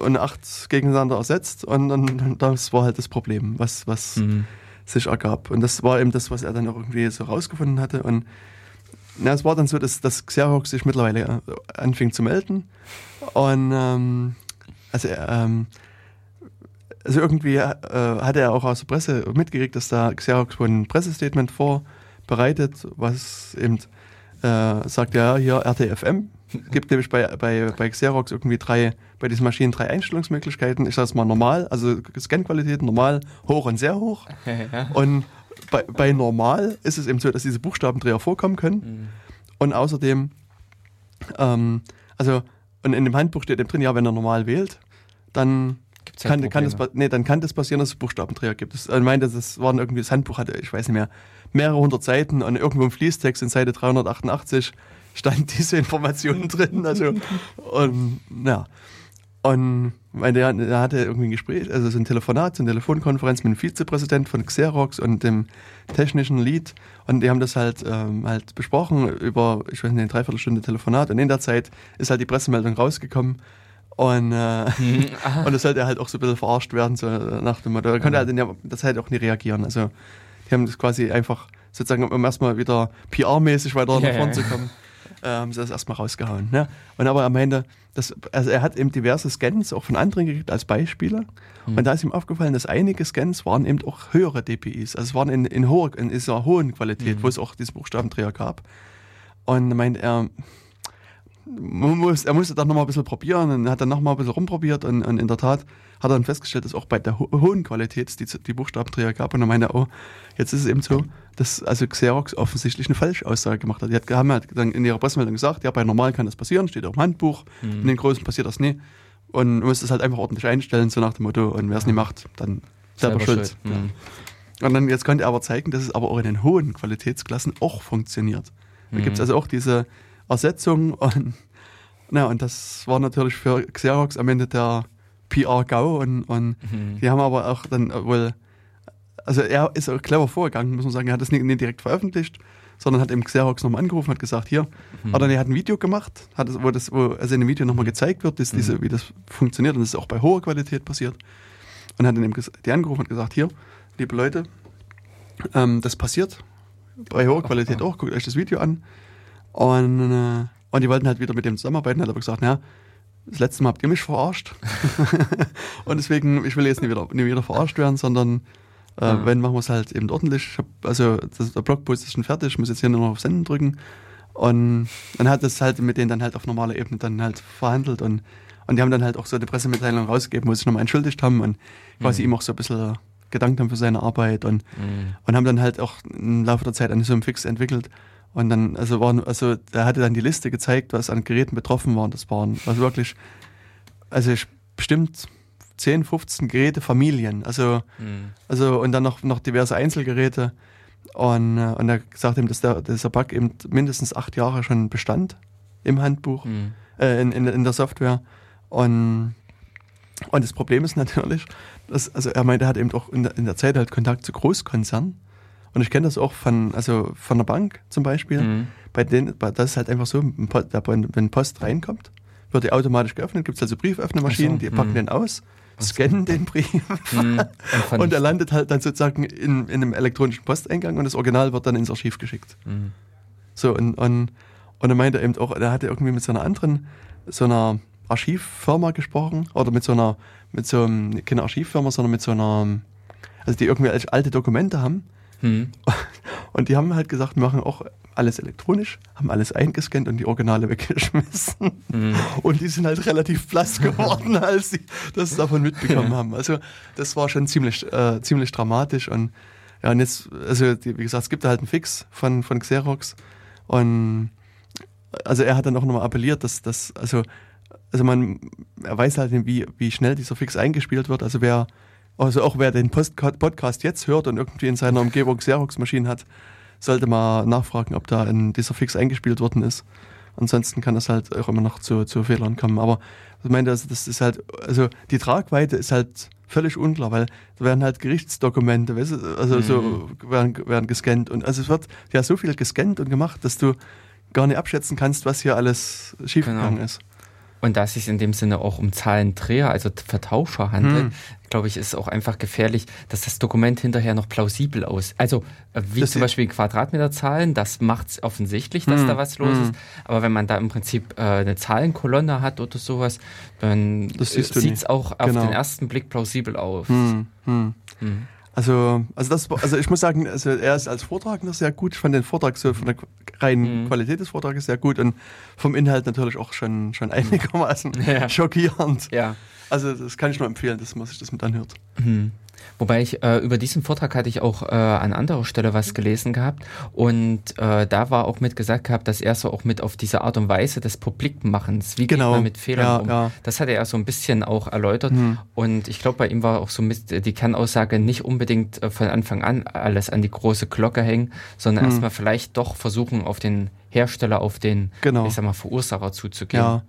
und eine 8 gegeneinander ersetzt und dann das war halt das Problem, was, was Mhm. Sich ergab. Und das war eben das, was er dann auch irgendwie so rausgefunden hatte. Und na, es war dann so, dass, dass Xerox sich mittlerweile äh, anfing zu melden. Und ähm, also, ähm, also irgendwie äh, hatte er auch aus der Presse mitgekriegt, dass da Xerox wohl ein Pressestatement vorbereitet, was eben äh, sagt, ja, hier RTFM. Gibt nämlich bei, bei, bei Xerox irgendwie drei, bei diesen Maschinen drei Einstellungsmöglichkeiten. Ich sage mal normal, also Scan-Qualität normal, hoch und sehr hoch. ja. Und bei, bei normal ist es eben so, dass diese Buchstabendreher vorkommen können. Und außerdem, ähm, also, und in dem Handbuch steht eben drin, ja, wenn er normal wählt, dann Gibt's halt kann, kann, das, nee, dann kann das passieren, dass es Buchstabendreher gibt. Das, ich meinte, das waren irgendwie, das Handbuch hatte, ich weiß nicht mehr, mehrere hundert Seiten und irgendwo im Fließtext in Seite 388 stand diese Information drin. Also, und, ja. Und meinte, er, er hatte irgendwie ein Gespräch, also so ein Telefonat, so eine Telefonkonferenz mit dem Vizepräsident von Xerox und dem technischen Lead. Und die haben das halt, ähm, halt besprochen über, ich weiß nicht, eine Dreiviertelstunde Telefonat. Und in der Zeit ist halt die Pressemeldung rausgekommen. Und, äh, und das sollte er halt auch so ein bisschen verarscht werden, so nach dem Motto. Da konnte er halt in der, halt auch nie reagieren. Also, die haben das quasi einfach sozusagen, um erstmal wieder PR-mäßig weiter nach Ja, vorne ja. zu kommen, äh, sie das erstmal rausgehauen. Ne? Und aber am Ende, das, also er hat eben diverse Scans auch von anderen gekriegt als Beispiele. Und da ist ihm aufgefallen, dass einige Scans waren eben auch höhere DPIs. Also es waren in, in, hoher, in dieser hohen Qualität, wo es auch diesen Buchstabendreher gab. Und er meint er, muss, er musste dann nochmal ein bisschen probieren und hat dann nochmal ein bisschen rumprobiert und, und in der Tat hat er dann festgestellt, dass auch bei der ho hohen Qualität es die, die Buchstabendreher gab und dann meinte er, oh, jetzt ist es eben so, dass also Xerox offensichtlich eine Falschaussage gemacht hat. Die hat, haben halt dann in ihrer Pressemeldung gesagt, ja, bei normal kann das passieren, steht auch im Handbuch, in den großen passiert das nie und du musst es halt einfach ordentlich einstellen, so nach dem Motto und wer es nicht macht, dann selber, schuld. Mhm. Ja. Und dann jetzt konnte er aber zeigen, dass es aber auch in den hohen Qualitätsklassen auch funktioniert. Da gibt es also auch diese Ersetzung und, na, und das war natürlich für Xerox am Ende der PR-GAU und, und die haben aber auch dann wohl, also er ist auch clever vorgegangen, muss man sagen, er hat das nicht, nicht direkt veröffentlicht, sondern hat eben Xerox nochmal angerufen und hat gesagt, hier, oder er hat ein Video gemacht, hat es, wo das, wo also in dem Video nochmal gezeigt wird, dass diese, wie das funktioniert und das ist auch bei hoher Qualität passiert. Und hat dann eben die angerufen und gesagt, hier, liebe Leute, ähm, das passiert bei hoher Qualität auch, guckt euch das Video an. Und, äh, und die wollten halt wieder mit dem zusammenarbeiten, hat aber gesagt, naja, das letzte Mal habt ihr mich verarscht. und deswegen, ich will jetzt nicht wieder, nicht wieder verarscht werden, sondern äh, Ah. wenn, machen wir es halt eben ordentlich. Ich hab, also das, der Blogpost ist schon fertig, ich muss jetzt hier nur noch auf Senden drücken. Und dann hat das halt mit denen dann halt auf normaler Ebene dann halt verhandelt und, und die haben dann halt auch so eine Pressemitteilung rausgegeben, wo sie sich nochmal entschuldigt haben und quasi ihm auch so ein bisschen gedankt haben für seine Arbeit und, und haben dann halt auch im Laufe der Zeit an so einem Fix entwickelt. Und dann, also waren, also er hatte dann die Liste gezeigt, was an Geräten betroffen war. Und das waren also wirklich, also ich- bestimmt 10, 15 Geräte, Familien. Also, also und dann noch, noch diverse Einzelgeräte. Und, äh, und er sagt ihm, dass der, dieser Bug eben mindestens acht Jahre schon bestand im Handbuch, Mhm. äh, in, in, in der Software. Und, und das Problem ist natürlich, dass, also er meinte, er hat eben auch in der, in der Zeit halt Kontakt zu Großkonzernen. Und ich kenne das auch von, also von der Bank zum Beispiel. Mhm. Bei denen, das ist halt einfach so, wenn Post reinkommt, wird die automatisch geöffnet, gibt es also Brieföffnemaschinen, so, die packen hm. den aus, scannen den Brief Hm, und er landet halt dann sozusagen in, in einem elektronischen Posteingang und das Original wird dann ins Archiv geschickt. Hm. So, und, und, und er meinte eben auch, er hatte irgendwie mit so einer anderen, so einer Archivfirma gesprochen, oder mit so einer, mit so einem, keine Archivfirma, sondern mit so einer, also die irgendwie alte Dokumente haben. Hm. Und die haben halt gesagt, wir machen auch alles elektronisch, haben alles eingescannt und die Originale weggeschmissen. Hm. Und die sind halt relativ blass geworden, als sie das davon mitbekommen haben. Also das war schon ziemlich, äh, ziemlich dramatisch. Und ja, und jetzt, also die, wie gesagt, es gibt da halt einen Fix von, von Xerox. Und also er hat dann auch nochmal appelliert, dass das, also, also man, er weiß halt nicht, wie, wie schnell dieser Fix eingespielt wird. Also wer, also auch wer den Post Podcast jetzt hört und irgendwie in seiner Umgebung Xerox-Maschinen hat, sollte mal nachfragen, ob da ein, dieser Fix eingespielt worden ist. Ansonsten kann das halt auch immer noch zu, zu Fehlern kommen. Aber ich meine, also das ist halt, also die Tragweite ist halt völlig unklar, weil da werden halt Gerichtsdokumente, weißt du, also so werden, werden gescannt und also es wird ja so viel gescannt und gemacht, dass du gar nicht abschätzen kannst, was hier alles schiefgegangen Genau. ist. Und da es sich in dem Sinne auch um Zahlendreher, also Vertauscher handelt, Hm. glaube ich, ist auch einfach gefährlich, dass das Dokument hinterher noch plausibel aus. Also äh, wie Das zum Beispiel Quadratmeterzahlen, das macht es offensichtlich, dass Hm, da was los hm. ist. Aber wenn man da im Prinzip äh, eine Zahlenkolonne hat oder sowas, dann sieht es auch auf Genau. den ersten Blick plausibel aus. Also, also das, also ich muss sagen, also er ist als Vortragender sehr gut. Ich fand den Vortrag so von der reinen Mhm. Qualität des Vortrages sehr gut und vom Inhalt natürlich auch schon, schon einigermaßen Ja. schockierend. Ja. Also das kann ich nur empfehlen, dass man sich das mit anhört. Hm. Wobei ich äh, über diesen Vortrag hatte ich auch äh, an anderer Stelle was gelesen gehabt und äh, da war auch mit gesagt gehabt, dass er so auch mit auf diese Art und Weise des Publikmachens, wie Genau. geht man mit Fehlern Ja, um, ja. das hatte er so ein bisschen auch erläutert Hm. und ich glaube bei ihm war auch so mit die Kernaussage nicht unbedingt äh, von Anfang an alles an die große Glocke hängen, sondern Hm. erstmal vielleicht doch versuchen auf den Hersteller, auf den, Genau. ich sag mal, Verursacher zuzugehen. Ja.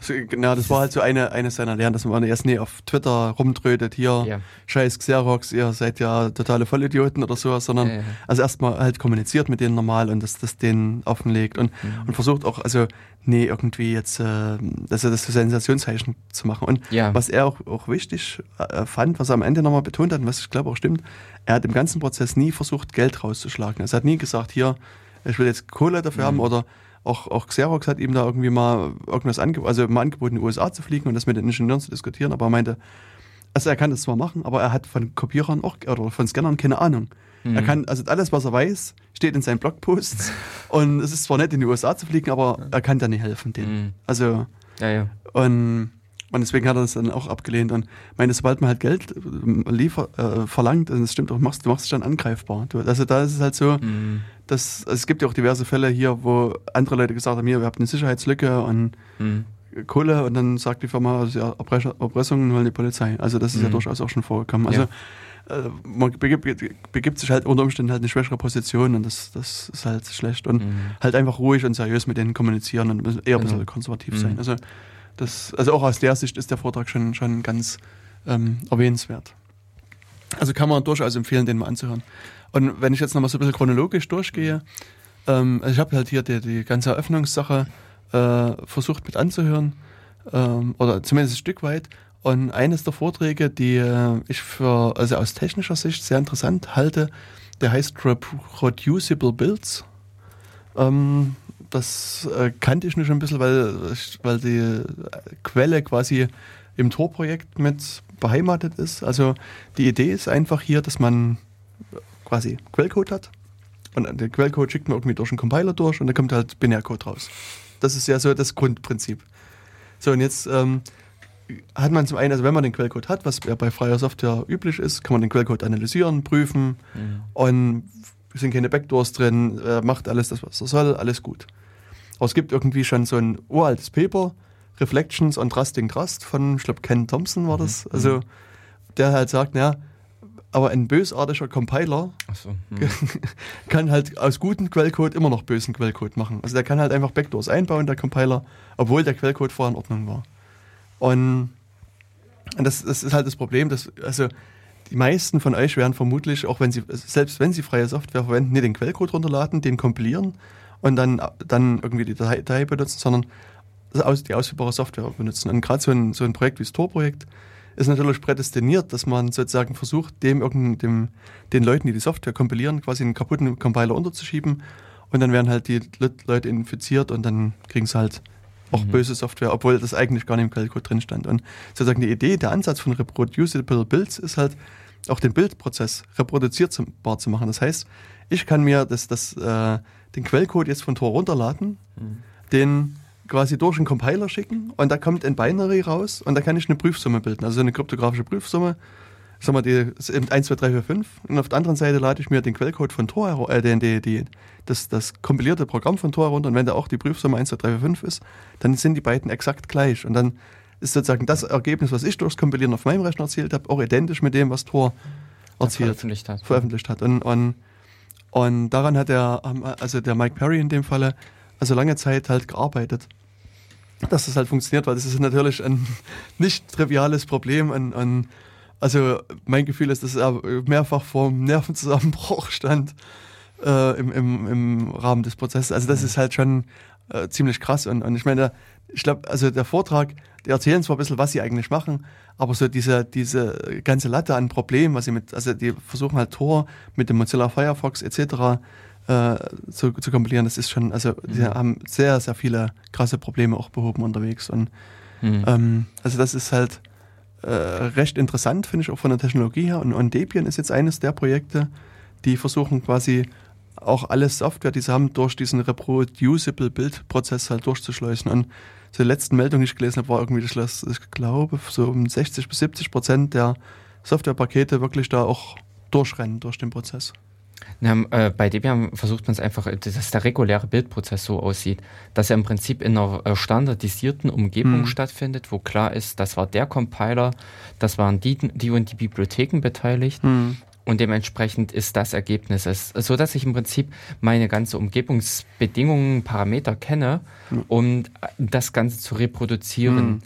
Also, genau, das war halt so eine, eine seiner Lehren, dass man erst nie auf Twitter rumtrödet, hier, Ja. scheiß Xerox, ihr seid ja totale Vollidioten oder sowas, sondern Ja, ja. also erstmal halt kommuniziert mit denen normal und das, das denen offenlegt und, Mhm. und versucht auch, also nee, irgendwie jetzt, äh, also das Sensationszeichen zu machen. Und Ja. was er auch, auch wichtig äh, fand, was er am Ende nochmal betont hat, und was ich glaube auch stimmt, er hat im ganzen Prozess nie versucht, Geld rauszuschlagen. Also Er hat nie gesagt, hier, ich will jetzt Kohle dafür Mhm. haben oder auch, auch Xerox hat ihm da irgendwie mal irgendwas angeboten, also mal angeboten, in die USA zu fliegen und das mit den Ingenieuren zu diskutieren, aber er meinte, also er kann das zwar machen, aber er hat von Kopierern auch oder von Scannern keine Ahnung. Mhm. Er kann, also alles, was er weiß, steht in seinen Blogposts und es ist zwar nett, in die USA zu fliegen, aber er kann da nicht helfen denen. Mhm. Also Ja, ja. und, und deswegen hat er das dann auch abgelehnt. Und ich meine, sobald man halt Geld äh, liefer, äh, verlangt, und das stimmt auch, machst, du machst dich dann angreifbar. Du, also da ist es halt so, Mhm. dass also es gibt ja auch diverse Fälle hier, wo andere Leute gesagt haben, hier, wir haben eine Sicherheitslücke und Mhm. Kohle und dann sagt die Firma, also ja, Erpresser- Erpressung und holen die Polizei. Also das ist ja Mhm. durchaus auch schon vorgekommen. Also äh, man begibt, begibt sich halt unter Umständen halt eine schwächere Position und das, das ist halt schlecht. Und Mhm. halt einfach ruhig und seriös mit denen kommunizieren und eher ein bisschen Genau. konservativ Mhm. sein. Also, das, also auch aus der Sicht ist der Vortrag schon, schon ganz ähm, erwähnenswert. Also kann man durchaus empfehlen, den mal anzuhören. Und wenn ich jetzt nochmal so ein bisschen chronologisch durchgehe, ähm, also ich habe halt hier die, die ganze Eröffnungssache äh, versucht mit anzuhören, ähm, oder zumindest ein Stück weit. Und eines der Vorträge, die äh, ich für, also aus technischer Sicht sehr interessant halte, der heißt Reproducible Builds. Ähm, das äh, kannte ich nur schon ein bisschen, weil, weil die Quelle quasi im Tor-Projekt mit beheimatet ist. Also die Idee ist einfach hier, dass man quasi Quellcode hat und den Quellcode schickt man irgendwie durch einen Compiler durch und dann kommt halt Binärcode raus. Das ist ja so das Grundprinzip. So, und jetzt ähm, hat man zum einen, also wenn man den Quellcode hat, was ja bei freier Software üblich ist, kann man den Quellcode analysieren, prüfen Mhm. und sind keine Backdoors drin, äh, macht alles das, was er soll, alles gut. Aber es gibt irgendwie schon so ein uraltes Paper, Reflections on Trusting Trust von, ich glaube, Ken Thompson war das, also der halt sagt, ja, aber ein bösartiger Compiler so. Mhm. kann halt aus gutem Quellcode immer noch bösen Quellcode machen. Also der kann halt einfach Backdoors einbauen, der Compiler, obwohl der Quellcode vorher in Ordnung war. Und, und das, das ist halt das Problem, dass, also die meisten von euch werden vermutlich, auch wenn sie, selbst wenn sie freie Software verwenden, nicht den Quellcode runterladen, den kompilieren und dann, dann irgendwie die Datei, benutzen, sondern die ausführbare Software benutzen. Und gerade so ein, so ein Projekt wie das Tor-Projekt ist natürlich prädestiniert, dass man sozusagen versucht, dem, dem den Leuten, die die Software kompilieren, quasi einen kaputten Compiler unterzuschieben und dann werden halt die Le- Leute infiziert und dann kriegen sie halt auch Mhm. böse Software, obwohl das eigentlich gar nicht im Quellcode drin stand. Und sozusagen die Idee, der Ansatz von Reproducible Builds ist halt, auch den Bildprozess reproduzierbar zu machen. Das heißt, ich kann mir das, das, äh, den Quellcode jetzt von Tor runterladen, den quasi durch einen Compiler schicken und da kommt ein Binary raus und da kann ich eine Prüfsumme bilden, also eine kryptografische Prüfsumme. Sagen wir, die ist eben 1, 2, 3, 4, 5. Und auf der anderen Seite lade ich mir den Quellcode von Tor, äh, den, die, die, das, das kompilierte Programm von Tor herunter. Und wenn da auch die Prüfsumme 1, 2, 3, 4, 5 ist, dann sind die beiden exakt gleich. Und dann ist sozusagen das Ergebnis, was ich durchs Kompilieren auf meinem Rechner erzielt habe, auch identisch mit dem, was Tor erzielt veröffentlicht hat. veröffentlicht hat. Und, und, und daran hat der, ähm, also der Mike Perry in dem Falle, also lange Zeit halt gearbeitet, dass das halt funktioniert, weil das ist natürlich ein nicht triviales Problem. Und, und also mein Gefühl ist, dass er mehrfach vor einem Nervenzusammenbruch stand äh, im, im, im Rahmen des Prozesses. Also das ist halt schon äh, ziemlich krass. Und, und ich meine, ich glaube, also der Vortrag, die erzählen zwar ein bisschen, was sie eigentlich machen, aber so diese, diese ganze Latte an Problemen, was sie mit, also die versuchen halt Tor mit dem Mozilla Firefox etc. Äh, zu, zu kompilieren, das ist schon, also die haben sehr, sehr viele krasse Probleme auch behoben unterwegs. Und Mhm. ähm, also das ist halt äh, recht interessant, finde ich, auch von der Technologie her. Und, und Debian ist jetzt eines der Projekte, die versuchen quasi auch alle Software, die sie haben, durch diesen Reproducible Build-Prozess halt durchzuschleusen. Und die letzten Meldung, die ich gelesen habe, war irgendwie, dass das- ich glaube, so um 60 bis 70 Prozent der Softwarepakete wirklich da auch durchrennen durch den Prozess. Na, äh, bei Debian versucht man es einfach, äh, dass der reguläre Bildprozess so aussieht, dass er im Prinzip in einer äh, standardisierten Umgebung Mhm. stattfindet, wo klar ist, das war der Compiler, das waren die, die und die Bibliotheken beteiligt und dementsprechend ist das Ergebnis es, so dass ich im Prinzip meine ganze Umgebungsbedingungen, Parameter kenne, um das Ganze zu reproduzieren.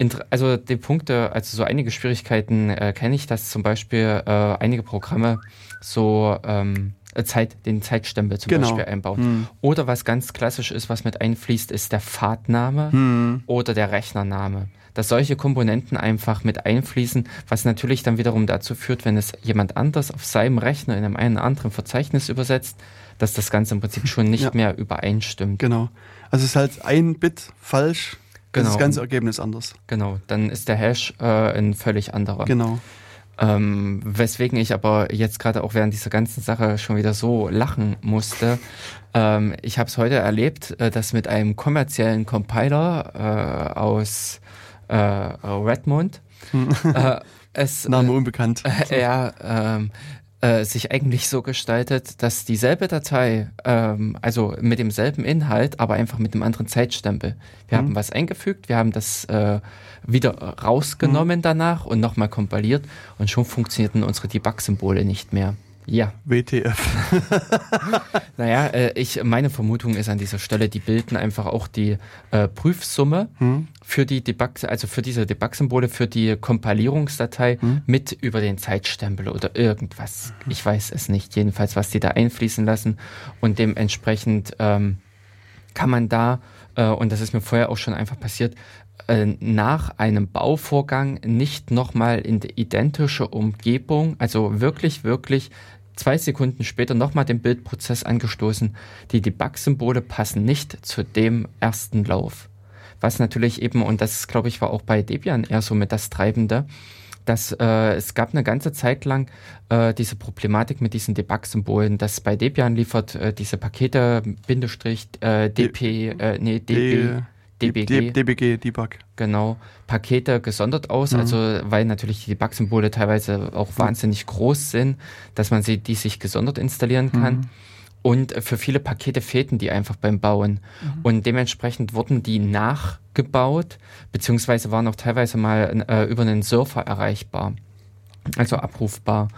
Mhm. Also die Punkte, also so einige Schwierigkeiten äh, kenne ich, dass zum Beispiel äh, einige Programme so ähm, Zeit, den Zeitstempel zum Genau. Beispiel einbauen. Hm. Oder was ganz klassisch ist, was mit einfließt, ist der Pfadname Hm. oder der Rechnername. Dass solche Komponenten einfach mit einfließen, was natürlich dann wiederum dazu führt, wenn es jemand anders auf seinem Rechner in einem einen anderen Verzeichnis übersetzt, dass das Ganze im Prinzip schon nicht Ja. mehr übereinstimmt. Genau. Also es ist halt ein Bit falsch, genau. Das ganze Ergebnis anders. Genau, dann ist der Hash äh, ein völlig anderer. Genau. Ähm, weswegen ich aber jetzt gerade auch während dieser ganzen Sache schon wieder so lachen musste. Ähm, ich habe es heute erlebt, äh, dass mit einem kommerziellen Compiler äh, aus äh, Redmond äh, es Name unbekannt. äh, ja, ähm, äh, sich eigentlich so gestaltet, dass dieselbe Datei, ähm, also mit demselben Inhalt, aber einfach mit einem anderen Zeitstempel. Wir haben was eingefügt, wir haben das äh, wieder rausgenommen danach und nochmal kompiliert und schon funktionierten unsere Debug-Symbole nicht mehr. Ja, WTF. naja, äh, ich, meine Vermutung ist an dieser Stelle, die bilden einfach auch die äh, Prüfsumme Hm? für die Debug, also für diese Debug-Symbole, für die Kompilierungsdatei mit über den Zeitstempel oder irgendwas. Ich weiß es nicht. Jedenfalls, was die da einfließen lassen. Und dementsprechend ähm, kann man da, äh, und das ist mir vorher auch schon einfach passiert, äh, nach einem Bauvorgang nicht nochmal in die identische Umgebung, also wirklich, wirklich zwei Sekunden später nochmal den Bildprozess angestoßen. Die Debug-Symbole passen nicht zu dem ersten Lauf. Was natürlich eben, und das glaube ich war auch bei Debian eher so mit das Treibende, dass äh, es gab eine ganze Zeit lang äh, diese Problematik mit diesen Debug-Symbolen, dass bei Debian liefert äh, diese Pakete Bindestrich äh, DP, äh, nee, DB, DBG, DBG, Debug. genau, Pakete gesondert aus, Mhm. also weil natürlich die Debug-Symbole teilweise auch wahnsinnig groß sind, dass man sie die sich gesondert installieren kann. Mhm. Und für viele Pakete fehlten die einfach beim Bauen. Mhm. Und dementsprechend wurden die nachgebaut, beziehungsweise waren auch teilweise mal äh, über einen Surfer erreichbar. Also abrufbar.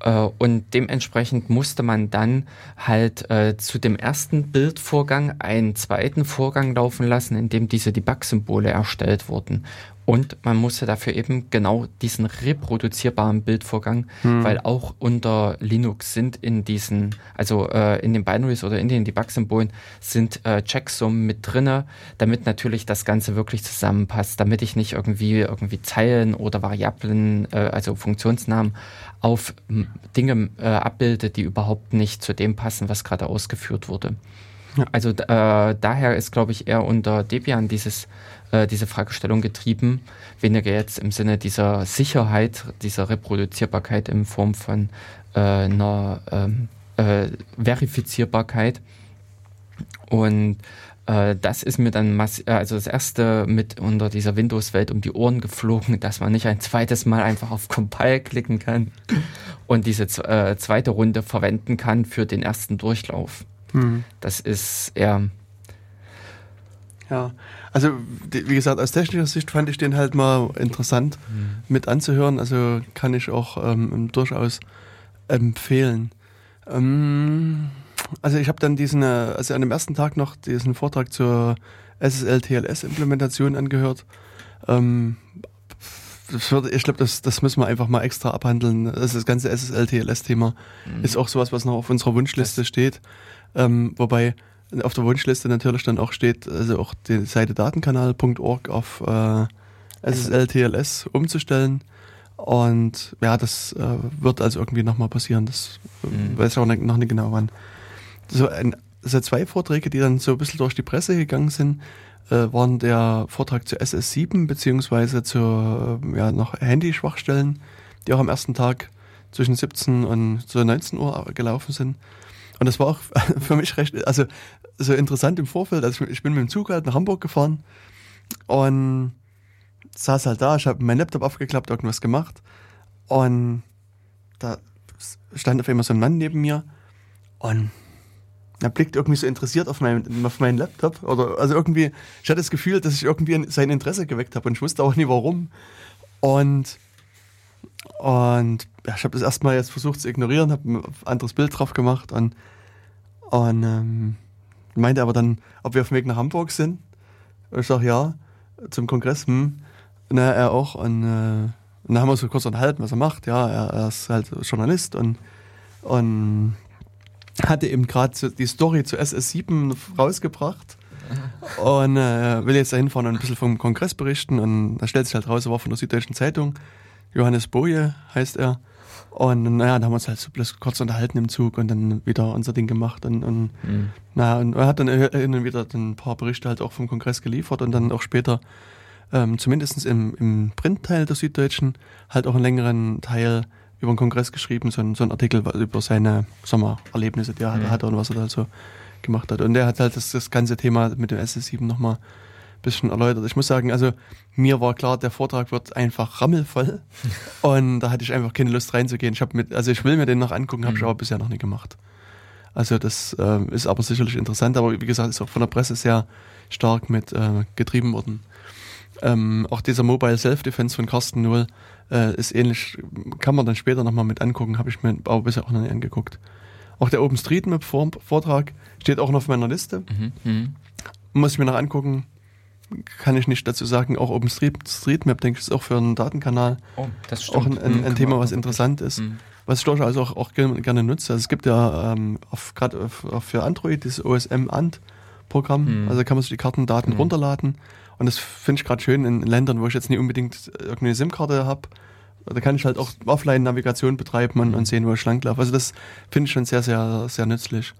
Äh, und dementsprechend musste man dann halt äh, zu dem ersten Bildvorgang einen zweiten Vorgang laufen lassen, in dem diese Debug-Symbole erstellt wurden. Und man musste dafür eben genau diesen reproduzierbaren Bildvorgang, Hm. weil auch unter Linux sind in diesen, also äh, in den Binaries oder in den Debug-Symbolen sind äh, Checksummen mit drinne, damit natürlich das Ganze wirklich zusammenpasst, damit ich nicht irgendwie irgendwie Zeilen oder Variablen, äh, also Funktionsnamen auf m, Dinge äh, abbilde, die überhaupt nicht zu dem passen, was gerade ausgeführt wurde. Ja. Also äh, daher ist, glaube ich, eher unter Debian dieses, äh, diese Fragestellung getrieben, weniger jetzt im Sinne dieser Sicherheit, dieser Reproduzierbarkeit in Form von äh, einer ähm, äh, Verifizierbarkeit. Und äh, das ist mir dann äh, also das erste mit unter dieser Windows-Welt um die Ohren geflogen, dass man nicht ein zweites Mal einfach auf Compile klicken kann und diese äh, zweite Runde verwenden kann für den ersten Durchlauf. Hm. Das ist eher Ja, also wie gesagt, aus technischer Sicht fand ich den halt mal interessant mit anzuhören. Also kann ich auch ähm, durchaus empfehlen. Ähm, also ich habe dann diesen, äh, also an dem ersten Tag noch diesen Vortrag zur SSL-TLS-Implementation angehört. Ähm, das würde, ich glaube, das, das müssen wir einfach mal extra abhandeln. Also das ganze SSL-TLS-Thema ist auch sowas, was noch auf unserer Wunschliste steht. Ähm, wobei auf der Wunschliste natürlich dann auch steht, also auch die Seite datenkanal.org auf äh, SSL-TLS umzustellen. Und ja, das äh, wird also irgendwie nochmal passieren. Das Mhm. weiß ich auch nicht, noch nicht genau wann. So ein, also zwei Vorträge, die dann so ein bisschen durch die Presse gegangen sind, äh, waren der Vortrag zu SS7 beziehungsweise zu äh, ja, noch Handyschwachstellen, die auch am ersten Tag zwischen 17 und so 19 Uhr gelaufen sind. Und das war auch für mich recht, also so interessant im Vorfeld. Also ich, bin mit dem Zug halt nach Hamburg gefahren und saß halt da, ich habe meinen Laptop aufgeklappt, irgendwas gemacht und da stand auf einmal so ein Mann neben mir und er blickt irgendwie so interessiert auf meinen, auf meinen Laptop. Oder also irgendwie, ich hatte das Gefühl, dass ich irgendwie sein Interesse geweckt habe und ich wusste auch nie warum. Und, und ja, ich habe das erstmal jetzt versucht zu ignorieren, habe ein anderes Bild drauf gemacht und, und ähm, meinte aber dann, ob wir auf dem Weg nach Hamburg sind. Und ich sage ja, zum Kongress, hm. Na, er auch. Und, äh, und dann haben wir uns so kurz unterhalten, was er macht. Ja, er, er ist halt Journalist und, und hatte eben gerade die Story zu SS7 rausgebracht und äh, will jetzt da hinfahren und ein bisschen vom Kongress berichten. Und da stellt sich halt raus, er war von der Süddeutschen Zeitung. Johannes Boje heißt er. Und naja, dann haben wir uns halt so bloß kurz unterhalten im Zug und dann wieder unser Ding gemacht. Und, und Mhm. naja, und er hat dann hin und wieder ein paar Berichte halt auch vom Kongress geliefert und dann auch später, ähm, zumindest im, im Printteil der Süddeutschen, halt auch einen längeren Teil über den Kongress geschrieben, so ein, so ein Artikel über seine sag mal, Erlebnisse, die er Mhm. hatte und was er da so gemacht hat. Und der hat halt das, das ganze Thema mit dem SS7 nochmal bisschen erläutert. Ich muss sagen, also mir war klar, der Vortrag wird einfach rammelvoll und da hatte ich einfach keine Lust reinzugehen. Ich habe mit, also ich will mir den noch angucken, habe ich Mhm. aber bisher noch nie gemacht. Also das ähm, ist aber sicherlich interessant, aber wie gesagt, ist auch von der Presse sehr stark mit äh, getrieben worden. Ähm, auch dieser Mobile Self-Defense von Carsten Null äh, ist ähnlich, kann man dann später nochmal mit angucken, habe ich mir aber bisher auch noch nicht angeguckt. Auch der OpenStreetMap-Vortrag steht auch noch auf meiner Liste. Mhm. Mhm. Muss ich mir noch angucken. Kann ich nicht dazu sagen. Auch OpenStreetMap, denke ich, ist auch für einen Datenkanal Oh, auch ein, ein, Mhm, ein kann Thema, was interessant ist. Mhm. Was ich durchaus auch, auch gerne, nutze. Also es gibt ja ähm, gerade für Android das OSM-ANT-Programm. Mhm. Also kann man sich die Kartendaten Mhm. runterladen. Und das finde ich gerade schön in Ländern, wo ich jetzt nicht unbedingt irgendeine SIM-Karte habe. Da kann ich halt auch Offline-Navigation betreiben und, Mhm. und sehen, wo ich langlaufe. Also das finde ich schon sehr, sehr, sehr nützlich.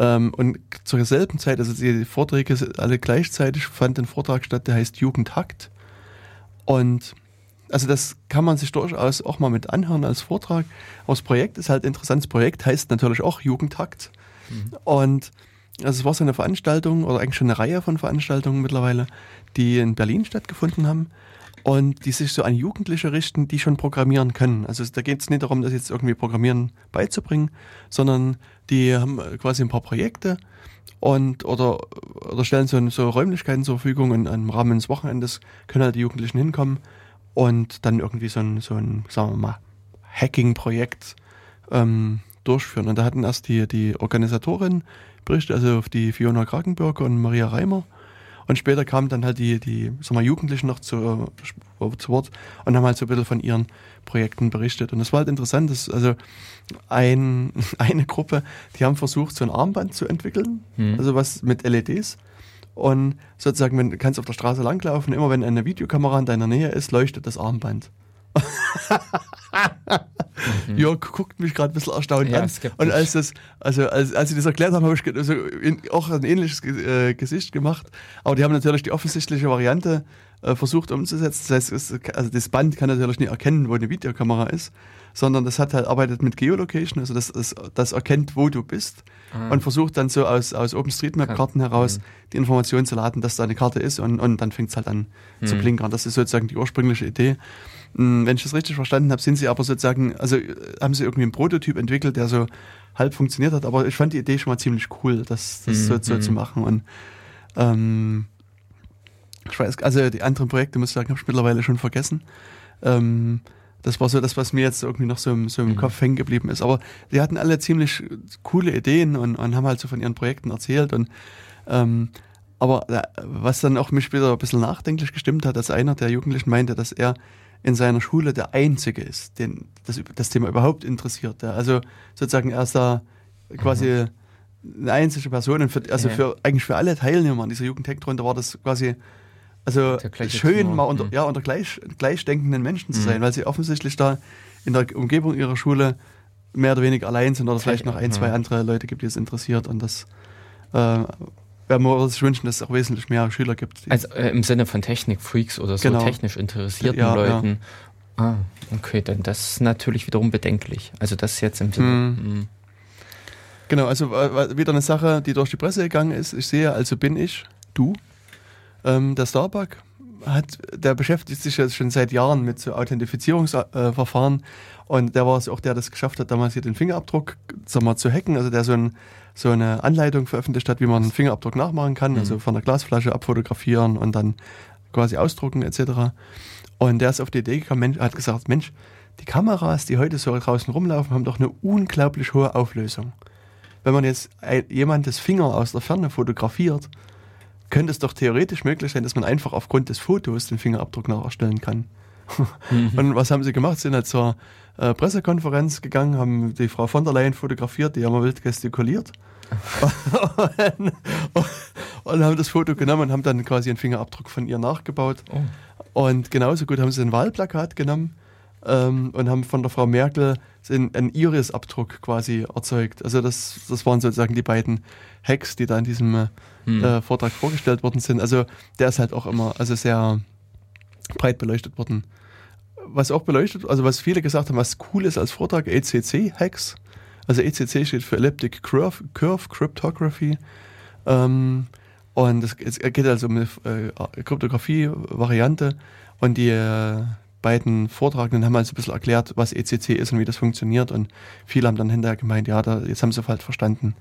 Ähm, und zur selben Zeit, also die Vorträge alle gleichzeitig, fand ein Vortrag statt, der heißt Jugendhakt. Und also das kann man sich durchaus auch mal mit anhören als Vortrag. Aber das Projekt ist halt ein interessantes Projekt, heißt natürlich auch Jugendhakt. Mhm. Und also es war so eine Veranstaltung oder eigentlich schon eine Reihe von Veranstaltungen mittlerweile, die in Berlin stattgefunden haben und die sich so an Jugendliche richten, die schon programmieren können. Also da geht es nicht darum, das jetzt irgendwie Programmieren beizubringen, sondern die haben quasi ein paar Projekte und oder, oder stellen so, so Räumlichkeiten zur Verfügung und im Rahmen des Wochenendes können halt die Jugendlichen hinkommen und dann irgendwie so ein, so ein sagen wir mal, Hacking-Projekt ähm, durchführen. Und da hatten erst die, die Organisatorin berichtet, also die Fiona Krakenbürger und Maria Reimer. Und später kamen dann halt die, die sag mal, Jugendlichen noch zu, äh, zu Wort und haben halt so ein bisschen von ihren Projekten berichtet. Und das war halt interessant, dass also ein, eine Gruppe, die haben versucht, so ein Armband zu entwickeln, Hm. also was mit LEDs. Und sozusagen, wenn du kannst auf der Straße langlaufen, immer wenn eine Videokamera in deiner Nähe ist, leuchtet das Armband. Jörg guckt mich gerade ein bisschen erstaunt Mhm. Ja, an. skeptisch. Und als das, also als, als sie das erklärt haben, habe ich ge- so in, auch ein ähnliches äh, Gesicht gemacht. Aber die haben natürlich die offensichtliche Variante äh, versucht umzusetzen. Das heißt, es, also das Band kann natürlich nicht erkennen, wo eine Videokamera ist, sondern das hat halt arbeitet mit Geolocation, also das, das, das erkennt, wo du bist und versucht dann so aus, aus OpenStreetMap-Karten heraus die Information zu laden, dass da eine Karte ist und, und dann fängt es halt an zu blinkern. Das ist sozusagen die ursprüngliche Idee. Hm, Wenn ich das richtig verstanden habe, sind sie aber sozusagen, also äh, haben sie irgendwie einen Prototyp entwickelt, der so halb funktioniert hat, aber ich fand die Idee schon mal ziemlich cool, das, das so, so zu machen und ähm, ich weiß, also die anderen Projekte, muss ich sagen, habe ich mittlerweile schon vergessen. Ähm, das war so das, was mir jetzt irgendwie noch so, im- so im Kopf hängen geblieben ist. Aber die hatten alle ziemlich coole Ideen und, und haben halt so von ihren Projekten erzählt. Und ähm, aber äh, was dann auch mich wieder ein bisschen nachdenklich gestimmt hat, dass einer der Jugendlichen meinte, dass er in seiner Schule der Einzige ist, den das, das Thema überhaupt interessiert. Also sozusagen er ist da quasi eine einzige Person für, also Ja. für eigentlich für alle Teilnehmer an dieser Jugendhackrunde war das quasi also schön mal unter, Mhm. ja, unter gleich, gleichdenkenden Menschen zu Mhm. sein, weil sie offensichtlich da in der Umgebung ihrer Schule mehr oder weniger allein sind oder es vielleicht noch ein, zwei Ja. andere Leute gibt, die es interessiert und das äh, werden wir uns wünschen, dass es auch wesentlich mehr Schüler gibt. Also äh, im Sinne von Technikfreaks oder so Genau. technisch interessierten Ja, ja. Leuten. Ah, okay, dann das ist natürlich wiederum bedenklich. Also das jetzt im Sinne. Mhm. Mhm. Genau, also äh, wieder eine Sache, die durch die Presse gegangen ist. Ich sehe, also bin ich, du, ähm, der Starbuck hat, der beschäftigt sich jetzt schon seit Jahren mit so Authentifizierungsverfahren und der war es auch, der das geschafft hat, damals hier den Fingerabdruck sag mal, zu hacken, also der so, ein, so eine Anleitung veröffentlicht hat, wie man einen Fingerabdruck nachmachen kann, also von der Glasflasche abfotografieren und dann quasi ausdrucken etc. Und der ist auf die Idee gekommen, Mensch, hat gesagt, Mensch, die Kameras, die heute so draußen rumlaufen, haben doch eine unglaublich hohe Auflösung. Wenn man jetzt jemandes Finger aus der Ferne fotografiert, könnte es doch theoretisch möglich sein, dass man einfach aufgrund des Fotos den Fingerabdruck nacherstellen kann. Und was haben sie gemacht? Sie sind halt zur äh, Pressekonferenz gegangen, haben die Frau von der Leyen fotografiert, die haben wild gestikuliert. und, und haben das Foto genommen und haben dann quasi einen Fingerabdruck von ihr nachgebaut. Oh. Und genauso gut haben sie ein Wahlplakat genommen ähm, und haben von der Frau Merkel einen, einen Iris-Abdruck quasi erzeugt. Also das, das waren sozusagen die beiden Hacks, die da in diesem äh, Hm. äh, Vortrag vorgestellt worden sind. Also der ist halt auch immer also sehr breit beleuchtet worden. Was auch beleuchtet, also was viele gesagt haben, was cool ist als Vortrag, ECC-Hacks. Also ECC steht für Elliptic Curve, Curve Cryptography. Ähm, und es, geht also um eine äh, Kryptographie-Variante. Und die äh, beiden Vortragenden haben also ein bisschen erklärt, was ECC ist und wie das funktioniert. Und viele haben dann hinterher gemeint, ja, da, jetzt haben sie halt verstanden,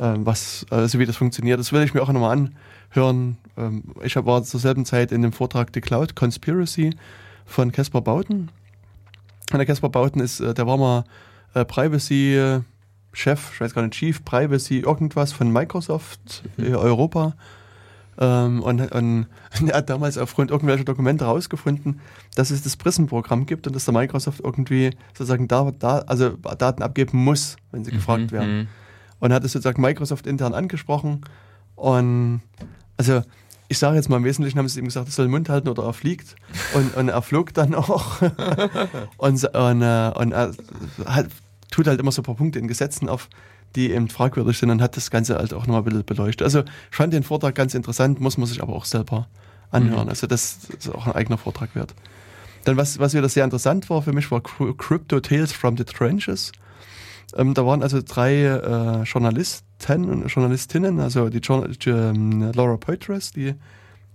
ähm, was, also wie das funktioniert. Das will ich mir auch nochmal anhören. Ähm, ich war zur selben Zeit in dem Vortrag The Cloud Conspiracy von Caspar Bauten. Und der Caspar Bauten ist, äh, der war mal äh, Privacy äh, ich weiß gar nicht, Chief Privacy irgendwas von Microsoft äh, Europa. Ähm, und, und er hat damals aufgrund irgendwelcher Dokumente herausgefunden, dass es das PRISM-Programm gibt und dass der Microsoft irgendwie sozusagen da, da also Daten abgeben muss, wenn sie gefragt werden Mhm. und hat es sozusagen Microsoft intern angesprochen. Und also ich sage jetzt mal im Wesentlichen haben sie ihm gesagt, er soll den Mund halten oder er fliegt. Und, und er flog dann auch. und und, äh, und er hat, tut halt immer so ein paar Punkte in Gesetzen auf, die eben fragwürdig sind und hat das Ganze halt auch nochmal ein bisschen beleuchtet. Also ich fand den Vortrag ganz interessant, muss man sich aber auch selber anhören. Also das ist auch ein eigener Vortrag wert. Dann was, was wieder sehr interessant war für mich, war Cry- Crypto Tales from the Trenches. Ähm, da waren also drei äh, Journalisten und Journalistinnen, also die Jour ähm, Laura Poitras, die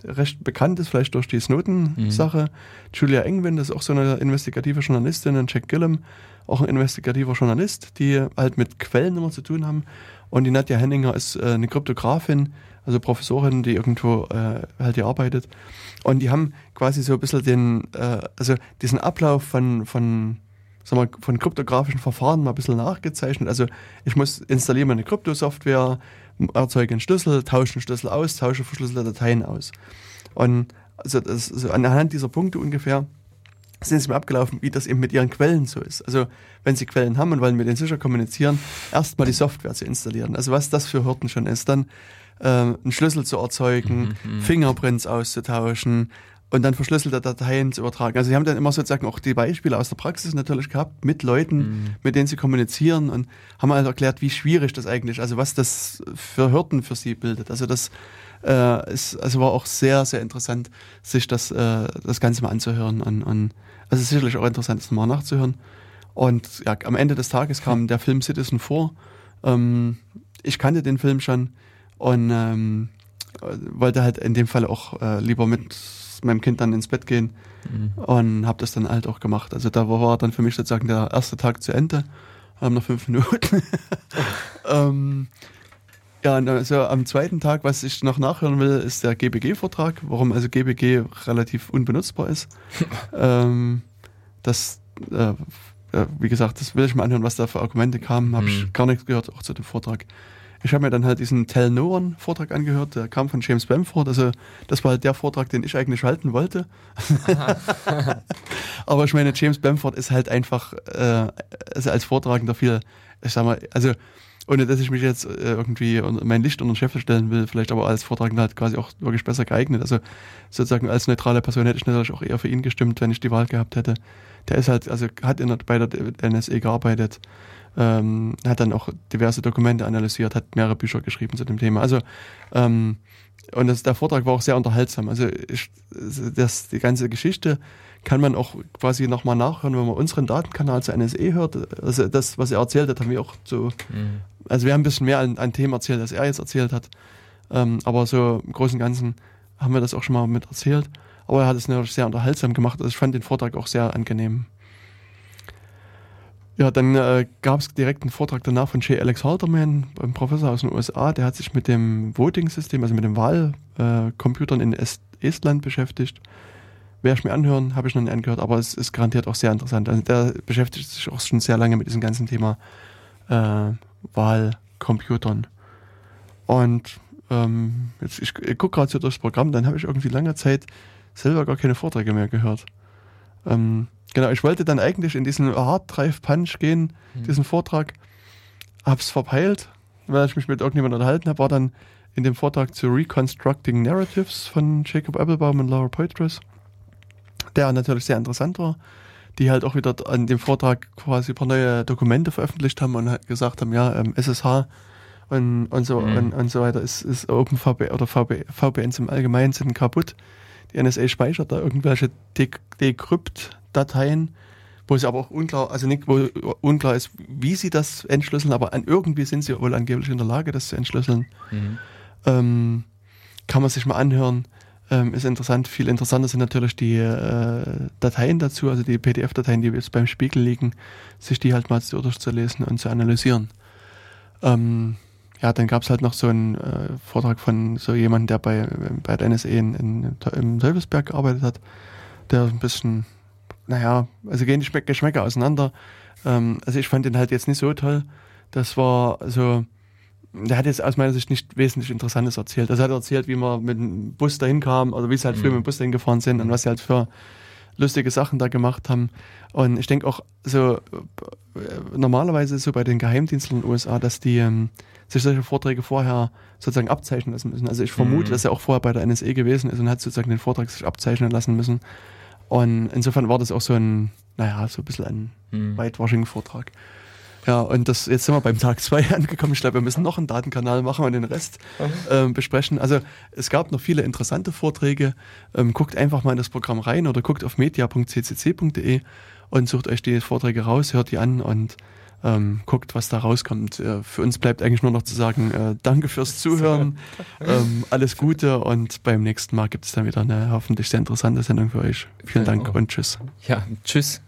recht bekannt ist, vielleicht durch die Snowden-Sache. Julia Engwin, das ist auch so eine investigative Journalistin, und Jack Gillum, auch ein investigativer Journalist, die halt mit Quellen immer zu tun haben. Und die Nadja Henninger ist äh, eine Kryptografin, also Professorin, die irgendwo äh, halt hier arbeitet. Und die haben quasi so ein bisschen den, äh, also diesen Ablauf von, von sag mal, von kryptografischen Verfahren mal ein bisschen nachgezeichnet. Also ich muss installieren meine Kryptosoftware, erzeuge einen Schlüssel, tausche einen Schlüssel aus, tausche verschlüsselte Dateien aus. Und also das, also anhand dieser Punkte ungefähr sind sie mir abgelaufen, wie das eben mit ihren Quellen so ist. Also wenn sie Quellen haben und wollen mit denen sicher kommunizieren, erstmal die Software zu installieren. Also was das für Hürden schon ist, dann äh, einen Schlüssel zu erzeugen, Fingerprints auszutauschen und dann verschlüsselte Dateien zu übertragen. Also sie haben dann immer sozusagen auch die Beispiele aus der Praxis natürlich gehabt mit Leuten, mit denen sie kommunizieren und haben halt erklärt, wie schwierig das eigentlich, also was das für Hürden für sie bildet. Also das äh, ist, also war auch sehr, sehr interessant, sich das, äh, das Ganze mal anzuhören und, und also es ist sicherlich auch interessant, das nochmal nachzuhören. Und ja, am Ende des Tages kam der Film Citizen vor. Ähm, ich kannte den Film schon und ähm, wollte halt in dem Fall auch äh, lieber mit meinem Kind dann ins Bett gehen und habe das dann halt auch gemacht. Also da war dann für mich sozusagen der erste Tag zu Ende. Haben noch fünf Minuten. ähm, ja, und also am zweiten Tag, was ich noch nachhören will, ist der GBG-Vortrag, warum also GBG relativ unbenutzbar ist. ähm, das, äh, äh, wie gesagt, das will ich mal anhören, was da für Argumente kamen. Habe ich Mhm. gar nichts gehört, auch zu dem Vortrag. Ich habe mir dann halt diesen Tell No One Vortrag angehört, der kam von James Bamford. Also das war halt der Vortrag, den ich eigentlich halten wollte. Aber ich meine, James Bamford ist halt einfach äh, also als Vortragender viel, ich sag mal, also ohne dass ich mich jetzt äh, irgendwie mein Licht unter den Scheffel stellen will, vielleicht aber als Vortragender halt quasi auch wirklich besser geeignet. Also sozusagen als neutrale Person hätte ich natürlich auch eher für ihn gestimmt, wenn ich die Wahl gehabt hätte. Der ist halt, also hat in der, bei der NSE gearbeitet, ähm, hat dann auch diverse Dokumente analysiert, hat mehrere Bücher geschrieben zu dem Thema. Also ähm, und das, der Vortrag war auch sehr unterhaltsam. Also ich, das, die ganze Geschichte kann man auch quasi nochmal nachhören, wenn man unseren Datenkanal zur NSE hört. Also das, was er erzählt hat, haben wir auch so, Mhm. also wir haben ein bisschen mehr an, an Themen erzählt, als er jetzt erzählt hat. Ähm, aber so im Großen und Ganzen haben wir das auch schon mal mit erzählt. Aber er hat es natürlich sehr unterhaltsam gemacht. Also ich fand den Vortrag auch sehr angenehm. Ja, dann äh, gab es direkt einen Vortrag danach von J. Alex Halterman, ein Professor aus den USA, der hat sich mit dem Voting-System, also mit den Wahlcomputern äh, in Est Estland beschäftigt. Werde ich mir anhören, habe ich noch nicht angehört, aber es ist garantiert auch sehr interessant. Also der beschäftigt sich auch schon sehr lange mit diesem ganzen Thema äh, Wahlcomputern. Und ähm, jetzt, ich, ich gucke gerade so durchs Programm, dann habe ich irgendwie lange Zeit selber gar keine Vorträge mehr gehört. Ähm, genau, ich wollte dann eigentlich in diesen Hard Drive Punch gehen, diesen Vortrag, hab's verpeilt, weil ich mich mit irgendjemandem unterhalten habe, war dann in dem Vortrag zu Reconstructing Narratives von Jacob Applebaum und Laura Poitras, der natürlich sehr interessant war, die halt auch wieder an dem Vortrag quasi ein paar neue Dokumente veröffentlicht haben und halt gesagt haben, ja, ähm, SSH und, und, so, Mhm. und, und so weiter ist, ist OpenVPN oder VB, VPNs im Allgemeinen sind kaputt. NSA speichert da irgendwelche De Decrypt-Dateien, wo es aber auch unklar, also nicht, wo unklar ist, wie sie das entschlüsseln, aber an irgendwie sind sie wohl angeblich in der Lage, das zu entschlüsseln. Mhm. Ähm, kann man sich mal anhören. Ähm, ist interessant. Viel interessanter sind natürlich die äh, Dateien dazu, also die PDF-Dateien, die jetzt beim Spiegel liegen, sich die halt mal zu- durchzulesen und zu analysieren. Ähm, ja, dann gab es halt noch so einen äh, Vortrag von so jemandem, der bei, bei der NSA in, in, im Teufelsberg gearbeitet hat, der ein bisschen, naja, also gehen die Geschmäcker auseinander. Ähm, also ich fand den halt jetzt nicht so toll. Das war so, der hat jetzt aus meiner Sicht nicht wesentlich Interessantes erzählt. Also er hat erzählt, wie man mit dem Bus dahin kam oder wie sie halt früher mit dem Bus dahin gefahren sind und was sie halt für lustige Sachen da gemacht haben. Und ich denke auch so, äh, normalerweise so bei den Geheimdiensten in den USA, dass die ähm, sich solche Vorträge vorher sozusagen abzeichnen lassen müssen. Also ich vermute, Mhm. dass er auch vorher bei der NSA gewesen ist und hat sozusagen den Vortrag sich abzeichnen lassen müssen. Und insofern war das auch so ein, naja, so ein bisschen ein Mhm. weitwaschigen Vortrag. Ja, und das, jetzt sind wir beim Tag zwei angekommen. Ich glaube, wir müssen noch einen Datenkanal machen und den Rest ähm, besprechen. Also es gab noch viele interessante Vorträge. Ähm, guckt einfach mal in das Programm rein oder guckt auf media.ccc.de und sucht euch die Vorträge raus, hört die an und ähm, guckt, was da rauskommt. Äh, für uns bleibt eigentlich nur noch zu sagen, äh, danke fürs Zuhören, ähm, alles Gute und beim nächsten Mal gibt es dann wieder eine hoffentlich sehr interessante Sendung für euch. Vielen Dank und tschüss. Ja, tschüss.